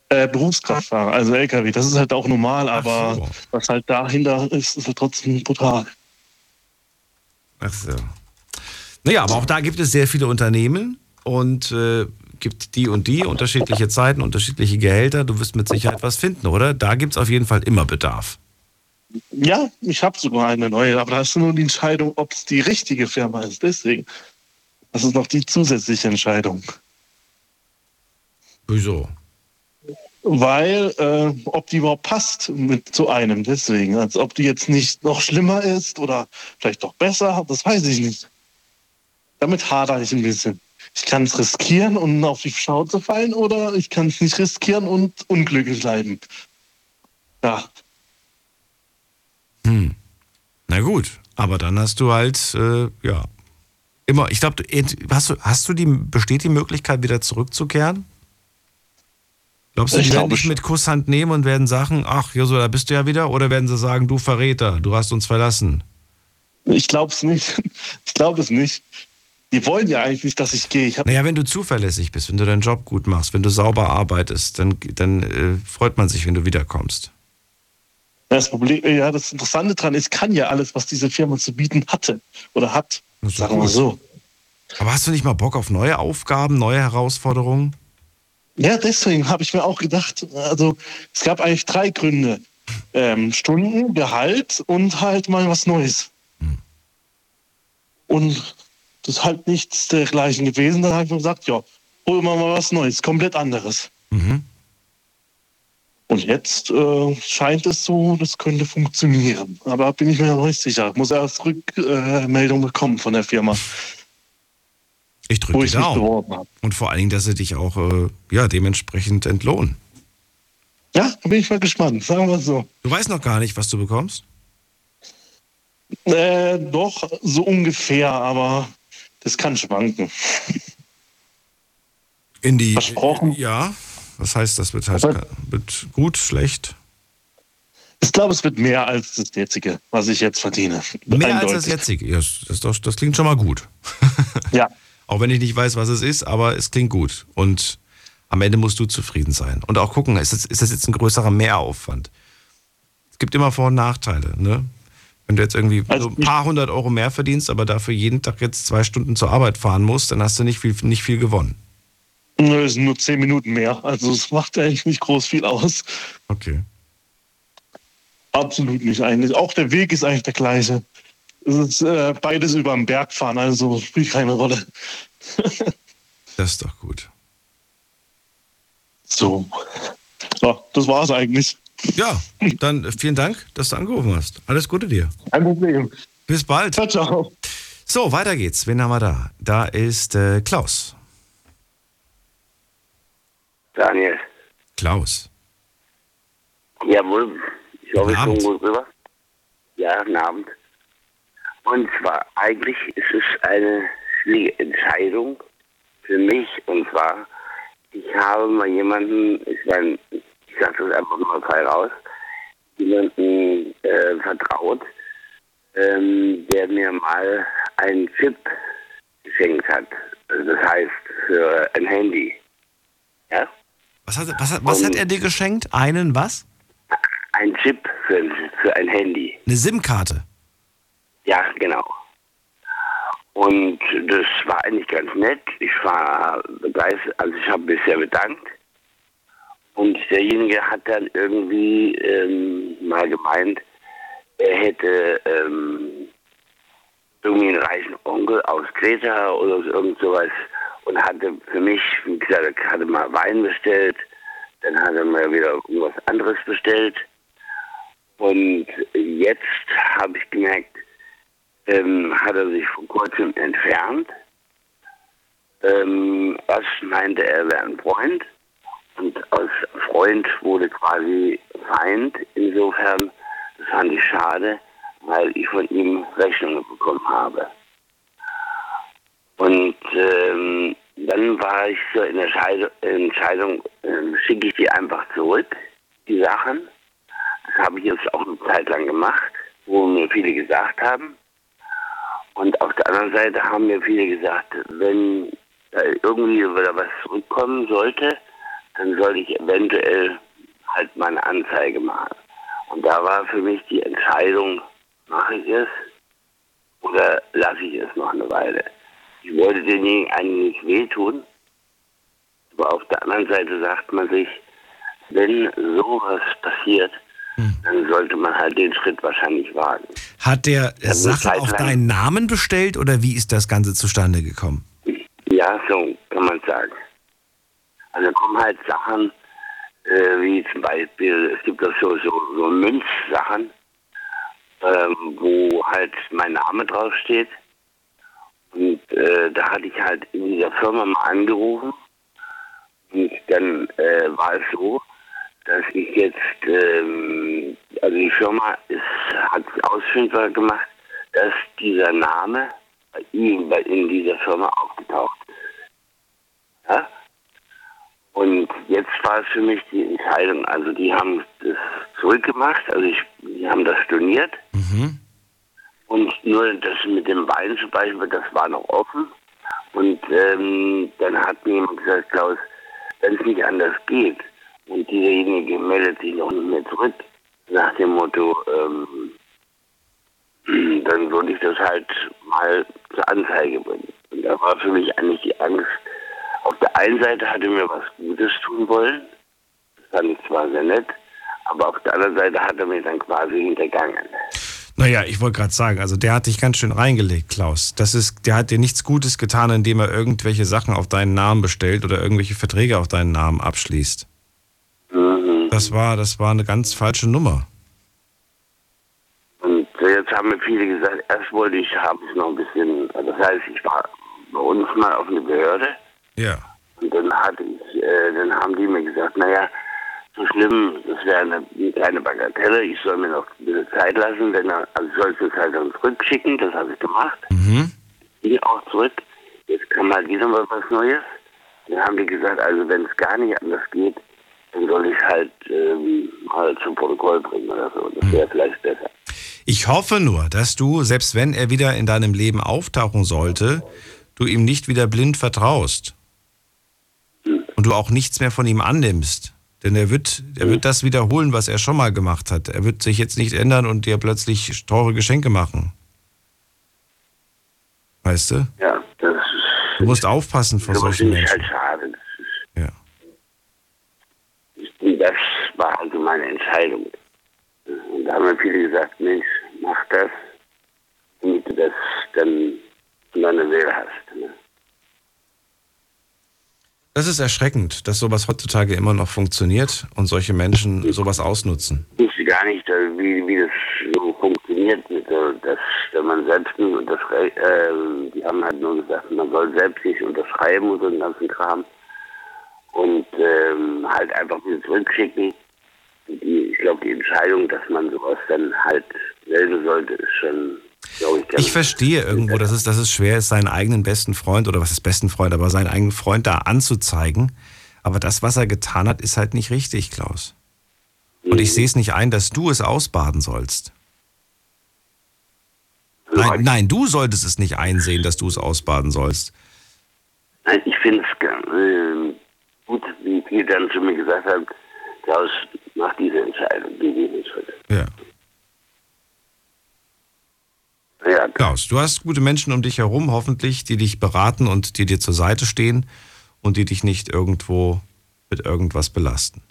Äh, Berufskraftfahrer, also LKW, das ist halt auch normal, aber was halt dahinter ist, ist halt trotzdem brutal. Ach so. Naja, aber auch da gibt es sehr viele Unternehmen und äh, gibt die und die, unterschiedliche Zeiten, unterschiedliche Gehälter. Du wirst mit Sicherheit was finden, oder? Da gibt es auf jeden Fall immer Bedarf. Ja, ich habe sogar eine neue, aber da ist nur die Entscheidung, ob es die richtige Firma ist. Deswegen, das ist noch die zusätzliche Entscheidung. Wieso? Weil, äh, ob die überhaupt passt mit zu einem, deswegen. Als ob die jetzt nicht noch schlimmer ist oder vielleicht doch besser, das weiß ich nicht. Damit hadere ich ein bisschen. Ich kann es riskieren und auf die Schnauze fallen oder ich kann es nicht riskieren und unglücklich bleiben. Ja. Na gut, aber dann hast du halt, äh, ja, immer, ich glaube, hast du, hast du die, besteht die Möglichkeit, wieder zurückzukehren? Glaubst du, Ich die werden dich mit Kusshand nehmen und werden sagen, ach, Joshua, da bist du ja wieder? Oder werden sie sagen, du Verräter, du hast uns verlassen? Ich glaube es nicht. Ich glaube es nicht. Die wollen ja eigentlich nicht, dass ich gehe. Ich Naja, wenn du zuverlässig bist, wenn du deinen Job gut machst, wenn du sauber arbeitest, dann, dann äh, freut man sich, wenn du wiederkommst. das Problem, ja, das Interessante daran ist, ich kann ja alles, was diese Firma zu bieten hatte oder hat. Sagen wir so. Aber hast du nicht mal Bock auf neue Aufgaben, neue Herausforderungen? Ja, deswegen habe ich mir auch gedacht, also es gab eigentlich drei Gründe. Ähm, Stunden, Gehalt und halt mal was Neues. Und das ist halt nichts dergleichen gewesen. Dann habe ich mir gesagt, ja, holen wir mal was Neues, komplett anderes. Und jetzt äh, scheint es so, das könnte funktionieren. Aber bin ich mir noch nicht sicher. Ich muss erst Rückmeldung bekommen von der Firma. Ich drücke die Daumen. Und vor allen Dingen, dass sie dich auch äh, ja, dementsprechend entlohnen. Ja, da bin ich mal gespannt. Sagen wir es so. Du weißt noch gar nicht, was du bekommst? Äh, doch, so ungefähr, aber das kann schwanken. In die. Versprochen. Ja. Was heißt, das wird halt wird gut, schlecht? Ich glaube, es wird mehr als das jetzige, was ich jetzt verdiene. Mehr als das Eindeutig. jetzige. Ja, das, das klingt schon mal gut. ja. Auch wenn ich nicht weiß, was es ist, aber es klingt gut. Und am Ende musst du zufrieden sein. Und auch gucken, ist das, ist das jetzt ein größerer Mehraufwand? Es gibt immer Vor- und Nachteile. Ne? Wenn du jetzt irgendwie so ein paar hundert Euro mehr verdienst, aber dafür jeden Tag jetzt zwei Stunden zur Arbeit fahren musst, dann hast du nicht viel, nicht viel gewonnen. Nö, es sind nur zehn Minuten mehr. Also es macht eigentlich nicht groß viel aus. Okay. Absolut nicht eigentlich. Auch der Weg ist eigentlich der gleiche. Es ist äh, beides über den Berg fahren, also spielt keine Rolle. Das ist doch gut. So. So, das war's eigentlich. Ja, dann äh, vielen Dank, dass du angerufen hast. Alles Gute dir. Kein Problem. Bis bald. Ciao, ciao. So, weiter geht's. Wen haben wir da? Da ist äh, Klaus. Daniel. Klaus. Jawohl. Ich hoffe, ich Abend. komme gut rüber. Ja, guten Abend. Und zwar, eigentlich ist es eine schwierige Entscheidung für mich. Und zwar, ich habe mal jemanden, ich meine, ich sage das einfach mal frei raus, jemanden äh, vertraut, ähm, der mir mal einen Chip geschenkt hat. Also das heißt, für ein Handy. Ja? Was hat, was, hat, was hat er dir geschenkt? Einen was? Ein Chip für, für ein Handy. Eine SIM-Karte. Ja, genau. Und das war eigentlich ganz nett. Ich war begeistert, also ich habe mich sehr bedankt. Und derjenige hat dann irgendwie ähm, mal gemeint, er hätte ähm, irgendwie einen reichen Onkel aus Kreta oder so, irgend sowas und hatte für mich, wie gesagt, hatte mal Wein bestellt, dann hat er mal wieder irgendwas anderes bestellt. Und jetzt habe ich gemerkt, ähm, hat er sich vor kurzem entfernt. Ähm, erst meinte er, wäre ein Freund und aus Freund wurde quasi Feind. Insofern, das fand ich schade, weil ich von ihm Rechnungen bekommen habe. Und ähm, dann war ich so in der Scheide- Entscheidung, ähm, schicke ich die einfach zurück, die Sachen. Das habe ich jetzt auch eine Zeit lang gemacht, wo mir viele gesagt haben. Und auf der anderen Seite haben mir viele gesagt, wenn da irgendwie wieder was zurückkommen sollte, dann soll ich eventuell halt meine Anzeige machen. Und da war für mich die Entscheidung, mache ich es oder lasse ich es noch eine Weile. Ich wollte denjenigen eigentlich nicht wehtun, aber auf der anderen Seite sagt man sich, wenn sowas passiert, dann sollte man halt den Schritt wahrscheinlich wagen. Hat der Sachen Zeit auf lang- deinen Namen bestellt oder wie ist das Ganze zustande gekommen? Ja, so kann man sagen. Also kommen halt Sachen, äh, wie zum Beispiel, es gibt auch so, so, so Münzsachen, ähm, wo halt mein Name draufsteht. Und äh, da hatte ich halt in dieser Firma mal angerufen. Und dann äh, war es so, dass ich jetzt ähm, also die Firma ist, hat ausfindbar gemacht, dass dieser Name bei ihm bei, in dieser Firma aufgetaucht ist. Ja? Und jetzt war es für mich die Entscheidung, also die haben das zurückgemacht, also ich, die haben das storniert. Und nur das mit dem Bein zum Beispiel, das war noch offen. Und ähm, dann hat mir jemand gesagt, Klaus, wenn es nicht anders geht und dieserjenige meldet sich noch nicht mehr zurück, nach dem Motto, ähm, dann würde ich das halt mal zur Anzeige bringen. Und da war für mich eigentlich die Angst, auf der einen Seite hatte mir was Gutes tun wollen, das fand ich zwar sehr nett, aber auf der anderen Seite hat er mich dann quasi hintergangen. Naja, ich wollte gerade sagen, also der hat dich ganz schön reingelegt, Klaus. Das ist, der hat dir nichts Gutes getan, indem er irgendwelche Sachen auf deinen Namen bestellt oder irgendwelche Verträge auf deinen Namen abschließt. Das war, das war eine ganz falsche Nummer. Und äh, jetzt haben mir viele gesagt, erst wollte ich, habe ich noch ein bisschen, das heißt, ich war bei uns mal auf eine Behörde. Ja. Und dann hatte ich, äh, dann haben die mir gesagt, naja, so schlimm, das wäre eine kleine Bagatelle, ich soll mir noch ein bisschen Zeit lassen, denn er- also ich soll es halt dann zurückschicken, das habe ich gemacht. Ging auch zurück. Jetzt kam halt wieder mal was Neues. Dann haben die gesagt, also wenn es gar nicht anders geht, dann soll ich halt ähm, mal zum Protokoll bringen oder so. Das wäre vielleicht besser. Ich hoffe nur, dass du, selbst wenn er wieder in deinem Leben auftauchen sollte, du ihm nicht wieder blind vertraust. Und du auch nichts mehr von ihm annimmst. Denn er wird, er wird das wiederholen, was er schon mal gemacht hat. Er wird sich jetzt nicht ändern und dir plötzlich teure Geschenke machen. Weißt du? Ja, das Du musst aufpassen vor solchen ich Menschen. halt schade. Das, war also meine Entscheidung. Und da haben mir viele gesagt, Mensch, mach das, damit du das dann in deiner Seele hast. Ne? Das ist erschreckend, dass sowas heutzutage immer noch funktioniert und solche Menschen sowas ausnutzen. Ich wusste gar nicht, äh, wie, wie das so funktioniert, äh, dass wenn man selbst nicht unterschreibt, äh, die haben halt nur gesagt, man soll selbst nicht unterschreiben und so den ganzen Kram. Und ähm, halt einfach wieder zurückschicken. Die, ich glaube, die Entscheidung, dass man sowas dann halt melden sollte, ist schon, ich, Ich verstehe irgendwo, dass es, dass es schwer ist, seinen eigenen besten Freund oder was ist besten Freund, aber seinen eigenen Freund da anzuzeigen. Aber das, was er getan hat, ist halt nicht richtig, Klaus. Und ich sehe es nicht ein, dass du es ausbaden sollst. Nein, nein, du solltest es nicht einsehen, dass du es ausbaden sollst. Nein, ich finde es äh, gut, wie viele dann zu mir gesagt haben, Klaus, mach diese Entscheidung, die Schritt. Ja. Ja, Klaus, du hast gute Menschen um dich herum, hoffentlich, die dich beraten und die dir zur Seite stehen und die dich nicht irgendwo mit irgendwas belasten.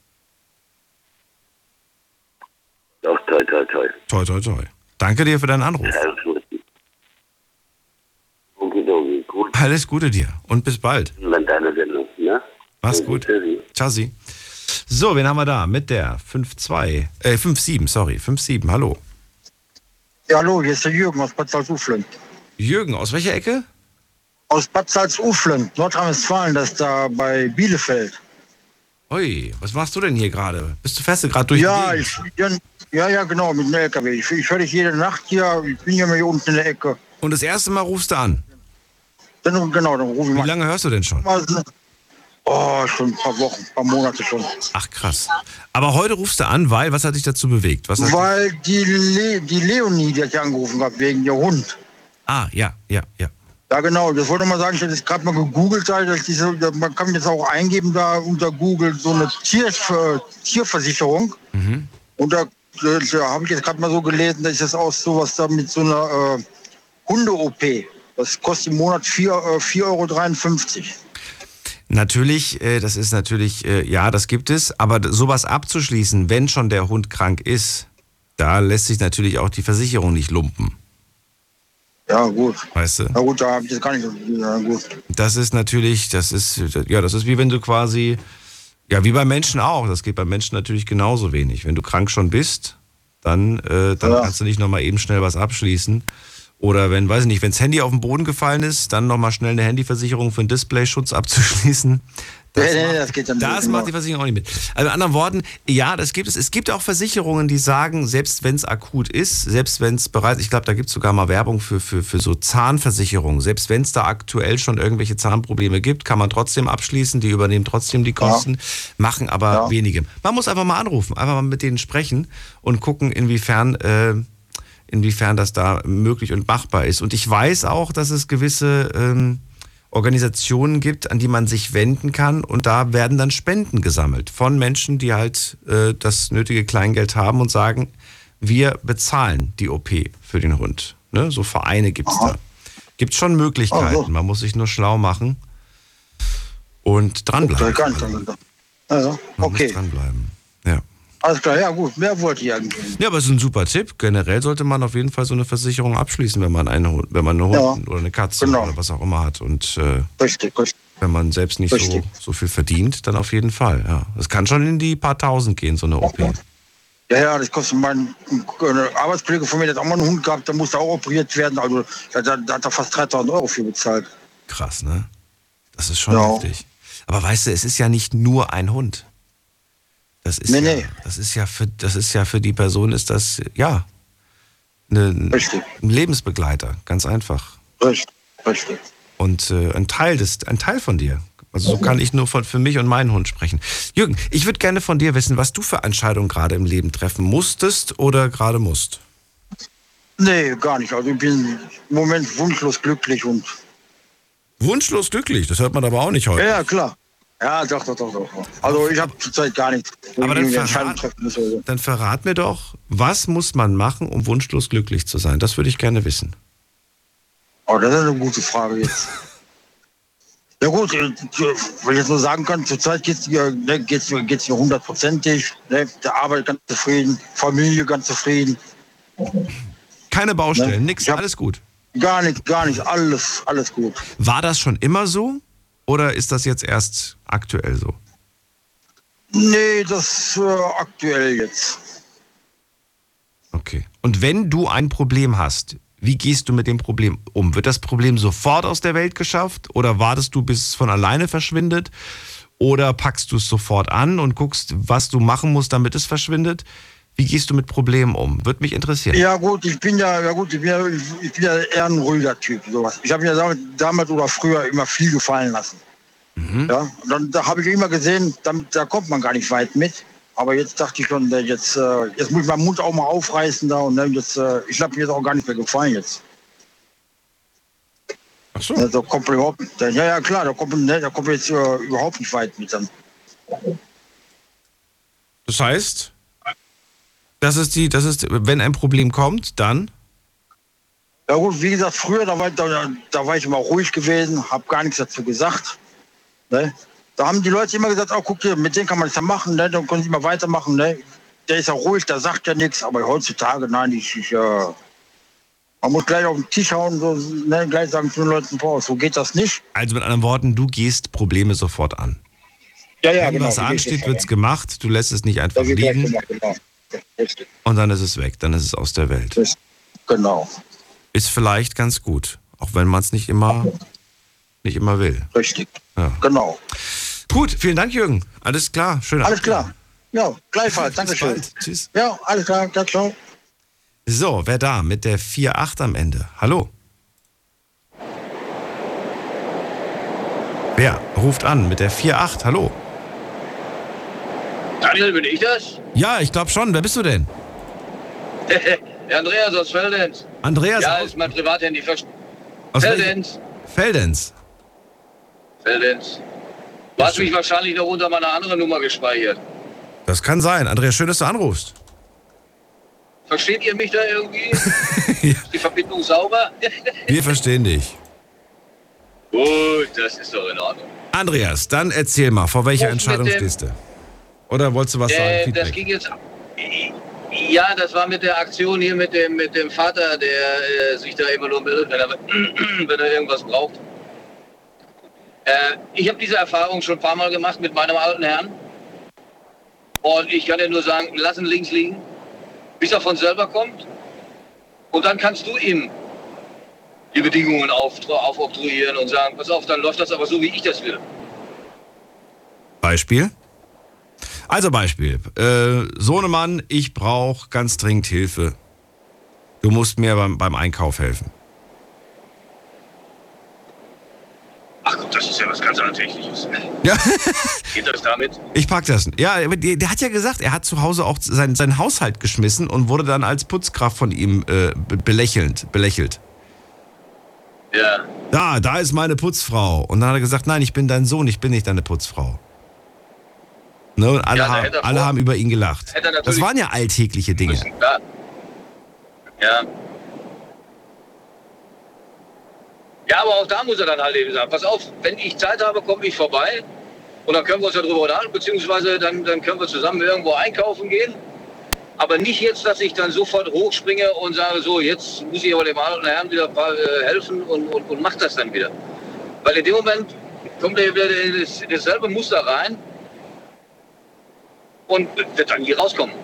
doch, toi, toi, toi. Toi, toi, toi. Danke dir für deinen Anruf. Alles gut. Okidoki, gut, Alles Gute dir und bis bald. ne? Mach's gut. Tschassi. So, wen haben wir da? Mit der 5-2, äh 5-7, sorry, 5-7, hallo. Ja, hallo, hier ist der Jürgen aus Bad Salzuflen. Jürgen, aus welcher Ecke? Aus Bad Salzuflen, Nordrhein-Westfalen, das ist da bei Bielefeld. Ui, was machst du denn hier gerade? Bist du fest gerade durch ja, die ich, ja, ja, ja, genau, mit einem LKW. Ich, ich höre dich jede Nacht hier, ich bin ja mal hier unten in der Ecke. Und das erste Mal rufst du an? Dann, genau, dann rufe ich Wie mal. lange hörst du denn schon? Oh, schon ein paar Wochen, ein paar Monate schon. Ach krass. Aber heute rufst du an, weil, was hat dich dazu bewegt? Was Weil die, Le die Leonie, die hat ja angerufen gehabt, wegen ihr Hund. Ah, ja, ja, ja. Ja, genau. Das wollte ich mal sagen. Ich habe jetzt gerade mal gegoogelt. da, Dass diese, man kann jetzt auch eingeben da unter Google so eine Tier, Tierversicherung. Mhm. Und da, da habe ich jetzt gerade mal so gelesen, dass ich das aus sowas da mit so einer äh, Hunde-OP. Das kostet im Monat 4,53 äh, 4,53 Euro. Natürlich, äh, das ist natürlich, äh, ja, das gibt es, aber sowas abzuschließen, wenn schon der Hund krank ist, da lässt sich natürlich auch die Versicherung nicht lumpen. Ja, gut. Weißt du? Na gut, da habe ich jetzt gar nicht. Ja, gut. Das ist natürlich, das ist, ja, das ist wie wenn du quasi, ja, wie bei Menschen auch, das geht bei Menschen natürlich genauso wenig. Wenn du krank schon bist, dann, äh, dann Ja. kannst du nicht nochmal eben schnell was abschließen, Oder wenn, weiß ich nicht, wenn das Handy auf den Boden gefallen ist, dann nochmal schnell eine Handyversicherung für einen Displayschutz abzuschließen. Das, Nee, nee, macht, das geht dann das nicht, macht die Versicherung auch nicht mit. Also in anderen Worten, ja, das gibt es. Es gibt auch Versicherungen, die sagen, selbst wenn es akut ist, selbst wenn es bereits, ich glaube, da gibt es sogar mal Werbung für, für, für so Zahnversicherungen, selbst wenn es da aktuell schon irgendwelche Zahnprobleme gibt, kann man trotzdem abschließen, die übernehmen trotzdem die Kosten, machen aber wenige. Man muss einfach mal anrufen, einfach mal mit denen sprechen und gucken, inwiefern, äh, inwiefern das da möglich und machbar ist. Und ich weiß auch, dass es gewisse ähm, Organisationen gibt, an die man sich wenden kann und da werden dann Spenden gesammelt von Menschen, die halt äh, das nötige Kleingeld haben und sagen, wir bezahlen die OP für den Hund. Ne? So Vereine gibt es da. Gibt schon Möglichkeiten, man muss sich nur schlau machen und dranbleiben. Also. Also, Man okay. muss dranbleiben. Ja. Alles klar, ja gut, mehr wollte ich eigentlich. Ja, aber es ist ein super Tipp. Generell sollte man auf jeden Fall so eine Versicherung abschließen, wenn man einen Hund, wenn man einen Hund Ja. oder eine Katze Genau. oder was auch immer hat. Und äh, Richtig, richtig. wenn man selbst nicht so, Richtig. so viel verdient, dann auf jeden Fall. Ja. Das kann schon in die paar Tausend gehen, so eine OP. Ja, ja, das kostet mein ein Arbeitskollege von mir, der hat auch mal einen Hund gehabt, der musste auch operiert werden. Also da, da, da hat er fast 3000 Euro für bezahlt. Krass, ne? Das ist schon Ja. heftig. Aber weißt du, es ist ja nicht nur ein Hund. Das ist, Nee, ja, nee. Das ist ja für das ist ja für die Person ist das ja eine, ein Lebensbegleiter, ganz einfach. Richtig, richtig. Und äh, ein Teil des ein Teil von dir. Also so kann ich nur von, für mich und meinen Hund sprechen. Jürgen, ich würde gerne von dir wissen, was du für Entscheidungen gerade im Leben treffen musstest oder gerade musst. Nee, gar nicht. Also ich bin im Moment wunschlos glücklich und. Wunschlos glücklich, das hört man aber auch nicht heute. Ja, ja, klar. Ja, doch, doch, doch, doch. Also ich habe zurzeit gar nichts. Aber dann verrat, dann verrat mir doch, was muss man machen, um wunschlos glücklich zu sein? Das würde ich gerne wissen. Oh, das ist eine gute Frage jetzt. Ja gut, äh, wenn ich jetzt nur sagen kann, zurzeit geht es mir, ne, geht's mir, geht's mir hundertprozentig. Ne, der Arbeit ganz zufrieden, Familie ganz zufrieden. Keine Baustellen, Ne? nix, alles gut. Gar nicht, gar nicht, alles, alles gut. War das schon immer so oder ist das jetzt erst aktuell so? Nee, das ist äh, aktuell jetzt. Okay. Und wenn du ein Problem hast, wie gehst du mit dem Problem um? Wird das Problem sofort aus der Welt geschafft oder wartest du, bis es von alleine verschwindet? Oder packst du es sofort an und guckst, was du machen musst, damit es verschwindet? Wie gehst du mit Problemen um? Würde mich interessieren. Ja gut, ich bin ja, ja gut, ich bin ja, ich, bin ja eher ein ruhiger Typ. Sowas. Ich habe mir damals, damals oder früher immer viel gefallen lassen. Ja, und dann da habe ich immer gesehen, damit, da kommt man gar nicht weit mit. Aber jetzt dachte ich schon, äh, jetzt, äh, jetzt muss ich meinen Mund auch mal aufreißen da und ne, jetzt, äh, ich habe mir jetzt auch gar nicht mehr gefallen jetzt. Ach so. Ja, da kommt man überhaupt, da, ja, ja klar, da kommt, man, ne, da kommt man jetzt äh, überhaupt nicht weit mit dann. Das heißt, das ist die, das ist, wenn ein Problem kommt, dann Ja gut, wie gesagt, früher, da war, da, da war ich immer ruhig gewesen, habe gar nichts dazu gesagt. Ne? Da haben die Leute immer gesagt, oh, guck dir, mit dem kann man es ja machen, ne? dann können sie mal weitermachen. Ne? Der ist ja ruhig, der sagt ja nichts, aber heutzutage, nein, ich, ich äh, man muss gleich auf den Tisch hauen, so, ne? gleich sagen zu den Leuten, boah, so geht das nicht. Also mit anderen Worten, du gehst Probleme sofort an. Ja, ja, Wenn genau. was ansteht, wird's ja. gemacht, du lässt es nicht einfach wird liegen gemacht, genau. Richtig. und dann ist es weg, dann ist es aus der Welt. Genau. Ist vielleicht ganz gut, auch wenn man es nicht immer, nicht immer will. Richtig. Ja. Genau. Gut, vielen Dank, Jürgen. Alles klar, schön. Alles klar. Ja, gleichfalls, Dankeschön. Tschüss. Ja, alles klar, ciao, ciao. So, wer da mit der 4-8 am Ende? Hallo. Wer ruft an mit der 4-8? Hallo. Daniel, bin ich das? Ja, ich glaube schon. Wer bist du denn? Andreas aus Feldens. Andreas Ja, aus- ist mein Privathandy. Aus Feldens. Feldens. Feldens. Du hast mich wahrscheinlich noch unter meiner anderen Nummer gespeichert. Das kann sein. Andreas, schön, dass du anrufst. Versteht ihr mich da irgendwie? Ist die Verbindung sauber? Wir verstehen dich. Gut, das ist doch in Ordnung. Andreas, dann erzähl mal, vor welcher Was mit Entscheidung dem- stehst du? Oder wolltest du was sagen? Äh, das ging jetzt. Ja, das war mit der Aktion hier mit dem, mit dem Vater, der äh, sich da immer nur meldet, wenn er, wenn er irgendwas braucht. Äh, ich habe diese Erfahrung schon ein paar Mal gemacht mit meinem alten Herrn. Und ich kann dir nur sagen, lass ihn links liegen, bis er von selber kommt. Und dann kannst du ihm die Bedingungen auf, aufoktroyieren und sagen, pass auf, dann läuft das aber so, wie ich das will. Beispiel? Also Beispiel. Äh, Sohnemann, ich brauche ganz dringend Hilfe. Du musst mir beim, beim Einkauf helfen. Ach Gott, das ist ja was ganz Alltägliches. Ja. Geht das damit? Ich pack das. Ja, der, der hat ja gesagt, er hat zu Hause auch sein, seinen Haushalt geschmissen und wurde dann als Putzkraft von ihm äh, be- belächelnd, belächelt. Ja. Da, da ist meine Putzfrau. Und dann hat er gesagt, nein, ich bin dein Sohn, ich bin nicht deine Putzfrau. Ne, und alle, Ja, haben, alle vor- haben über ihn gelacht. Das waren ja alltägliche Dinge. müssen. Ja. Ja, aber auch da muss er dann halt eben sagen, pass auf, wenn ich Zeit habe, komme ich vorbei und dann können wir uns darüber unterhalten, beziehungsweise dann, dann können wir zusammen irgendwo einkaufen gehen. Aber nicht jetzt, dass ich dann sofort hochspringe und sage, so, jetzt muss ich aber dem alten Herrn wieder äh, helfen und, und, und mach das dann wieder. Weil in dem Moment kommt er wieder in das, dasselbe Muster rein und wird dann nie rauskommen.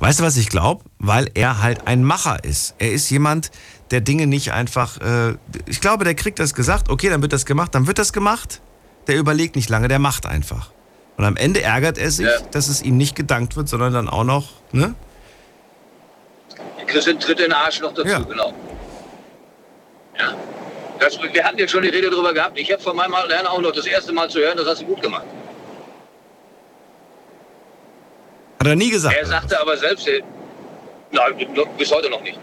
Weißt du, was ich glaube? Weil er halt ein Macher ist. Er ist jemand, der Dinge nicht einfach. Äh, ich glaube, der kriegt das gesagt, okay, dann wird das gemacht, dann wird das gemacht. Der überlegt nicht lange, der macht einfach. Und am Ende ärgert er sich, dass es ihm nicht gedankt wird, sondern dann auch noch, ne? kriegst einen Tritt in den Arsch noch dazu, Ja. genau. Ja. Das, wir hatten jetzt schon die Rede darüber gehabt. Ich habe von meinem Herrn auch noch das erste Mal zu hören, das hast du gut gemacht. Hat er nie gesagt. Er sagte aber selbst, äh, nein, bis heute noch nicht.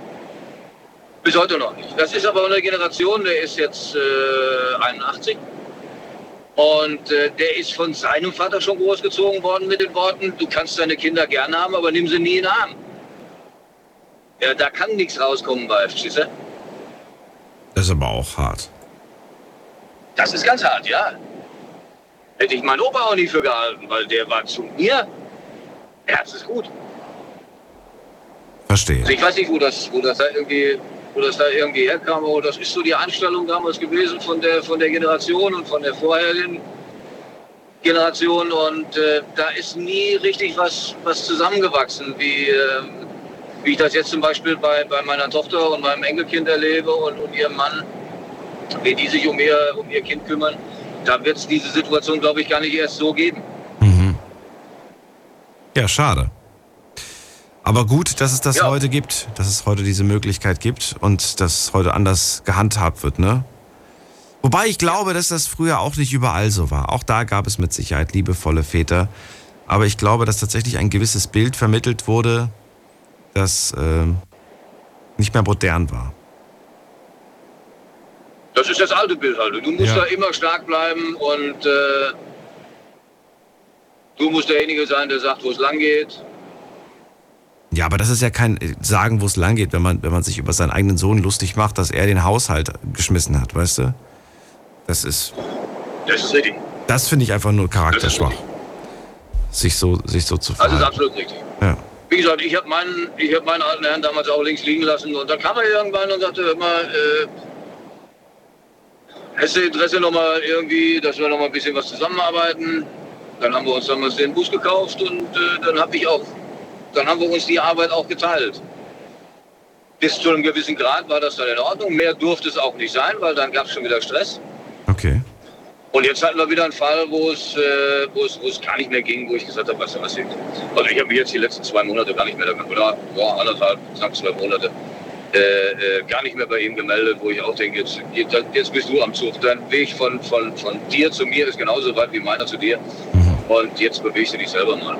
Bis heute noch nicht. Das ist aber eine Generation, der ist jetzt äh, 81. Und äh, der ist von seinem Vater schon großgezogen worden mit den Worten, du kannst deine Kinder gerne haben, aber nimm sie nie in den Arm. Ja, da kann nichts rauskommen bei, du? Das ist aber auch hart. Das ist ganz hart, ja. Hätte ich meinen Opa auch nie für gehalten, weil der war zu mir herzensgut. Verstehe. Also ich weiß nicht, wo das, wo das da irgendwie, wo das da irgendwie herkam, aber das ist so die Einstellung damals gewesen von der, von der Generation und von der vorherigen Generation und äh, da ist nie richtig was, was zusammengewachsen, wie, äh, wie ich das jetzt zum Beispiel bei, bei meiner Tochter und meinem Enkelkind erlebe und, und ihrem Mann, wie die sich um ihr, um ihr Kind kümmern. Da wird es diese Situation, glaube ich, gar nicht erst so geben. Ja, schade. Aber gut, dass es das Ja. heute gibt, dass es heute diese Möglichkeit gibt und dass heute anders gehandhabt wird, ne? Wobei ich glaube, dass das früher auch nicht überall so war. Auch da gab es mit Sicherheit liebevolle Väter. Aber ich glaube, dass tatsächlich ein gewisses Bild vermittelt wurde, das äh, nicht mehr modern war. Das ist das alte Bild halt. Du musst Ja. da immer stark bleiben und äh, du musst derjenige sein, der sagt, wo es lang geht. Ja, aber das ist ja kein äh, Sagen, wo es lang geht, wenn man, wenn man sich über seinen eigenen Sohn lustig macht, dass er den Haushalt geschmissen hat, weißt du? Das ist, Das ist richtig. das finde ich einfach nur charakterschwach. Sich so, sich so zu Das ist verhalten. absolut richtig. Ja. Wie gesagt, ich habe meinen, ich hab meinen alten Herrn damals auch links liegen lassen und dann kam er irgendwann und sagte immer, äh, hast du Interesse nochmal irgendwie, dass wir nochmal ein bisschen was zusammenarbeiten? Dann haben wir uns damals den Bus gekauft und äh, dann habe ich auch, dann haben wir uns die Arbeit auch geteilt. Bis zu einem gewissen Grad war das dann in Ordnung. Mehr durfte es auch nicht sein, weil dann gab es schon wieder Stress. Okay. Und jetzt hatten wir wieder einen Fall, wo es, äh, wo es, wo es gar nicht mehr ging, wo ich gesagt habe, weißt du was, jetzt- also ich habe mich jetzt die letzten zwei Monate gar nicht mehr, damit- oder ja, anderthalb, knapp zwei Monate, äh, äh, gar nicht mehr bei ihm gemeldet, wo ich auch denke, jetzt, jetzt, bist du am Zug. Dein Weg von, von, von dir zu mir ist genauso weit wie meiner zu dir. Und jetzt bewegst du dich selber mal.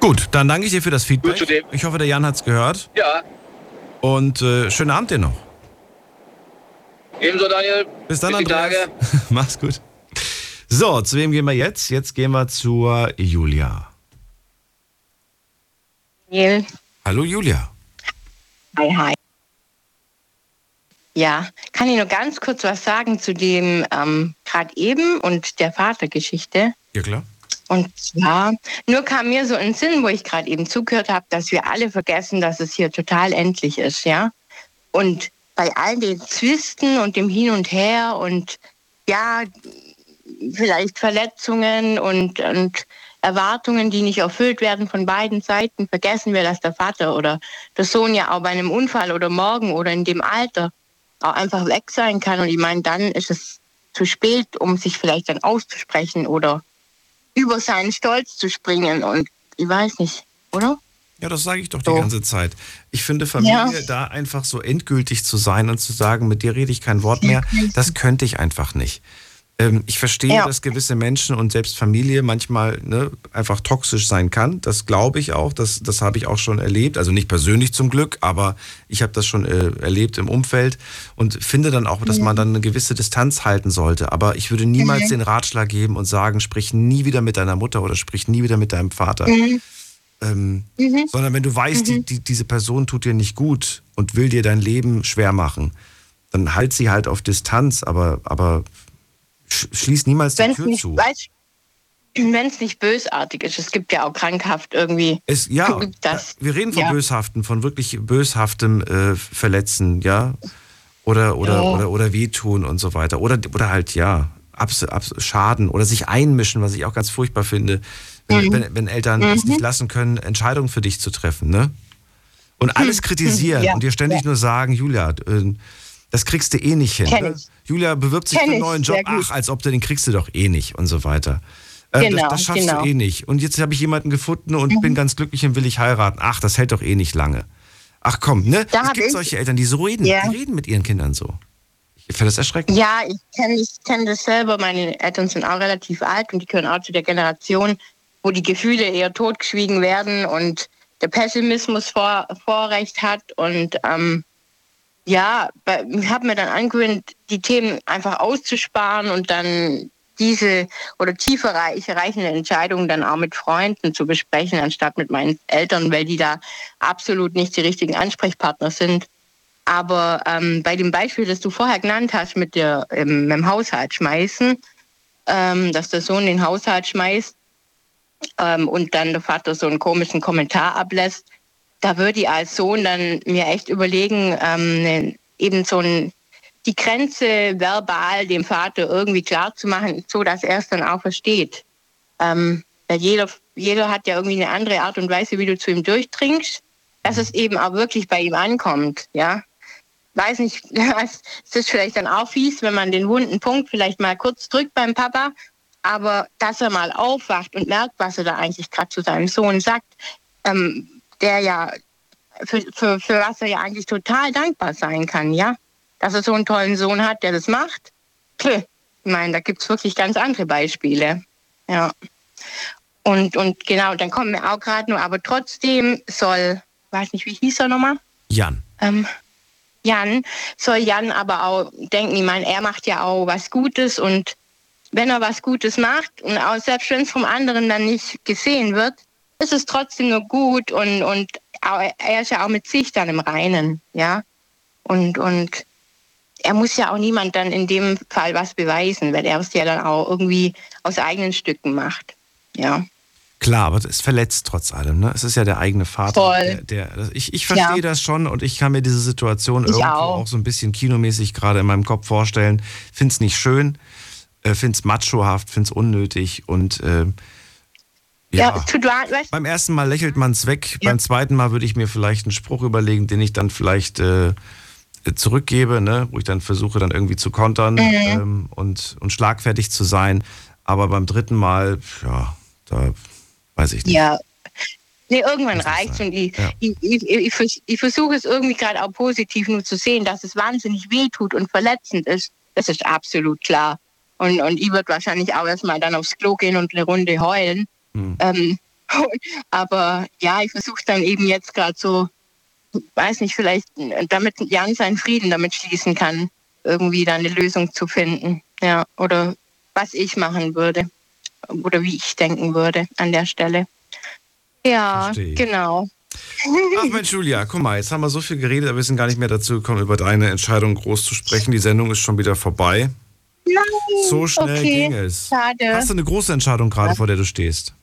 Gut, dann danke ich dir für das Gut Feedback. dem. Ich hoffe, der Jan hat's gehört. Ja, Und äh, schönen Abend dir noch. ebenso Daniel. Bis dann, Andreas. Tage. Mach's gut. So, zu wem gehen wir jetzt? Jetzt gehen wir zur Julia. Daniel. Hallo Julia. Hi, hi. Ja, kann ich nur ganz kurz was sagen zu dem ähm, gerade eben und der Vatergeschichte? Ja, klar. Und zwar, nur kam mir so ein Sinn, wo ich gerade eben zugehört habe, dass wir alle vergessen, dass es hier total endlich ist, ja. Und bei all den Zwisten und dem Hin und Her und ja, vielleicht Verletzungen und, und Erwartungen, die nicht erfüllt werden von beiden Seiten, vergessen wir, dass der Vater oder der Sohn ja auch bei einem Unfall oder morgen oder in dem Alter auch einfach weg sein kann. Und ich meine, dann ist es zu spät, um sich vielleicht dann auszusprechen oder über seinen Stolz zu springen. Und ich weiß nicht, oder? Ja, das sage ich doch die ganze Zeit. Ich finde Familie Ja. da einfach so endgültig zu sein und zu sagen, mit dir rede ich kein Wort mehr, das könnte ich einfach nicht. Ähm, ich verstehe, Ja. dass gewisse Menschen und selbst Familie manchmal ne, einfach toxisch sein kann. Das glaube ich auch. Das, das habe ich auch schon erlebt. Also nicht persönlich zum Glück, aber ich habe das schon äh, erlebt im Umfeld und finde dann auch, dass Mhm. man dann eine gewisse Distanz halten sollte. Aber ich würde niemals Mhm. den Ratschlag geben und sagen, sprich nie wieder mit deiner Mutter oder sprich nie wieder mit deinem Vater. Mhm. Ähm, Mhm. sondern wenn du weißt, die, die, diese Person tut dir nicht gut und will dir dein Leben schwer machen, dann halt sie halt auf Distanz, aber, aber schließ niemals die Wenn es Tür nicht, zu. weißt, wenn's nicht bösartig ist, es gibt ja auch krankhaft irgendwie. Es, ja, das, wir reden von ja. böshaften, von wirklich böshaftem äh, Verletzen, ja, oder oder Ja. oder oder wehtun und so weiter, oder oder halt ja abs, abs, Schaden oder sich einmischen, was ich auch ganz furchtbar finde, wenn, Mhm. wenn, wenn Eltern es Mhm. nicht lassen können, Entscheidungen für dich zu treffen, ne? Und alles Hm. kritisieren Ja. und dir ständig nur sagen, Julia, äh, das kriegst du eh nicht hin. Ne? Julia bewirbt sich Kenn für einen neuen Job, ach, als ob du den kriegst du doch eh nicht und so weiter. Äh, Genau, das, das schaffst genau. du eh nicht. Und jetzt habe ich jemanden gefunden und bin ganz glücklich und will ich heiraten. Ach, das hält doch eh nicht lange. Ach komm, ne? Da es gibt solche Eltern, die so reden, Ja. die reden mit ihren Kindern so. Ich finde das erschreckend. Ja, ich kenne ich kenn das selber. Meine Eltern sind auch relativ alt und die gehören auch zu der Generation, wo die Gefühle eher totgeschwiegen werden und der Pessimismus vor, Vorrecht hat. Und ähm, ja, habe mir dann angewöhnt, die Themen einfach auszusparen und dann diese oder tiefer reich- reichende Entscheidungen dann auch mit Freunden zu besprechen, anstatt mit meinen Eltern, weil die da absolut nicht die richtigen Ansprechpartner sind. Aber ähm, bei dem Beispiel, das du vorher genannt hast, mit, der, ähm, mit dem Haushalt schmeißen, ähm, dass der Sohn den Haushalt schmeißt ähm, und dann der Vater so einen komischen Kommentar ablässt, da würde ich als Sohn dann mir echt überlegen, ähm, ne, eben so ein, die Grenze verbal dem Vater irgendwie klar zu machen, so dass er es dann auch versteht. Ähm, weil jeder, jeder hat ja irgendwie eine andere Art und Weise, wie du zu ihm durchdringst, dass es eben auch wirklich bei ihm ankommt, ja. Weiß nicht, es ist vielleicht dann auch fies, wenn man den wunden Punkt vielleicht mal kurz drückt beim Papa, aber dass er mal aufwacht und merkt, was er da eigentlich gerade zu seinem Sohn sagt, ähm, der ja für, für, für was er ja eigentlich total dankbar sein kann, ja. Dass er so einen tollen Sohn hat, der das macht. Puh, ich meine, da gibt es wirklich ganz andere Beispiele. Ja. Und, und genau, dann kommt mir auch gerade nur, aber trotzdem soll, weiß nicht, wie hieß er nochmal? Jan. Ähm, Jan, soll Jan aber auch denken, ich meine, er macht ja auch was Gutes und wenn er was Gutes macht und auch selbst wenn es vom anderen dann nicht gesehen wird, ist es trotzdem nur gut und, und er ist ja auch mit sich dann im Reinen, ja. Und, und er muss ja auch niemand dann in dem Fall was beweisen, weil er es ja dann auch irgendwie aus eigenen Stücken macht, ja. Klar, aber es verletzt trotz allem. Ne? Es ist ja der eigene Vater. Voll. Der, der, ich ich verstehe Ja. das schon und ich kann mir diese Situation Ich irgendwo auch. auch. so ein bisschen kinomäßig gerade in meinem Kopf vorstellen. Finde es nicht schön, äh, finde es machohaft, finde es unnötig und äh, ja. Ja, es Beim ersten Mal lächelt man es weg, beim zweiten Mal würde ich mir vielleicht einen Spruch überlegen, den ich dann vielleicht äh, zurückgebe, ne? wo ich dann versuche, dann irgendwie zu kontern Mhm. ähm, und, und schlagfertig zu sein. Aber beim dritten Mal, ja, da weiß ich nicht. Ja. Nee, irgendwann reicht's und ich, Ja. ich, ich, ich, ich versuche es irgendwie gerade auch positiv nur zu sehen, dass es wahnsinnig wehtut und verletzend ist. Das ist absolut klar. Und, und ich würde wahrscheinlich auch erstmal dann aufs Klo gehen und eine Runde heulen. Ähm, aber ja, ich versuche dann eben jetzt gerade so, weiß nicht, vielleicht, damit Jan seinen Frieden damit schließen kann, irgendwie da eine Lösung zu finden. Ja, oder was ich machen würde. Oder wie ich denken würde an der Stelle. Ja, Verstehe. genau. Ach Mensch, Julia, guck mal, jetzt haben wir so viel geredet, aber wir sind gar nicht mehr dazu gekommen, über deine Entscheidung groß zu sprechen. Die Sendung ist schon wieder vorbei. Nein, So schnell okay, ging es. Schade. Hast du eine große Entscheidung gerade, vor der du stehst?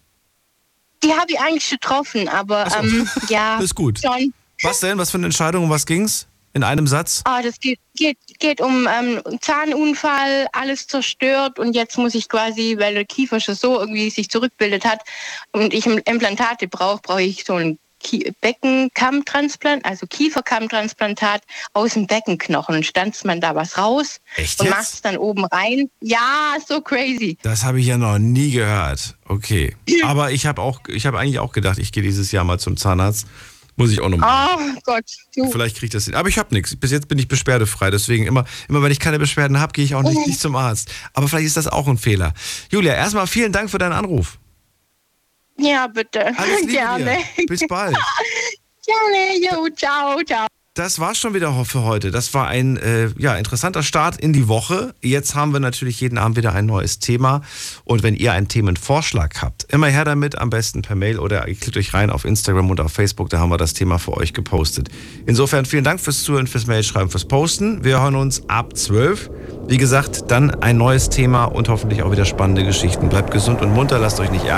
Die habe ich eigentlich getroffen, aber ähm, ja. Ist gut. Schon. Was denn? Was für eine Entscheidung? Um was ging's? In einem Satz? Ah, das geht, geht, geht um ähm, Zahnunfall, alles zerstört und jetzt muss ich quasi, weil der Kiefer schon so irgendwie sich zurückbildet hat und ich Implantate brauche, brauche ich so ein Beckenkammtransplant, also Kieferkammtransplantat aus dem Beckenknochen. Stanzt man da was raus Echt und macht es dann oben rein. Ja, so crazy. Das habe ich ja noch nie gehört. Okay. Aber ich habe auch, ich habe eigentlich auch gedacht, ich gehe dieses Jahr mal zum Zahnarzt. Muss ich auch noch mal. Oh Gott. Du. Vielleicht kriege ich das hin. Aber ich habe nichts. Bis jetzt bin ich beschwerdefrei. Deswegen immer, immer wenn ich keine Beschwerden habe, gehe ich auch nicht, nicht zum Arzt. Aber vielleicht ist das auch ein Fehler. Julia, erstmal vielen Dank für deinen Anruf. Ja, bitte. Alles Liebe Gerne. dir. Bis bald. Gerne. Jo, ciao, ciao. Das war's schon wieder für heute. Das war ein äh, ja, interessanter Start in die Woche. Jetzt haben wir natürlich jeden Abend wieder ein neues Thema. Und wenn ihr einen Themenvorschlag habt, immer her damit, am besten per Mail oder ihr klickt euch rein auf Instagram und auf Facebook, da haben wir das Thema für euch gepostet. Insofern vielen Dank fürs Zuhören, fürs Mailschreiben, fürs Posten. Wir hören uns ab 12. Wie gesagt, dann ein neues Thema und hoffentlich auch wieder spannende Geschichten. Bleibt gesund und munter, lasst euch nicht ärgern.